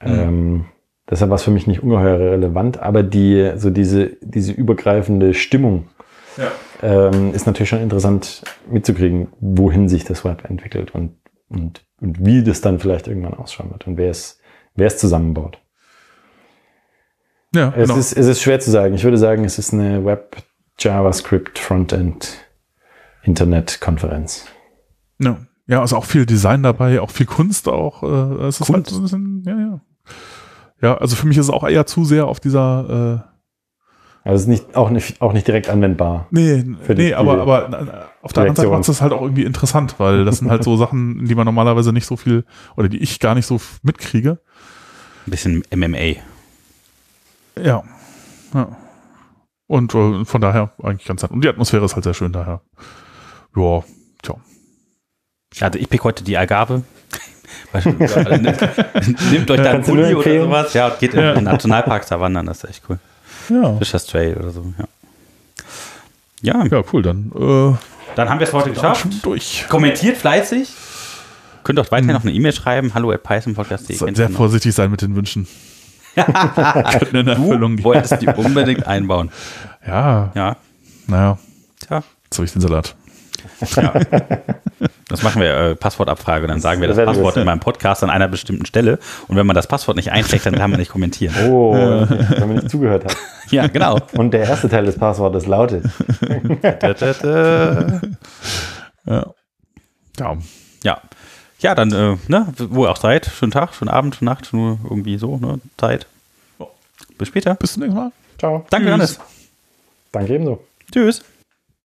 Ähm, deshalb war es für mich nicht ungeheuer relevant, aber die, so diese, diese übergreifende Stimmung Ja. ähm, ist natürlich schon interessant mitzukriegen, wohin sich das Web entwickelt und, und, und wie das dann vielleicht irgendwann ausschauen wird und wer es, wer es zusammenbaut. Ja, Es, genau. ist, es ist schwer zu sagen. Ich würde sagen, es ist eine Web JavaScript Frontend Internet-Konferenz. ja. ja, also auch viel Design dabei, auch viel Kunst auch. Äh, es ist halt Kunst? so ein bisschen, ja, ja. Ja, also für mich ist es auch eher zu sehr auf dieser äh, Also es ist nicht, auch, nicht, auch nicht direkt anwendbar. Nee, Für die- nee, aber, aber auf der anderen Seite macht es halt auch irgendwie interessant, weil das sind halt so Sachen, die man normalerweise nicht so viel oder die ich gar nicht so mitkriege. Ein bisschen MMA. Ja. ja. Und äh, von daher eigentlich ganz nett. Und die Atmosphäre ist halt sehr schön daher. Ja, tja. Also ich pick heute die Nehmt nehmt euch da nur Pulli oder sowas. Ja, und geht in Ja. den Nationalpark da wandern, das ist echt cool. Ja, Fischer's Trail oder so, ja. Ja, ja cool, dann äh, dann haben wir es heute geschafft. durch. Kommentiert fleißig. Könnt auch weiterhin noch eine E-Mail schreiben. Hallo at pythonpodcast.de. Sehr, sehr vorsichtig sein mit den Wünschen. Könnten in Erfüllung Du gehen. wolltest die unbedingt einbauen. Ja, Ja, naja, tja. jetzt habe ich den Salat. Das machen wir, äh, Passwortabfrage. Dann sagen wir das Passwort in meinem Podcast an einer bestimmten Stelle. Und wenn man das Passwort nicht einträgt, dann kann man nicht kommentieren. Oh, wenn man nicht zugehört hat. Ja, genau. Und der erste Teil des Passwortes lautet. Da, da, da. Ja. Ja, Ja. Ja, dann, äh, ne, wo ihr auch seid. Schönen Tag, schönen Abend, schöne Nacht, nur irgendwie so, ne, Zeit. Bis später. bis zum nächsten Mal. Ciao. Danke, Tschüss. Johannes. Danke ebenso. Tschüss.